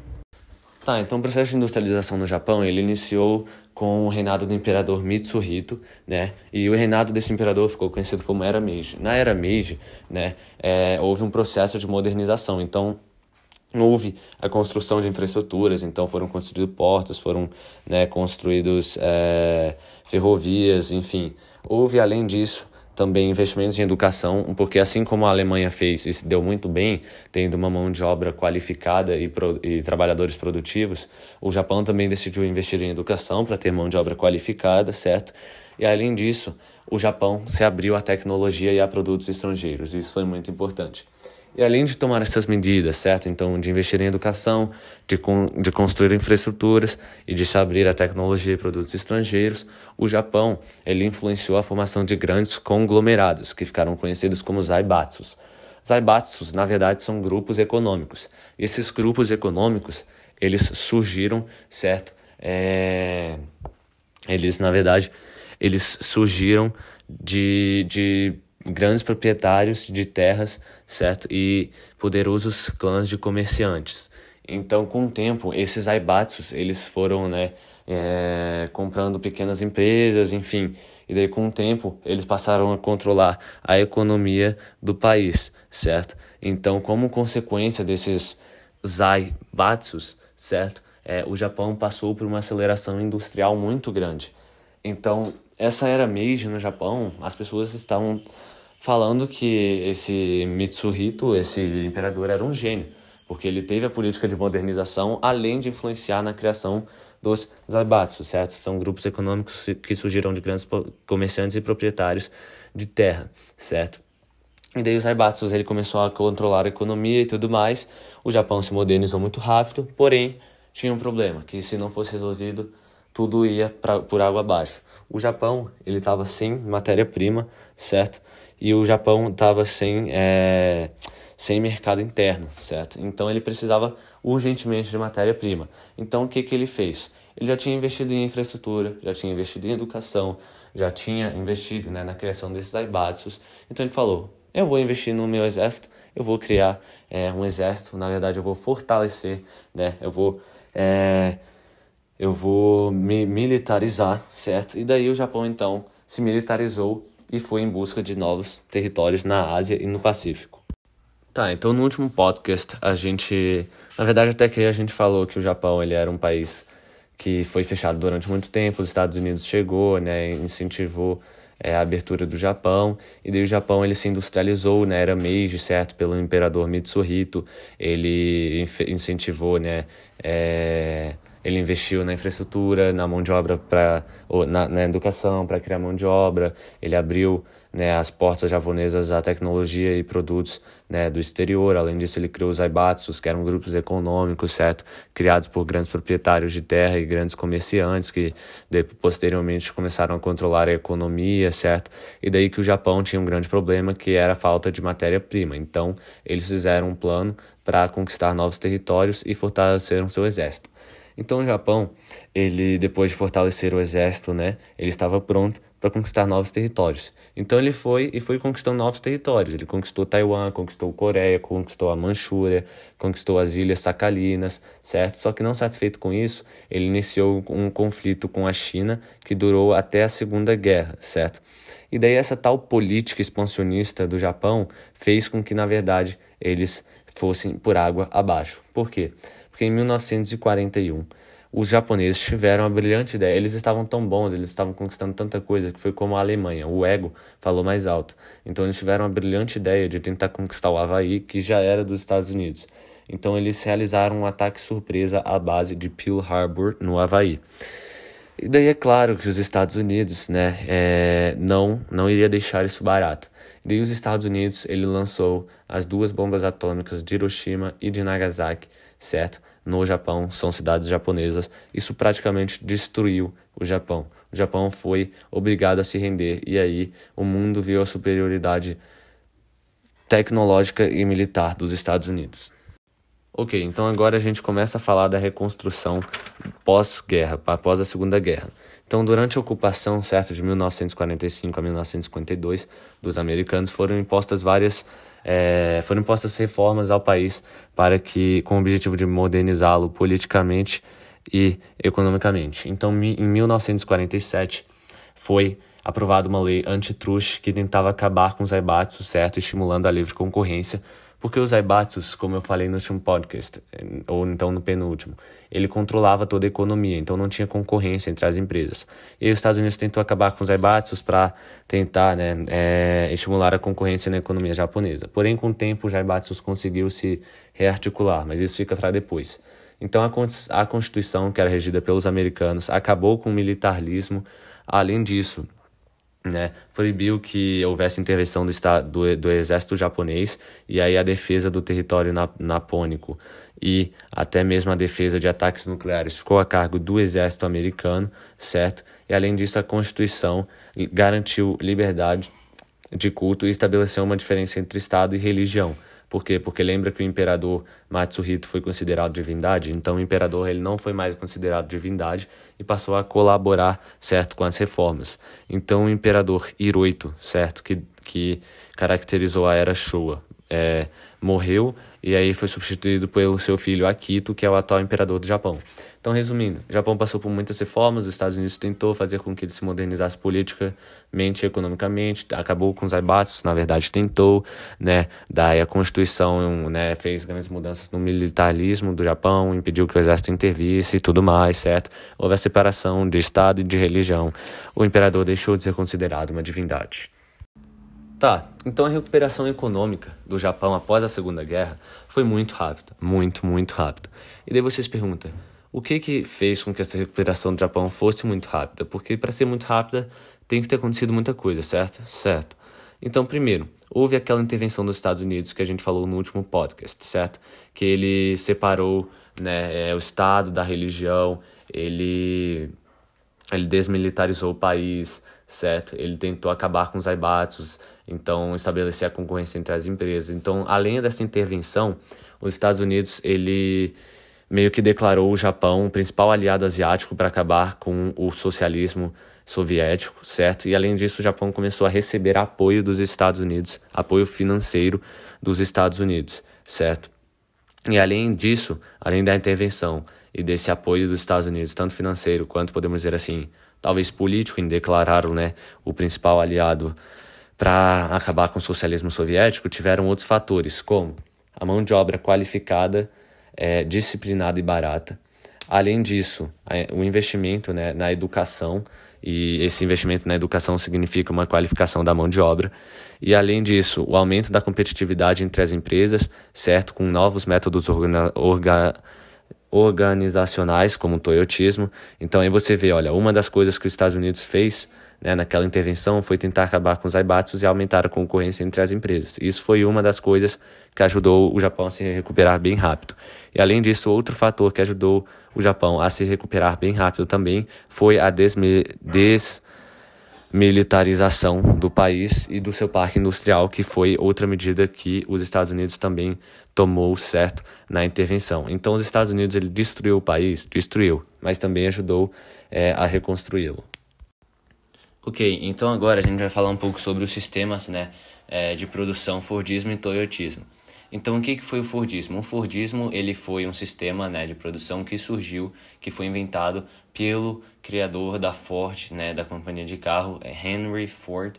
Tá, então o processo de industrialização no Japão, ele iniciou com o reinado do imperador Mitsuhito, né? E o reinado desse imperador ficou conhecido como Era Meiji. Na Era Meiji, né, é, houve um processo de modernização. Então, houve a construção de infraestruturas, então foram construídos portos, foram né, construídos é, ferrovias, enfim. Houve, além disso, também investimentos em educação, porque assim como a Alemanha fez e se deu muito bem, tendo uma mão de obra qualificada e, pro, e trabalhadores produtivos, o Japão também decidiu investir em educação para ter mão de obra qualificada, certo? E além disso, o Japão se abriu à tecnologia e a produtos estrangeiros, isso foi muito importante. E além de tomar essas medidas, certo? Então, de investir em educação, de, con de construir infraestruturas e de se abrir a tecnologia e produtos estrangeiros, o Japão ele influenciou a formação de grandes conglomerados, que ficaram conhecidos como zaibatsus. Zaibatsus, na verdade, são grupos econômicos. E esses grupos econômicos, eles surgiram, certo? É... Eles, na verdade, eles surgiram de, de grandes proprietários de terras, certo? E poderosos clãs de comerciantes. Então, com o tempo, esses aibatsus, eles foram, né, é, comprando pequenas empresas, enfim. E daí, com o tempo, eles passaram a controlar a economia do país, certo? Então, como consequência desses zaibatsus, certo? É, o Japão passou por uma aceleração industrial muito grande. Então, essa era Meiji no Japão, as pessoas estavam falando que esse Mitsuhito, esse imperador, era um gênio, porque ele teve a política de modernização, além de influenciar na criação dos zaibatsu, certo? São grupos econômicos que surgiram de grandes comerciantes e proprietários de terra, certo? E daí os zaibatsus ele começou a controlar a economia e tudo mais. O Japão se modernizou muito rápido, porém tinha um problema, que se não fosse resolvido, tudo ia pra, por água abaixo. O Japão ele estava sem matéria-prima, certo? E o Japão estava sem, é, sem mercado interno, certo? Então ele precisava urgentemente de matéria-prima. Então o que, que ele fez? Ele já tinha investido em infraestrutura, já tinha investido em educação, já tinha investido né, na criação desses aibatsus. Então ele falou: eu vou investir no meu exército, eu vou criar é, um exército, na verdade eu vou fortalecer, né? Eu vou é, eu vou me militarizar, certo? E daí o Japão então se militarizou e foi em busca de novos territórios na Ásia e no Pacífico. Tá, então no último podcast a gente, na verdade até que a gente falou que o Japão ele era um país que foi fechado durante muito tempo, os Estados Unidos chegou, né, incentivou é, a abertura do Japão, e daí o Japão ele se industrializou, né, era Meiji, certo, pelo imperador Mitsuhito, ele incentivou, né, é, ele investiu na infraestrutura, na mão de obra para na, na educação para criar mão de obra. Ele abriu né, as portas japonesas à tecnologia e produtos né, do exterior. Além disso, ele criou os aibatsus, que eram grupos econômicos, certo, criados por grandes proprietários de terra e grandes comerciantes que daí, posteriormente começaram a controlar a economia, certo? E daí que o Japão tinha um grande problema que era a falta de matéria-prima. Então, eles fizeram um plano para conquistar novos territórios e fortaleceram seu exército. Então o Japão, ele depois de fortalecer o exército, né, ele estava pronto para conquistar novos territórios. Então ele foi e foi conquistando novos territórios. Ele conquistou Taiwan, conquistou Coreia, conquistou a Manchúria, conquistou as ilhas Sakalinas, certo? Só que não satisfeito com isso, ele iniciou um conflito com a China que durou até a Segunda Guerra, certo? E daí essa tal política expansionista do Japão fez com que, na verdade, eles fossem por água abaixo. Por quê? Em 1941 os japoneses tiveram a brilhante ideia. Eles estavam tão bons, eles estavam conquistando tanta coisa que foi como a Alemanha, o ego falou mais alto. Então eles tiveram a brilhante ideia de tentar conquistar o Havaí, que já era dos Estados Unidos. Então eles realizaram um ataque surpresa à base de Pearl Harbor, no Havaí. E daí é claro que os Estados Unidos, né, é, não não iria deixar isso barato. E daí os Estados Unidos ele lançou as duas bombas atômicas de Hiroshima e de Nagasaki, certo? No Japão, são cidades japonesas. Isso praticamente destruiu o Japão. O Japão foi obrigado a se render e aí o mundo viu a superioridade tecnológica e militar dos Estados Unidos. Ok, então agora a gente começa a falar da reconstrução pós-guerra, após a Segunda Guerra. Então, durante a ocupação, certo, de 1945 a 1952, dos americanos, foram impostas várias, é, foram impostas reformas ao país para que, com o objetivo de modernizá-lo politicamente e economicamente. Então, em 1947, foi aprovada uma lei antitruste que tentava acabar com os aibatsu, certo, estimulando a livre concorrência porque os Aibatsus, como eu falei no último podcast, ou então no penúltimo, ele controlava toda a economia, então não tinha concorrência entre as empresas. E os Estados Unidos tentou acabar com os Aibatsus para tentar né, é, estimular a concorrência na economia japonesa. Porém, com o tempo, os Aibatsus conseguiu se rearticular, mas isso fica para depois. Então, a Constituição, que era regida pelos americanos, acabou com o militarismo. Além disso, né, proibiu que houvesse intervenção do, do, do, exército japonês e aí a defesa do território napônico e até mesmo a defesa de ataques nucleares ficou a cargo do exército americano, certo? E além disso, a Constituição garantiu liberdade de culto e estabeleceu uma diferença entre Estado e religião. Por quê? Porque lembra que o imperador Matsuhito foi considerado divindade, então o imperador ele não foi mais considerado divindade e passou a colaborar, certo, com as reformas. Então o imperador Hirohito, certo, que, que caracterizou a era Showa, é, morreu e aí foi substituído pelo seu filho Akito, que é o atual imperador do Japão. Então, resumindo, o Japão passou por muitas reformas, os Estados Unidos tentou fazer com que ele se modernizasse politicamente e economicamente, acabou com os aibatsus, na verdade tentou, né, daí a Constituição né, fez grandes mudanças no militarismo do Japão, impediu que o exército intervisse e tudo mais, certo? Houve a separação de Estado e de religião. O imperador deixou de ser considerado uma divindade. Tá, então a recuperação econômica do Japão após a Segunda Guerra foi muito rápida, muito, muito rápida. E daí vocês perguntam, o que que fez com que essa recuperação do Japão fosse muito rápida? Porque para ser muito rápida tem que ter acontecido muita coisa, certo? Certo. Então, primeiro, houve aquela intervenção dos Estados Unidos que a gente falou no último podcast, certo? Que ele separou né, é, o Estado da religião, ele, ele desmilitarizou o país, certo? Ele tentou acabar com os aibatsus, então estabelecer a concorrência entre as empresas. Então, além dessa intervenção, os Estados Unidos ele meio que declarou o Japão o principal aliado asiático para acabar com o socialismo soviético, certo? E além disso, o Japão começou a receber apoio dos Estados Unidos, apoio financeiro dos Estados Unidos, certo? E além disso, além da intervenção e desse apoio dos Estados Unidos, tanto financeiro quanto, podemos dizer assim, talvez político, em declarar né, o principal aliado para acabar com o socialismo soviético, tiveram outros fatores, como a mão de obra qualificada é, disciplinada e barata. Além disso, o investimento né, na educação, e esse investimento na educação significa uma qualificação da mão de obra. E além disso, o aumento da competitividade entre as empresas, certo, com novos métodos orga organizacionais, como o toyotismo. Então aí você vê, olha, uma das coisas que os Estados Unidos fez né, naquela intervenção foi tentar acabar com os aibatsus e aumentar a concorrência entre as empresas. Isso foi uma das coisas que ajudou o Japão a se recuperar bem rápido. E além disso, outro fator que ajudou o Japão a se recuperar bem rápido também foi a desmilitarização do país e do seu parque industrial, que foi outra medida que os Estados Unidos também tomou certo na intervenção. Então, os Estados Unidos ele destruiu o país, destruiu, mas também ajudou é, a reconstruí-lo. Ok, então agora a gente vai falar um pouco sobre os sistemas né, é, de produção Fordismo e Toyotismo. Então, o que, foi o Fordismo? O Fordismo ele foi um sistema né, de produção que surgiu, que foi inventado pelo criador da Ford, né, da companhia de carro, é Henry Ford.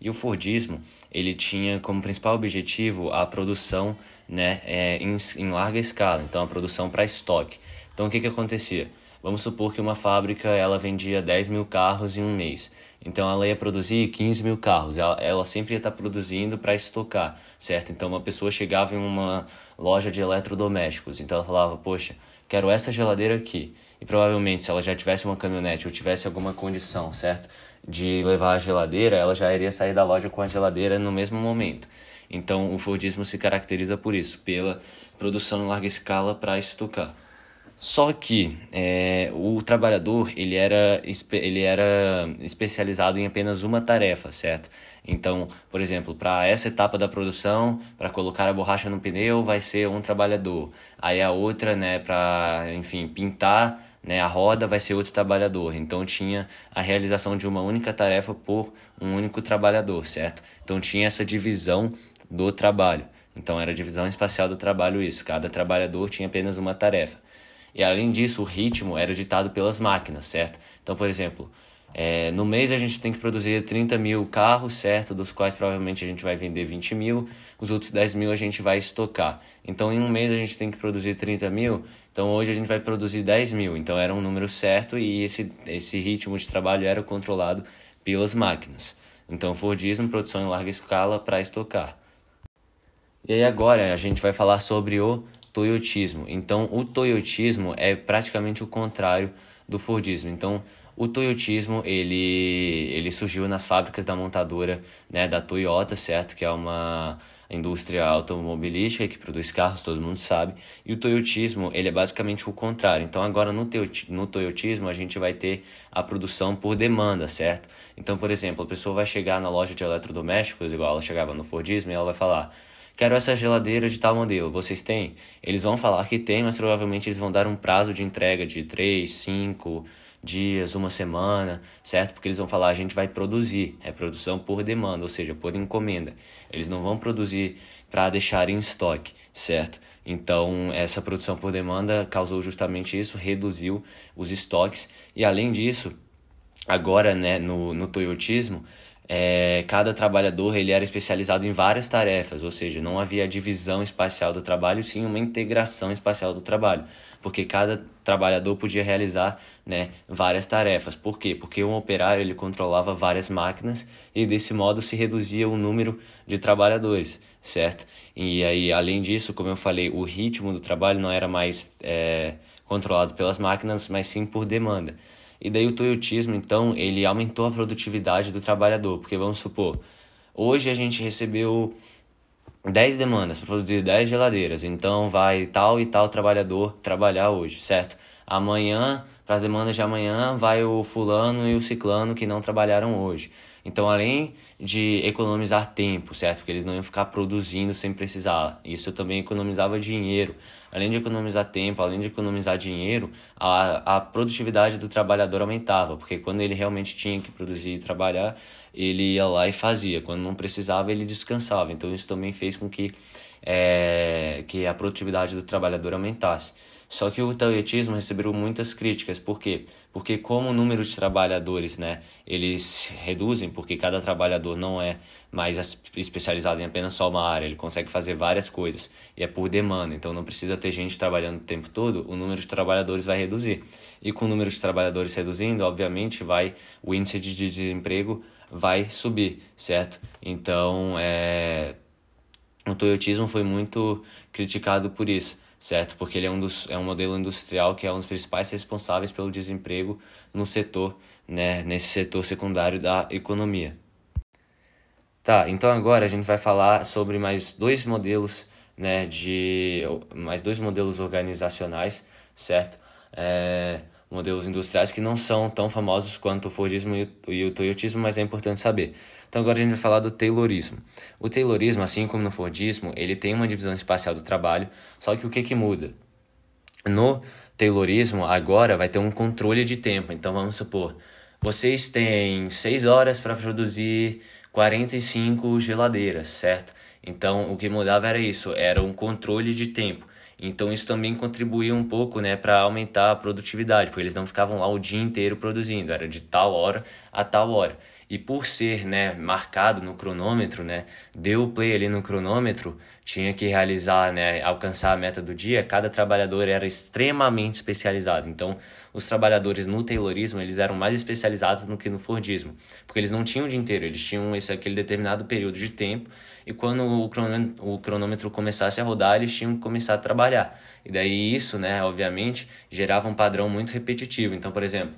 E o Fordismo ele tinha como principal objetivo a produção né, é, em, em larga escala, então a produção para estoque. Então, o que, que acontecia? Vamos supor que uma fábrica ela vendia 10 mil carros em um mês. Então ela ia produzir 15 mil carros. Ela, ela sempre ia estar produzindo para estocar, certo? Então uma pessoa chegava em uma loja de eletrodomésticos. Então ela falava, poxa, quero essa geladeira aqui. E provavelmente se ela já tivesse uma caminhonete ou tivesse alguma condição, certo? De levar a geladeira, ela já iria sair da loja com a geladeira no mesmo momento. Então o Fordismo se caracteriza por isso, pela produção em larga escala para estocar. Só que é, o trabalhador ele era, ele era especializado em apenas uma tarefa, certo? Então, por exemplo, para essa etapa da produção, para colocar a borracha no pneu, vai ser um trabalhador. Aí a outra, né, para, enfim, pintar né, a roda vai ser outro trabalhador. Então tinha a realização de uma única tarefa por um único trabalhador, certo? Então tinha essa divisão do trabalho. Então era divisão espacial do trabalho isso. Cada trabalhador tinha apenas uma tarefa. E além disso, o ritmo era ditado pelas máquinas, certo? Então, por exemplo, é, no mês a gente tem que produzir 30 mil carros, certo? Dos quais provavelmente a gente vai vender 20 mil, os outros 10 mil a gente vai estocar. Então, em um mês a gente tem que produzir 30 mil, então hoje a gente vai produzir 10 mil. Então, era um número certo e esse, esse ritmo de trabalho era controlado pelas máquinas. Então, Fordismo, produção em larga escala para estocar. E aí agora a gente vai falar sobre o toyotismo. Então, o toyotismo é praticamente o contrário do Fordismo. Então, o toyotismo ele, ele surgiu nas fábricas da montadora né, da Toyota, certo? Que é uma indústria automobilística que produz carros, todo mundo sabe. E o toyotismo ele é basicamente o contrário. Então, agora no, no toyotismo a gente vai ter a produção por demanda, certo? Então, por exemplo, a pessoa vai chegar na loja de eletrodomésticos, igual ela chegava no Fordismo, e ela vai falar Quero essa geladeira de tal modelo, vocês têm? Eles vão falar que tem, mas provavelmente eles vão dar um prazo de entrega de 3, 5 dias, uma semana, certo? Porque eles vão falar, a gente vai produzir, é produção por demanda, ou seja, por encomenda. Eles não vão produzir para deixar em estoque, certo? Então, essa produção por demanda causou justamente isso, reduziu os estoques e além disso, agora, né, no, no toyotismo, é, cada trabalhador ele era especializado em várias tarefas, ou seja, não havia divisão espacial do trabalho, sim uma integração espacial do trabalho, porque cada trabalhador podia realizar né, várias tarefas. Por quê? Porque um operário ele controlava várias máquinas e desse modo se reduzia o número de trabalhadores, certo? E aí, além disso, como eu falei, o ritmo do trabalho não era mais é, controlado pelas máquinas, mas sim por demanda. E daí o toyotismo, então, ele aumentou a produtividade do trabalhador, porque vamos supor, hoje a gente recebeu 10 demandas para produzir 10 geladeiras, então vai tal e tal trabalhador trabalhar hoje, certo? Amanhã, para as demandas de amanhã, vai o fulano e o ciclano que não trabalharam hoje. Então, além de economizar tempo, certo? Porque eles não iam ficar produzindo sem precisar. Isso também economizava dinheiro. Além de economizar tempo, além de economizar dinheiro, a, a produtividade do trabalhador aumentava, porque quando ele realmente tinha que produzir e trabalhar, ele ia lá e fazia. Quando não precisava, ele descansava. Então, isso também fez com que, é, que a produtividade do trabalhador aumentasse. Só que o taoietismo recebeu muitas críticas, por quê? Porque como o número de trabalhadores, né, eles reduzem, porque cada trabalhador não é mais especializado em apenas só uma área, ele consegue fazer várias coisas, e é por demanda, então não precisa ter gente trabalhando o tempo todo, o número de trabalhadores vai reduzir. E com o número de trabalhadores reduzindo, obviamente, vai o índice de desemprego vai subir, certo? Então, é, o toyotismo foi muito criticado por isso certo? Porque ele é um, dos, é um modelo industrial que é um dos principais responsáveis pelo desemprego no setor, né, nesse setor secundário da economia. Tá, então agora a gente vai falar sobre mais dois modelos, né, de mais dois modelos organizacionais, certo? É, modelos industriais que não são tão famosos quanto o Fordismo e o Toyotismo, mas é importante saber. Então agora a gente vai falar do Taylorismo. O Taylorismo, assim como no Fordismo, ele tem uma divisão espacial do trabalho, só que o que que muda? No Taylorismo, agora vai ter um controle de tempo. Então vamos supor, vocês têm 6 horas para produzir 45 geladeiras, certo? Então o que mudava era isso, era um controle de tempo. Então isso também contribuía um pouco, né, para aumentar a produtividade, porque eles não ficavam lá o dia inteiro produzindo, era de tal hora a tal hora. E por ser né, marcado no cronômetro, né, deu o play ali no cronômetro, tinha que realizar, né, alcançar a meta do dia, cada trabalhador era extremamente especializado. Então, os trabalhadores no Taylorismo, eles eram mais especializados do que no Fordismo, porque eles não tinham o dia inteiro, eles tinham esse aquele determinado período de tempo e quando o cronômetro, o cronômetro começasse a rodar, eles tinham que começar a trabalhar. E daí isso, né, obviamente, gerava um padrão muito repetitivo. Então, por exemplo,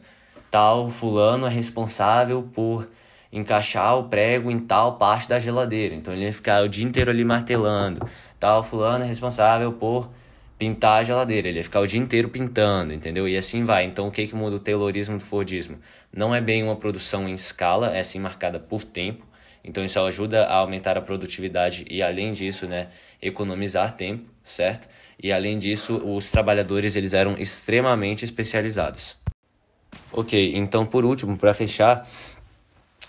tal fulano é responsável por encaixar o prego em tal parte da geladeira. Então ele ia ficar o dia inteiro ali martelando. Tal fulano é responsável por pintar a geladeira. Ele ia ficar o dia inteiro pintando, entendeu? E assim vai. Então o que, que muda o Taylorismo do Fordismo? Não é bem uma produção em escala, é sim marcada por tempo. Então isso ajuda a aumentar a produtividade e além disso, né, economizar tempo, certo? E além disso, os trabalhadores eles eram extremamente especializados. Ok, então por último, para fechar,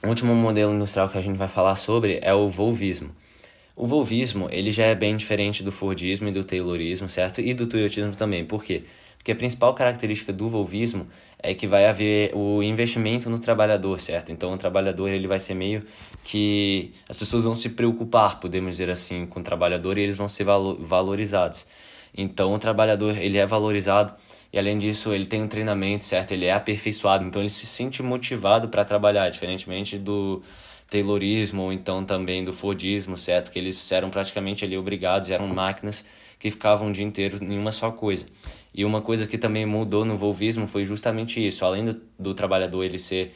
o último modelo industrial que a gente vai falar sobre é o volvismo. O volvismo, ele já é bem diferente do Fordismo e do Taylorismo, certo? E do Toyotismo também. Por quê? Porque a principal característica do volvismo é que vai haver o investimento no trabalhador, certo? Então o trabalhador ele vai ser meio que as pessoas vão se preocupar, podemos dizer assim, com o trabalhador e eles vão ser valorizados. Então o trabalhador ele é valorizado e além disso, ele tem um treinamento, certo? Ele é aperfeiçoado, então ele se sente motivado para trabalhar, diferentemente do Taylorismo ou então também do Fordismo, certo? Que eles eram praticamente ali obrigados, eram máquinas que ficavam o dia inteiro em uma só coisa. E uma coisa que também mudou no Volvismo foi justamente isso. Além do, do trabalhador ele ser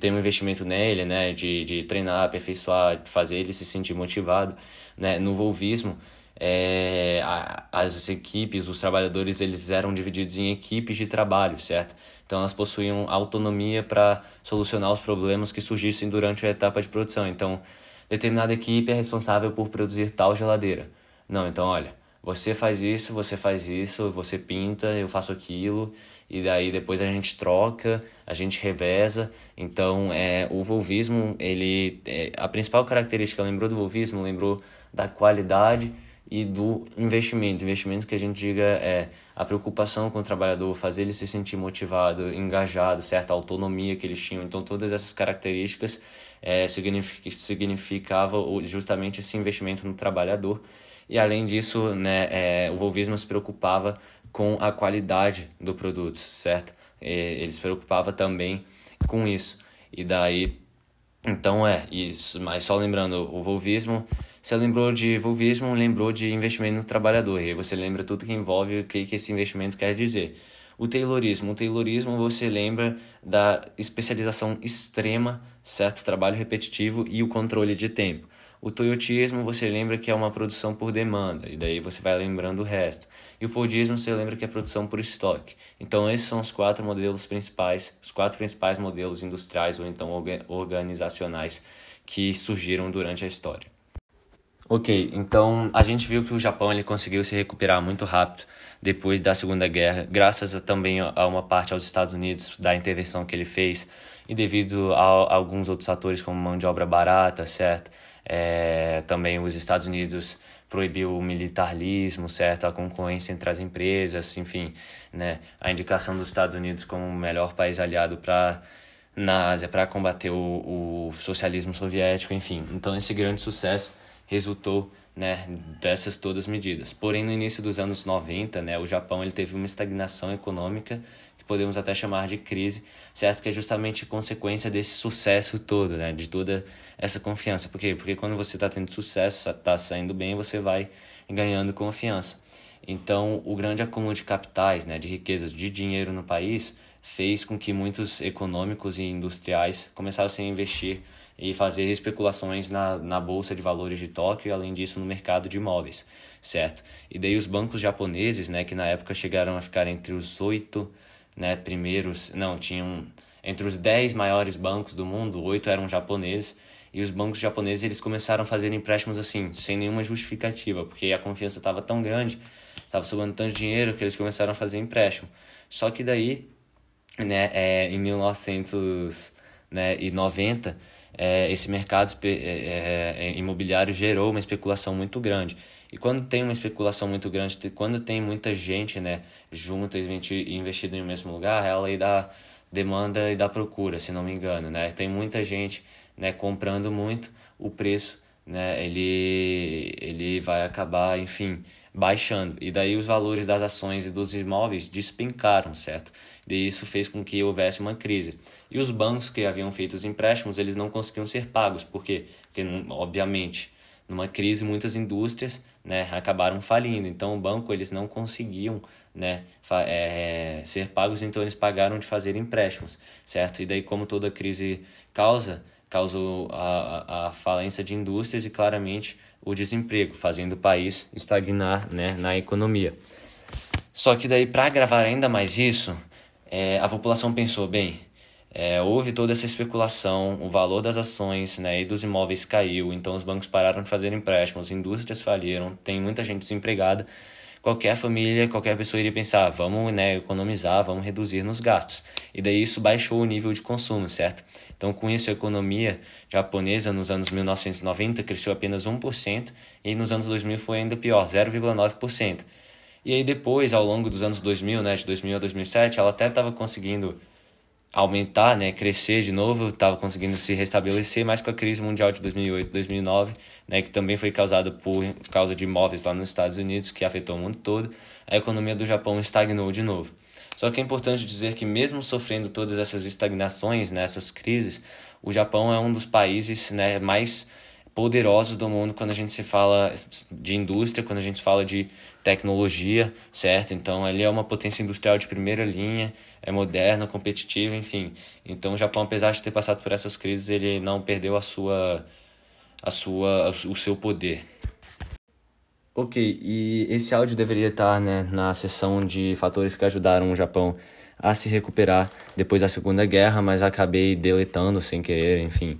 ter um investimento nele, né, de, de treinar, aperfeiçoar, fazer ele se sentir motivado, né, no Volvismo, é, a, as equipes, os trabalhadores, eles eram divididos em equipes de trabalho, certo? Então elas possuíam autonomia para solucionar os problemas que surgissem durante a etapa de produção. Então, determinada equipe é responsável por produzir tal geladeira. Não, então olha, você faz isso, você faz isso, você pinta, eu faço aquilo, e daí depois a gente troca, a gente reveza. Então, é, o volvismo, ele, é, a principal característica, lembrou do volvismo, lembrou da qualidade e do investimento. Investimento que a gente diga é a preocupação com o trabalhador, fazer ele se sentir motivado, engajado, certa autonomia que eles tinham. Então, todas essas características é, signific, significavam justamente esse investimento no trabalhador. E, além disso, né, é, o Volvismo se preocupava com a qualidade do produto, certo? E, ele se preocupava também com isso. E daí, então é isso. Mas só lembrando, o Volvismo você lembrou de vulvismo, lembrou de investimento no trabalhador. E você lembra tudo que envolve o que, que esse investimento quer dizer. O Taylorismo. O Taylorismo você lembra da especialização extrema, certo? Trabalho repetitivo e o controle de tempo. O Toyotismo você lembra que é uma produção por demanda, e daí você vai lembrando o resto. E o Fordismo você lembra que é produção por estoque. Então esses são os quatro modelos principais, os quatro principais modelos industriais ou então organizacionais que surgiram durante a história. Ok, então a gente viu que o Japão ele conseguiu se recuperar muito rápido depois da Segunda Guerra, graças a, também a uma parte aos Estados Unidos da intervenção que ele fez e devido a, a alguns outros fatores como mão de obra barata, certo? É, também os Estados Unidos proibiu o militarismo, certo? A concorrência entre as empresas, enfim, né? A indicação dos Estados Unidos como o melhor país aliado para na Ásia para combater o, o socialismo soviético, enfim. Então esse grande sucesso resultou né, dessas todas medidas. Porém, no início dos anos 90, né, o Japão ele teve uma estagnação econômica que podemos até chamar de crise, certo? Que é justamente consequência desse sucesso todo, né, de toda essa confiança. Por quê? Porque quando você está tendo sucesso, está saindo bem, você vai ganhando confiança. Então, o grande acúmulo de capitais, né, de riquezas, de dinheiro no país, fez com que muitos econômicos e industriais começassem a investir e fazer especulações na, na bolsa de valores de Tóquio e além disso no mercado de imóveis, certo? E daí os bancos japoneses, né, que na época chegaram a ficar entre os oito, né, primeiros, não, tinham entre os dez maiores bancos do mundo, oito eram japoneses e os bancos japoneses eles começaram a fazer empréstimos assim, sem nenhuma justificativa, porque a confiança estava tão grande, estava sobrando tanto dinheiro que eles começaram a fazer empréstimo. Só que daí, né, é, em 1990, né, é, esse mercado é, é, é, imobiliário gerou uma especulação muito grande. E quando tem uma especulação muito grande, quando tem muita gente né, junta e investida em um mesmo lugar, é a lei da, demanda e da procura, se não me engano, né? Tem muita gente, né, comprando muito, o preço, né, ele ele vai acabar, enfim, baixando. E daí os valores das ações e dos imóveis despencaram, certo? E isso fez com que houvesse uma crise. E os bancos que haviam feito os empréstimos, eles não conseguiam ser pagos, por quê? Porque obviamente, numa crise muitas indústrias, né, acabaram falindo. Então o banco eles não conseguiam né, é, ser pagos, então eles pagaram de fazer empréstimos, certo? E daí, como toda crise causa, causou a, a falência de indústrias e claramente o desemprego, fazendo o país estagnar né, na economia. Só que daí, para agravar ainda mais isso, é, a população pensou, bem, é, houve toda essa especulação, o valor das ações né, e dos imóveis caiu, então os bancos pararam de fazer empréstimos, indústrias faliram, tem muita gente desempregada, qualquer família, qualquer pessoa iria pensar, vamos né, economizar, vamos reduzir nos gastos. E daí isso baixou o nível de consumo, certo? Então, com isso, a economia japonesa nos anos 1990 cresceu apenas 1% e nos anos 2000 foi ainda pior, 0,9%. E aí depois, ao longo dos anos 2000, né, de 2000 a 2007, ela até estava conseguindo aumentar, né, crescer de novo, estava conseguindo se restabelecer, mas com a crise mundial de 2008, 2009, né, que também foi causada por causa de imóveis lá nos Estados Unidos, que afetou o mundo todo, a economia do Japão estagnou de novo. Só que é importante dizer que mesmo sofrendo todas essas estagnações, nessas né, crises, o Japão é um dos países né, mais poderosos do mundo quando a gente se fala de indústria, quando a gente fala de tecnologia, certo? Então, ele é uma potência industrial de primeira linha, é moderno, competitivo, enfim. Então, o Japão, apesar de ter passado por essas crises, ele não perdeu a sua a sua o seu poder. Ok, e esse áudio deveria estar né, na seção de fatores que ajudaram o Japão a se recuperar depois da Segunda Guerra, mas acabei deletando sem querer, enfim.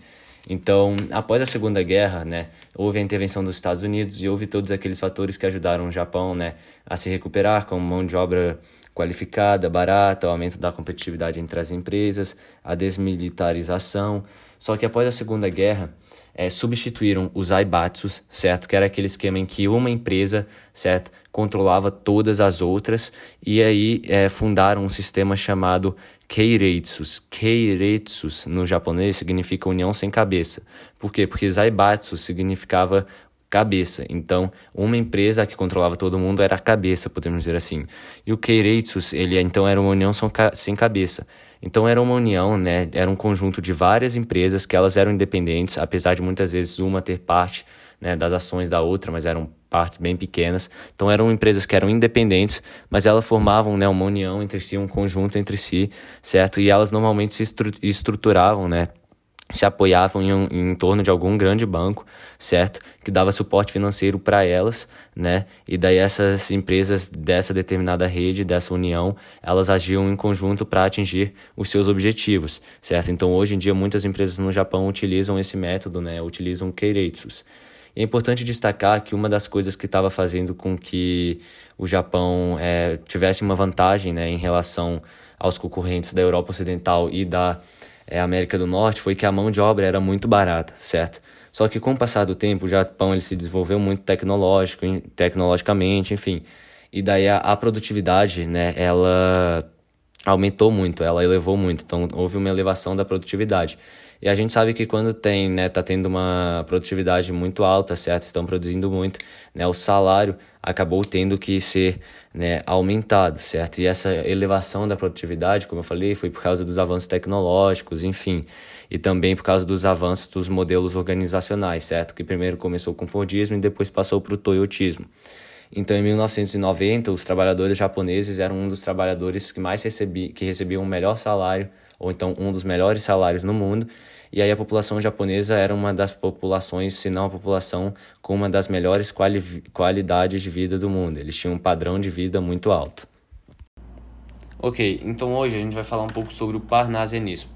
Então, após a Segunda Guerra, né, houve a intervenção dos Estados Unidos e houve todos aqueles fatores que ajudaram o Japão né, a se recuperar, como mão de obra qualificada, barata, o aumento da competitividade entre as empresas, a desmilitarização. Só que após a Segunda Guerra, é, substituíram os aibatsus, certo? Que era aquele esquema em que uma empresa, certo, controlava todas as outras e aí é, fundaram um sistema chamado Keiretsus. Keiretsus no japonês significa união sem cabeça. Por quê? Porque Zaibatsu significava cabeça. Então, uma empresa que controlava todo mundo era a cabeça, podemos dizer assim. E o Keiretsus, ele então era uma união sem cabeça. Então era uma união, né? Era um conjunto de várias empresas que elas eram independentes, apesar de muitas vezes uma ter parte né, das ações da outra, mas eram partes bem pequenas. Então eram empresas que eram independentes, mas elas formavam né, uma união entre si, um conjunto entre si, certo? E elas normalmente se estruturavam, né? se apoiavam em, em torno de algum grande banco, certo? Que dava suporte financeiro para elas, né? E daí essas empresas dessa determinada rede, dessa união, elas agiam em conjunto para atingir os seus objetivos, certo? Então hoje em dia muitas empresas no Japão utilizam esse método, né? Utilizam keiretsus. E é importante destacar que uma das coisas que estava fazendo com que o Japão é, tivesse uma vantagem, né, em relação aos concorrentes da Europa Ocidental e da é, América do Norte foi que a mão de obra era muito barata, certo? Só que com o passar do tempo, o Japão ele se desenvolveu muito tecnológico, tecnologicamente, enfim. E daí a, a produtividade, né, ela aumentou muito, ela elevou muito. Então houve uma elevação da produtividade. E a gente sabe que quando tem, né, tá tendo uma produtividade muito alta, certo? Estão produzindo muito, né? O salário acabou tendo que ser, né, aumentado, certo? E essa elevação da produtividade, como eu falei, foi por causa dos avanços tecnológicos, enfim, e também por causa dos avanços dos modelos organizacionais, certo? Que primeiro começou com o Fordismo e depois passou para o Toyotismo. Então, em 1990, os trabalhadores japoneses eram um dos trabalhadores que mais recebi, que recebiam o melhor salário ou então um dos melhores salários no mundo. E aí a população japonesa era uma das populações, se não a população com uma das melhores quali qualidades de vida do mundo. Eles tinham um padrão de vida muito alto. Ok, então hoje a gente vai falar um pouco sobre o parnasianismo.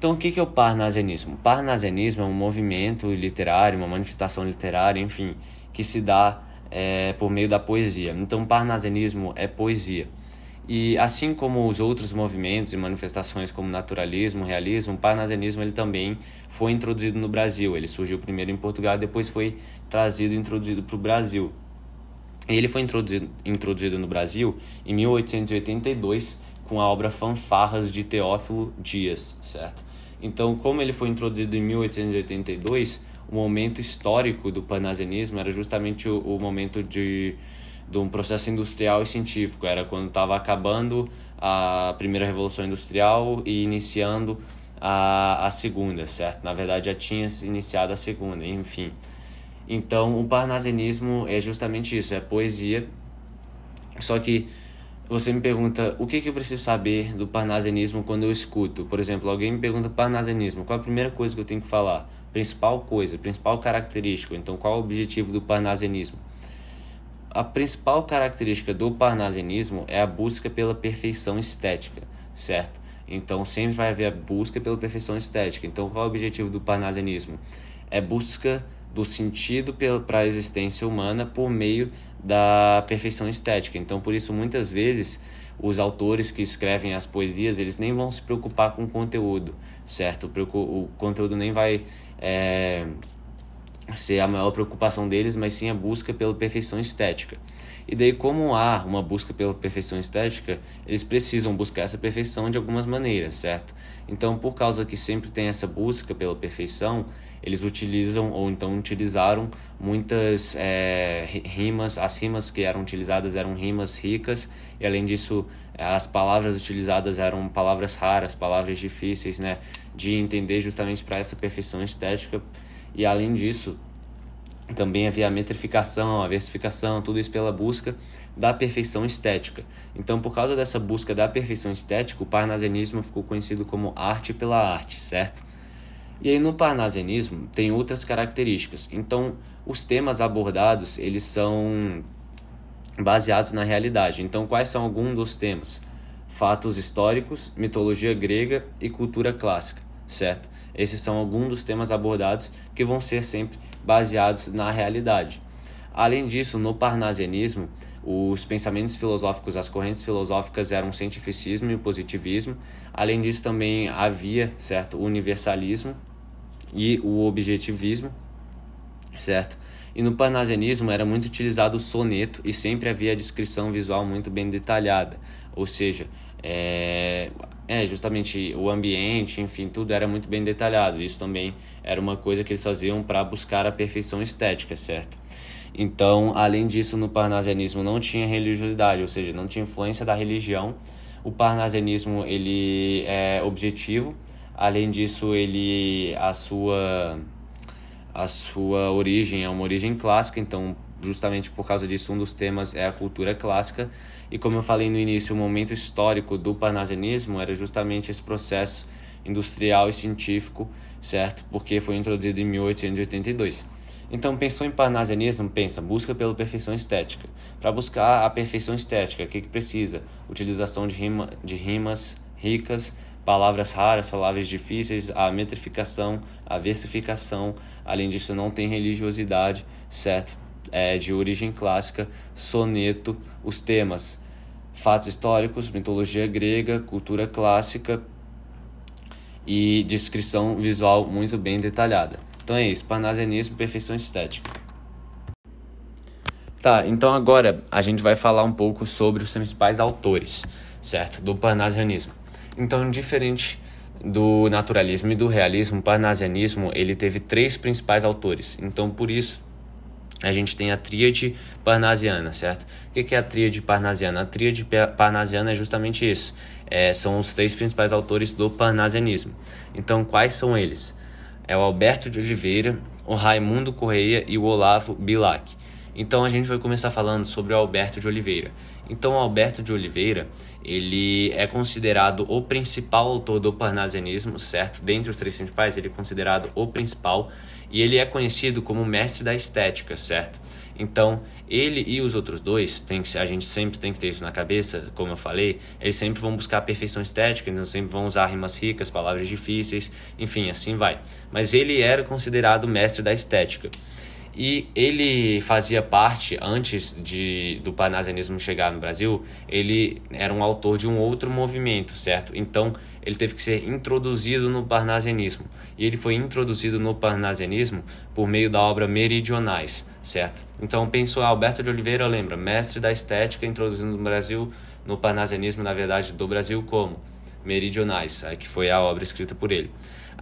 Então, o que é o parnasianismo? O parnasianismo é um movimento literário, uma manifestação literária, enfim, que se dá é, por meio da poesia. Então, parnasianismo é poesia. E assim como os outros movimentos e manifestações como naturalismo, realismo, o parnasianismo ele também foi introduzido no Brasil. Ele surgiu primeiro em Portugal, depois foi trazido e introduzido para o Brasil. Ele foi introduzido, introduzido no Brasil em 1882, com a obra Fanfarras de Teófilo Dias, certo? Então, como ele foi introduzido em 1882, o momento histórico do panasianismo era justamente o, o momento de, de um processo industrial e científico. Era quando estava acabando a primeira revolução industrial e iniciando a, a segunda, certo? Na verdade, já tinha iniciado a segunda, enfim. Então, o parnasianismo é justamente isso, é poesia. Só que você me pergunta o que, que eu preciso saber do parnasianismo quando eu escuto. Por exemplo, alguém me pergunta parnasianismo, qual a primeira coisa que eu tenho que falar? Principal coisa, principal característica. Então, qual o objetivo do parnasianismo? A principal característica do parnasianismo é a busca pela perfeição estética, certo? Então, sempre vai haver a busca pela perfeição estética. Então, qual é o objetivo do parnasianismo? É busca do sentido para a existência humana por meio da perfeição estética. Então, por isso, muitas vezes, os autores que escrevem as poesias, eles nem vão se preocupar com o conteúdo, certo? O conteúdo nem vai é, ser a maior preocupação deles, mas sim a busca pela perfeição estética. E daí, como há uma busca pela perfeição estética, eles precisam buscar essa perfeição de algumas maneiras, certo? Então, por causa que sempre tem essa busca pela perfeição, eles utilizam ou então utilizaram muitas é, rimas. As rimas que eram utilizadas eram rimas ricas, e além disso, as palavras utilizadas eram palavras raras, palavras difíceis né, de entender, justamente para essa perfeição estética. E além disso, também havia a metrificação, a versificação, tudo isso pela busca da perfeição estética. Então, por causa dessa busca da perfeição estética, o parnasianismo ficou conhecido como arte pela arte, certo? E aí no parnasianismo tem outras características. Então, os temas abordados, eles são baseados na realidade. Então, quais são alguns dos temas? Fatos históricos, mitologia grega e cultura clássica, certo? Esses são alguns dos temas abordados que vão ser sempre baseados na realidade. Além disso, no parnasianismo, os pensamentos filosóficos, as correntes filosóficas eram o cientificismo e o positivismo. Além disso, também havia, certo, o universalismo e o objetivismo, certo? E no parnasianismo era muito utilizado o soneto e sempre havia a descrição visual muito bem detalhada, ou seja, é, é, justamente o ambiente, enfim, tudo era muito bem detalhado. Isso também era uma coisa que eles faziam para buscar a perfeição estética, certo? Então, além disso, no parnasianismo não tinha religiosidade, ou seja, não tinha influência da religião. O parnasianismo ele é objetivo. Além disso, ele a sua a sua origem é uma origem clássica, então justamente por causa disso, um dos temas é a cultura clássica. E como eu falei no início, o momento histórico do panasianismo era justamente esse processo industrial e científico, certo? Porque foi introduzido em 1882. Então, pensou em parnasianismo? Pensa, busca pela perfeição estética. Para buscar a perfeição estética, o que, que precisa? Utilização de, rima, de rimas ricas, palavras raras, palavras difíceis, a metrificação, a versificação. Além disso, não tem religiosidade, certo? É, de origem clássica, soneto, os temas fatos históricos, mitologia grega, cultura clássica e descrição visual muito bem detalhada. Então é isso, parnasianismo, perfeição estética. Tá, então agora a gente vai falar um pouco sobre os principais autores, certo? Do parnasianismo. Então, diferente do naturalismo e do realismo, o parnasianismo ele teve três principais autores. Então, por isso, a gente tem a tríade parnasiana, certo? O que é a tríade parnasiana? A tríade parnasiana é justamente isso. É, são os três principais autores do parnasianismo. Então, quais são eles? É o Alberto de Oliveira, o Raimundo Correia e o Olavo Bilac. Então, a gente vai começar falando sobre o Alberto de Oliveira. Então, o Alberto de Oliveira, ele é considerado o principal autor do parnasianismo, certo? Dentre os três principais, ele é considerado o principal e ele é conhecido como mestre da estética, certo? Então, ele e os outros dois, tem que, a gente sempre tem que ter isso na cabeça, como eu falei, eles sempre vão buscar a perfeição estética, então sempre vão usar rimas ricas, palavras difíceis, enfim, assim vai. Mas ele era considerado mestre da estética. E ele fazia parte, antes de, do panasianismo chegar no Brasil, ele era um autor de um outro movimento, certo? Então, ele teve que ser introduzido no parnasianismo. E ele foi introduzido no parnasianismo por meio da obra Meridionais, certo? Então, pensou Alberto de Oliveira, lembra, mestre da estética, introduzido no Brasil, no parnasianismo, na verdade, do Brasil como meridionais, que foi a obra escrita por ele.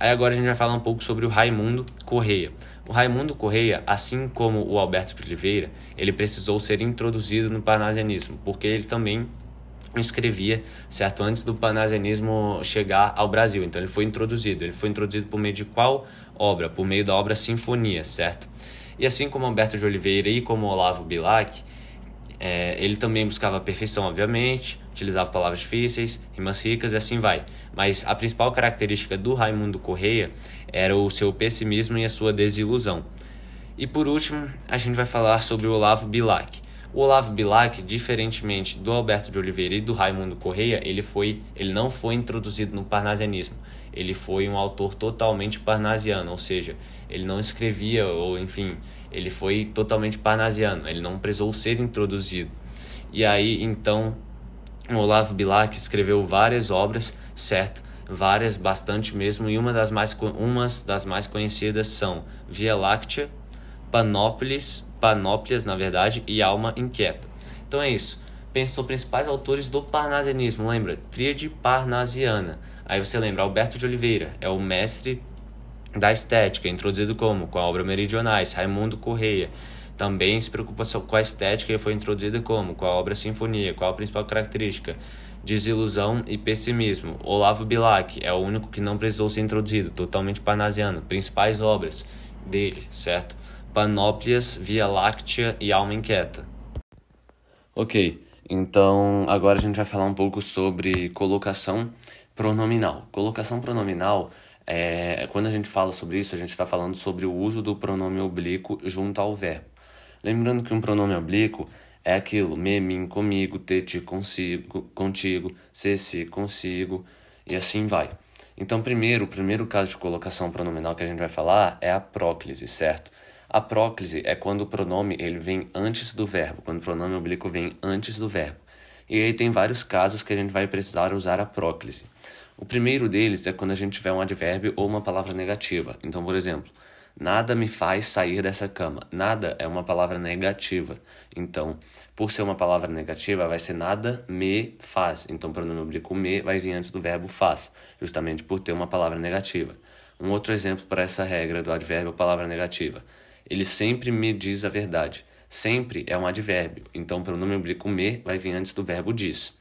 Aí agora a gente vai falar um pouco sobre o Raimundo Correia. O Raimundo Correia, assim como o Alberto de Oliveira, ele precisou ser introduzido no parnasianismo, porque ele também escrevia, certo, antes do parnasianismo chegar ao Brasil. Então ele foi introduzido. Ele foi introduzido por meio de qual obra? Por meio da obra Sinfonia, certo? E assim como Alberto de Oliveira e como Olavo Bilac, é, ele também buscava perfeição, obviamente, utilizava palavras difíceis, rimas ricas e assim vai. Mas a principal característica do Raimundo Correia era o seu pessimismo e a sua desilusão. E por último, a gente vai falar sobre o Olavo Bilac. O Olavo Bilac, diferentemente do Alberto de Oliveira e do Raimundo Correia, ele, foi, ele não foi introduzido no parnasianismo. Ele foi um autor totalmente parnasiano, ou seja, ele não escrevia, ou enfim, ele foi totalmente parnasiano, ele não precisou ser introduzido. E aí, então, o Olavo Bilac escreveu várias obras, certo? Várias, bastante mesmo, e uma das mais, umas das mais conhecidas são Via Láctea, Panópolis, Panóplias, na verdade, e Alma Inquieta. Então é isso. Pensam principais autores do parnasianismo, lembra? Tríade parnasiana. Aí você lembra, Alberto de Oliveira é o mestre da estética, introduzido como? Com a obra Meridionais, Raimundo Correia. Também se preocupa com a estética e foi introduzido como? Com a obra Sinfonia. Qual a principal característica? Desilusão e pessimismo. Olavo Bilac é o único que não precisou ser introduzido, totalmente parnasiano. Principais obras dele, certo? Panóplias, Via Láctea e Alma Inquieta. Ok, então agora a gente vai falar um pouco sobre colocação pronominal. Colocação pronominal é, quando a gente fala sobre isso, a gente está falando sobre o uso do pronome oblíquo junto ao verbo. Lembrando que um pronome oblíquo é aquilo, me, mim, comigo, te, te, consigo, contigo, se, se, consigo, e assim vai. Então, primeiro, o primeiro caso de colocação pronominal que a gente vai falar é a próclise, certo? A próclise é quando o pronome ele vem antes do verbo, quando o pronome oblíquo vem antes do verbo. E aí tem vários casos que a gente vai precisar usar a próclise. O primeiro deles é quando a gente tiver um advérbio ou uma palavra negativa. Então, por exemplo, nada me faz sair dessa cama. Nada é uma palavra negativa. Então, por ser uma palavra negativa, vai ser nada me faz. Então, o pronome oblíquo me vai vir antes do verbo faz, justamente por ter uma palavra negativa. Um outro exemplo para essa regra do advérbio palavra negativa. Ele sempre me diz a verdade. Sempre é um advérbio. Então, o pronome oblíquo me vai vir antes do verbo diz.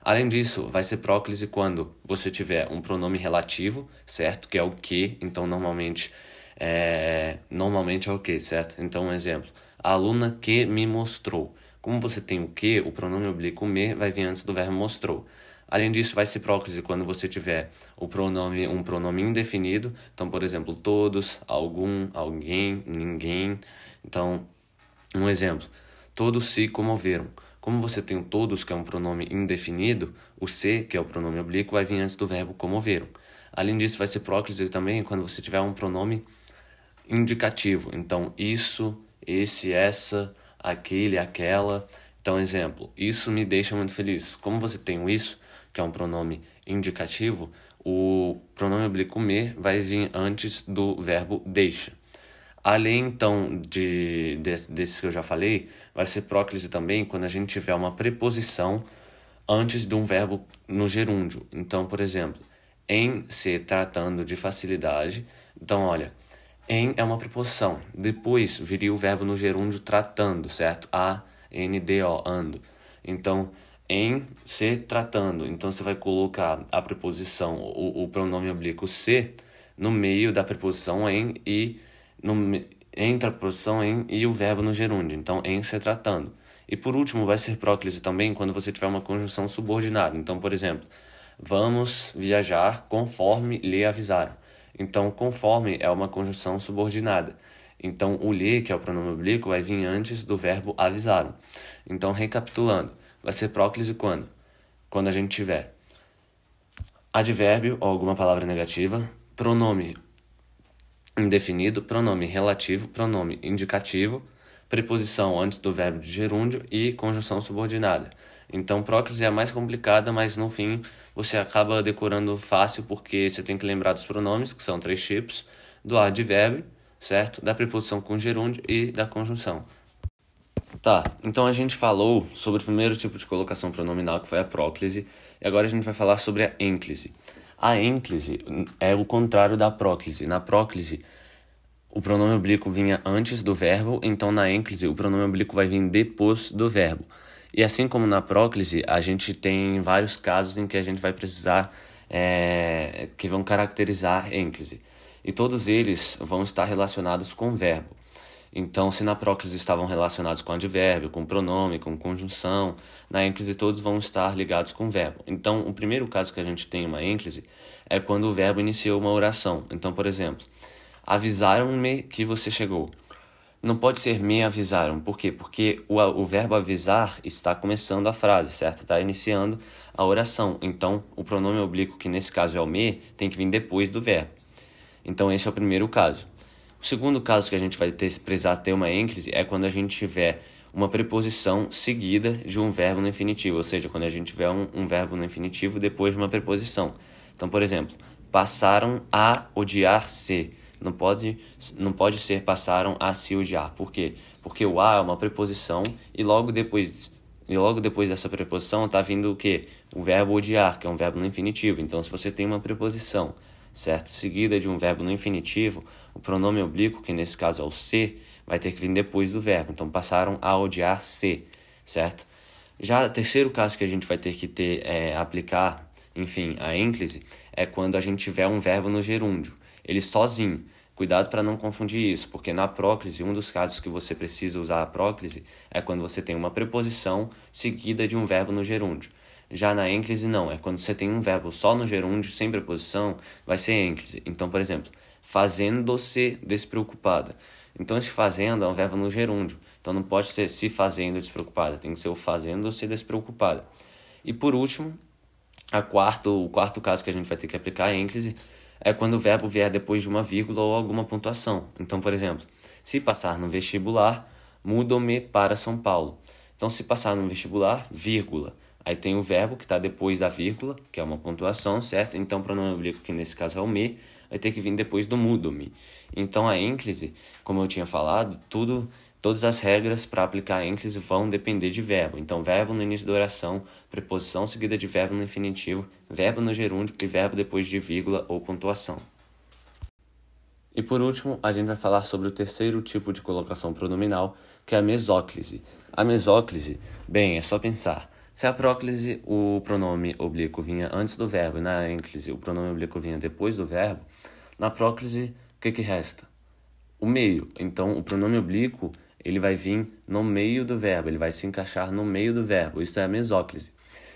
Além disso, vai ser próclise quando você tiver um pronome relativo, certo? Que é o que, então normalmente é, normalmente é o que, certo? Então, um exemplo. A aluna que me mostrou. Como você tem o que, o pronome oblíquo me vai vir antes do verbo mostrou. Além disso, vai ser próclise quando você tiver o pronome, um pronome indefinido. Então, por exemplo, todos, algum, alguém, ninguém. Então, um exemplo. Todos se comoveram. Como você tem o todos, que é um pronome indefinido, o se, que é o pronome oblíquo, vai vir antes do verbo comoveram. Além disso, vai ser próclise também quando você tiver um pronome indicativo. Então, isso, esse, essa, aquele, aquela. Então, exemplo, isso me deixa muito feliz. Como você tem o isso, que é um pronome indicativo, o pronome oblíquo me vai vir antes do verbo deixa. Além então de, de, desses que eu já falei, vai ser próclise também quando a gente tiver uma preposição antes de um verbo no gerúndio. Então, por exemplo, em se tratando de facilidade. Então, olha, em é uma preposição. Depois viria o verbo no gerúndio tratando, certo? A, N, D, O, ando. Então, em se tratando. Então, você vai colocar a preposição, o, o pronome oblíquo se, no meio da preposição em e no, entre a posição em e o verbo no gerúndio, então em se tratando. E por último, vai ser próclise também quando você tiver uma conjunção subordinada. Então, por exemplo, vamos viajar conforme lhe avisaram. Então, conforme é uma conjunção subordinada. Então, o lhe, que é o pronome oblíquo, vai vir antes do verbo avisaram. Então, recapitulando, vai ser próclise quando? Quando a gente tiver advérbio ou alguma palavra negativa, pronome indefinido, pronome relativo, pronome indicativo, preposição antes do verbo de gerúndio e conjunção subordinada. Então, próclise é a mais complicada, mas no fim você acaba decorando fácil porque você tem que lembrar dos pronomes, que são três tipos, do advérbio, certo? Da preposição com gerúndio e da conjunção. Tá, então a gente falou sobre o primeiro tipo de colocação pronominal, que foi a próclise, e agora a gente vai falar sobre a ênclise. A ênclise é o contrário da próclise. Na próclise, o pronome oblíquo vinha antes do verbo, então na ênclise o pronome oblíquo vai vir depois do verbo. E assim como na próclise, a gente tem vários casos em que a gente vai precisar, é, que vão caracterizar ênclise. E todos eles vão estar relacionados com o verbo. Então, se na próclise estavam relacionados com advérbio, com pronome, com conjunção, na ênclise todos vão estar ligados com o verbo. Então, o primeiro caso que a gente tem uma ênclise é quando o verbo iniciou uma oração. Então, por exemplo, avisaram-me que você chegou. Não pode ser me avisaram. Por quê? Porque o, o verbo avisar está começando a frase, certo? Está iniciando a oração. Então, o pronome oblíquo, que nesse caso é o me, tem que vir depois do verbo. Então, esse é o primeiro caso. O segundo caso que a gente vai ter, precisar ter uma ênclise é quando a gente tiver uma preposição seguida de um verbo no infinitivo, ou seja, quando a gente tiver um, um verbo no infinitivo depois de uma preposição. Então, por exemplo, passaram a odiar-se. Não pode, não pode ser passaram a se odiar. Por quê? Porque o a é uma preposição e logo depois e logo depois dessa preposição está vindo o quê? O verbo odiar, que é um verbo no infinitivo. Então, se você tem uma preposição certo? Seguida de um verbo no infinitivo, o pronome oblíquo, que nesse caso é o se, vai ter que vir depois do verbo. Então passaram a odiar se, certo? Já o terceiro caso que a gente vai ter que ter é, aplicar, enfim, a ênclise, é quando a gente tiver um verbo no gerúndio, ele sozinho. Cuidado para não confundir isso, porque na próclise, um dos casos que você precisa usar a próclise é quando você tem uma preposição seguida de um verbo no gerúndio. Já na ênclise, não. É quando você tem um verbo só no gerúndio, sem preposição, vai ser ênclise. Então, por exemplo, fazendo-se despreocupada. Então, esse fazendo é um verbo no gerúndio. Então, não pode ser se fazendo despreocupada. Tem que ser o fazendo-se despreocupada. E, por último, a quarto, o quarto caso que a gente vai ter que aplicar a ênclise é quando o verbo vier depois de uma vírgula ou alguma pontuação. Então, por exemplo, se passar no vestibular, mudo-me para São Paulo. Então, se passar no vestibular, vírgula Aí tem o verbo que está depois da vírgula, que é uma pontuação, certo? Então, o pronome oblíquo, que nesse caso é o me, vai ter que vir depois do mudo-me. Então, a ênclise, como eu tinha falado, tudo, todas as regras para aplicar ênclise vão depender de verbo. Então, verbo no início da oração, preposição seguida de verbo no infinitivo, verbo no gerúndio e verbo depois de vírgula ou pontuação. E por último, a gente vai falar sobre o terceiro tipo de colocação pronominal, que é a mesóclise. A mesóclise, bem, é só pensar. Se a próclise o pronome oblíquo vinha antes do verbo e na ênclise o pronome oblíquo vinha depois do verbo, na próclise o que, que resta? O meio. Então o pronome oblíquo ele vai vir no meio do verbo, ele vai se encaixar no meio do verbo. Isso é a mesóclise.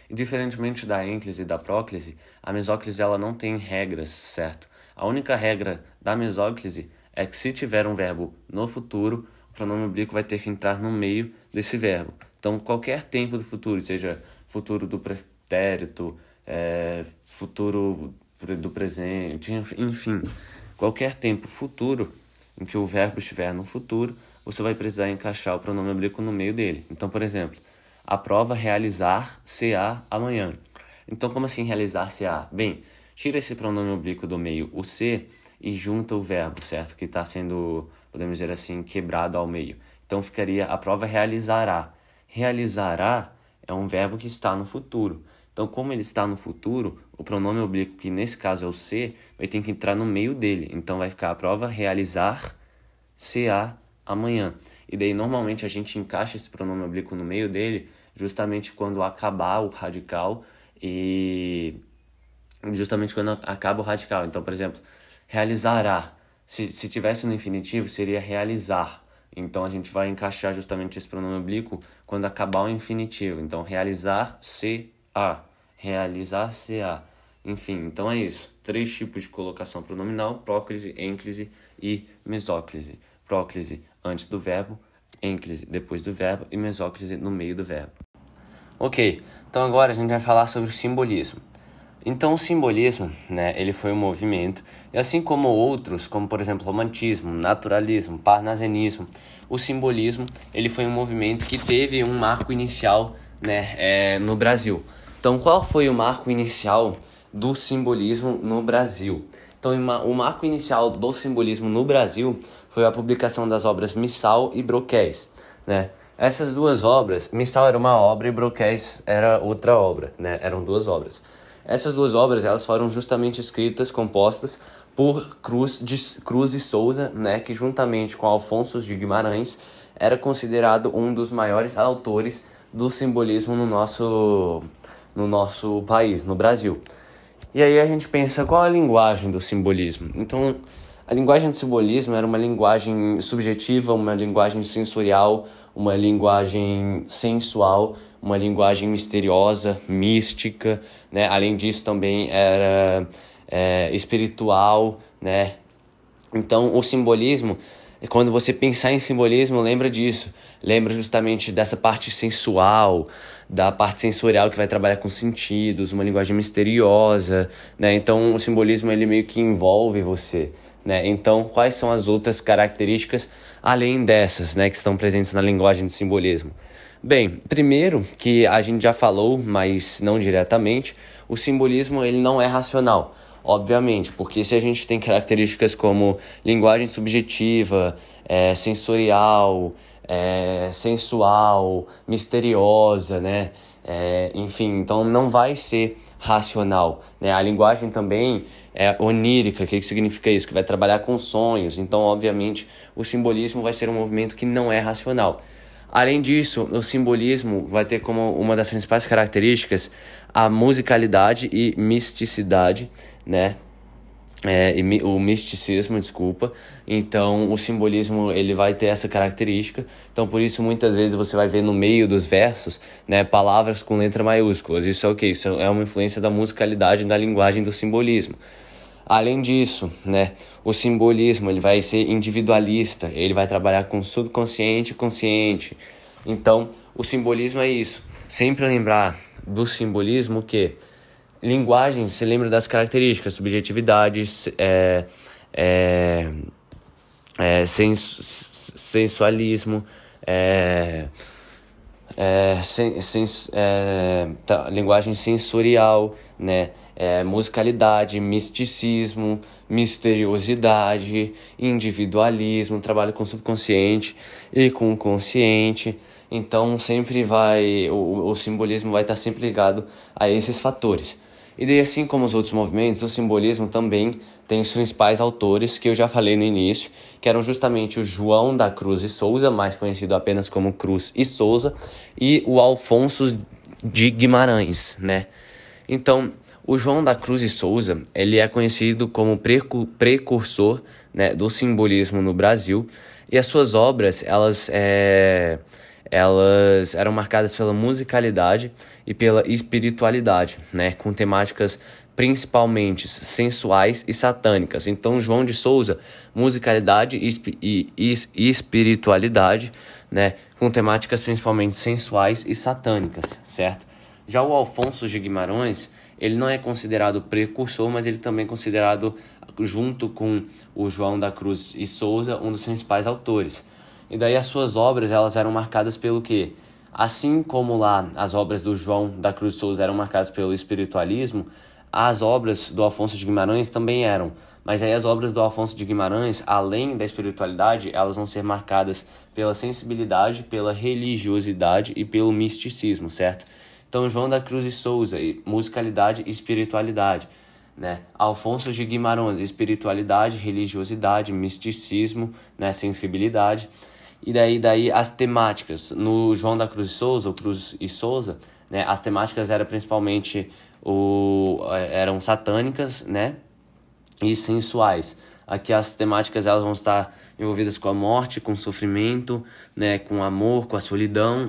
E diferentemente da ênclise e da próclise, a mesóclise ela não tem regras, certo? A única regra da mesóclise é que se tiver um verbo no futuro, o pronome oblíquo vai ter que entrar no meio desse verbo. Então, qualquer tempo do futuro, seja futuro do pretérito, é, futuro do presente, enfim, qualquer tempo futuro em que o verbo estiver no futuro, você vai precisar encaixar o pronome oblíquo no meio dele. Então, por exemplo, a prova realizar-se-á amanhã. Então, como assim realizar-se-á? Bem, tira esse pronome oblíquo do meio, o se, e junta o verbo, certo? Que está sendo, podemos dizer assim, quebrado ao meio. Então, ficaria a prova realizará. Realizará é um verbo que está no futuro. Então, como ele está no futuro, o pronome oblíquo, que nesse caso é o ser, vai ter que entrar no meio dele. Então, vai ficar a prova realizar-se-á amanhã. E daí, normalmente, a gente encaixa esse pronome oblíquo no meio dele justamente quando acabar o radical e justamente quando acaba o radical. Então, por exemplo, realizará. Se, se tivesse no infinitivo, seria realizar. Então a gente vai encaixar justamente esse pronome oblíquo quando acabar o infinitivo. Então realizar-se-a, realizar-se-a. Enfim, então é isso. Três tipos de colocação pronominal: próclise, ênclise e mesóclise. Próclise antes do verbo, ênclise depois do verbo e mesóclise no meio do verbo. Ok, então agora a gente vai falar sobre o simbolismo. Então o simbolismo, né, ele foi um movimento, e assim como outros, como por exemplo romantismo, naturalismo, parnasianismo, o simbolismo, ele foi um movimento que teve um marco inicial, né, é, no Brasil. Então qual foi o marco inicial do simbolismo no Brasil? Então o marco inicial do simbolismo no Brasil foi a publicação das obras Missal e Broquéis, né? Essas duas obras, Missal era uma obra e Broquéis era outra obra, né? Eram duas obras. Essas duas obras, elas foram justamente escritas, compostas por Cruz, de, Cruz e Souza, né? Que juntamente com Alfonso de Guimarães era considerado um dos maiores autores do simbolismo no nosso, no nosso país, no Brasil. E aí a gente pensa qual a linguagem do simbolismo. Então, a linguagem do simbolismo era uma linguagem subjetiva, uma linguagem sensorial, uma linguagem sensual, uma linguagem misteriosa, mística, né? Além disso também era é, espiritual, né? Então o simbolismo, quando você pensar em simbolismo, lembra disso, lembra justamente dessa parte sensual, da parte sensorial que vai trabalhar com sentidos, uma linguagem misteriosa, né? Então o simbolismo ele meio que envolve você. Né? Então, quais são as outras características além dessas né, que estão presentes na linguagem do simbolismo? Bem, primeiro que a gente já falou, mas não diretamente, o simbolismo ele não é racional, obviamente, porque se a gente tem características como linguagem subjetiva, é, sensorial, é, sensual, misteriosa, né? É, enfim, então não vai ser racional. Né? A linguagem também é onírica, o que, que significa isso? Que vai trabalhar com sonhos. Então, obviamente, o simbolismo vai ser um movimento que não é racional. Além disso, o simbolismo vai ter como uma das principais características a musicalidade e misticidade, né? É, o misticismo, desculpa. Então, o simbolismo ele vai ter essa característica. Então, por isso muitas vezes você vai ver no meio dos versos, né, palavras com letra maiúsculas. Isso é o que? Isso é uma influência da musicalidade da linguagem do simbolismo. Além disso, né, o simbolismo ele vai ser individualista. Ele vai trabalhar com subconsciente e consciente. Então, o simbolismo é isso. Sempre lembrar do simbolismo que linguagem, você lembra das características, subjetividade, é, é, é, sens, sensualismo, é, é, sen, sens, é, tá, linguagem sensorial, né? É, musicalidade, misticismo, misteriosidade, individualismo, trabalho com o subconsciente e com o consciente. Então sempre vai o, o simbolismo vai estar sempre ligado a esses fatores. E daí, assim como os outros movimentos, o simbolismo também tem os principais autores que eu já falei no início, que eram justamente o João da Cruz e Souza, mais conhecido apenas como Cruz e Souza, e o Alfonso de Guimarães, né? Então, o João da Cruz e Souza, ele é conhecido como precursor né, do simbolismo no Brasil, e as suas obras, elas é, elas eram marcadas pela musicalidade e pela espiritualidade, né, com temáticas principalmente sensuais e satânicas. Então, João de Souza, musicalidade e, e, e espiritualidade, né, com temáticas principalmente sensuais e satânicas, certo? Já o Alfonso de Guimarães, ele não é considerado precursor, mas ele também é considerado, junto com o João da Cruz e Souza, um dos principais autores. E daí as suas obras, elas eram marcadas pelo quê? Assim como lá as obras do João da Cruz Souza eram marcadas pelo espiritualismo, as obras do Afonso de Guimarães também eram. Mas aí as obras do Afonso de Guimarães, além da espiritualidade, elas vão ser marcadas pela sensibilidade, pela religiosidade e pelo misticismo, certo? Então João da Cruz e Souza, musicalidade e espiritualidade né? Alfonso de Guimarães, espiritualidade, religiosidade, misticismo, né? sensibilidade. E daí, daí as temáticas. No João da Cruz e Souza, o Cruz e Souza, né? as temáticas eram principalmente o, eram satânicas né? e sensuais. Aqui as temáticas elas vão estar envolvidas com a morte, com o sofrimento, né? com o amor, com a solidão.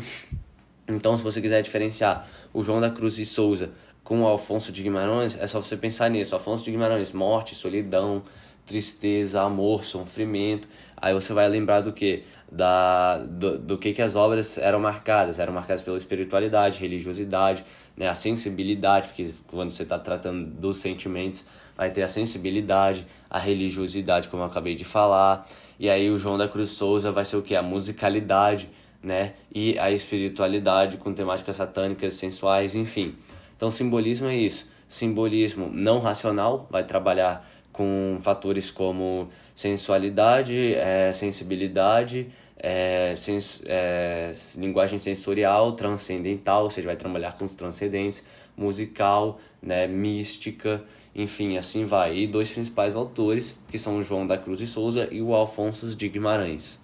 Então, se você quiser diferenciar o João da Cruz e Souza com o Alfonso de Guimarães, é só você pensar nisso. Alfonso de Guimarães, morte, solidão, tristeza, amor, sofrimento. Aí você vai lembrar do que? Da, do, do que, que as obras eram marcadas. Eram marcadas pela espiritualidade, religiosidade, né? a sensibilidade, porque quando você está tratando dos sentimentos, vai ter a sensibilidade, a religiosidade, como eu acabei de falar. E aí o João da Cruz Souza vai ser o que? A musicalidade, né? E a espiritualidade com temáticas satânicas, sensuais, enfim. Então, simbolismo é isso. Simbolismo não racional vai trabalhar com fatores como sensualidade, é, sensibilidade, é, sens é, linguagem sensorial, transcendental, ou seja, vai trabalhar com os transcendentes, musical, né, mística, enfim, assim vai. E dois principais autores, que são o João da Cruz de Souza e o Alfonso de Guimarães.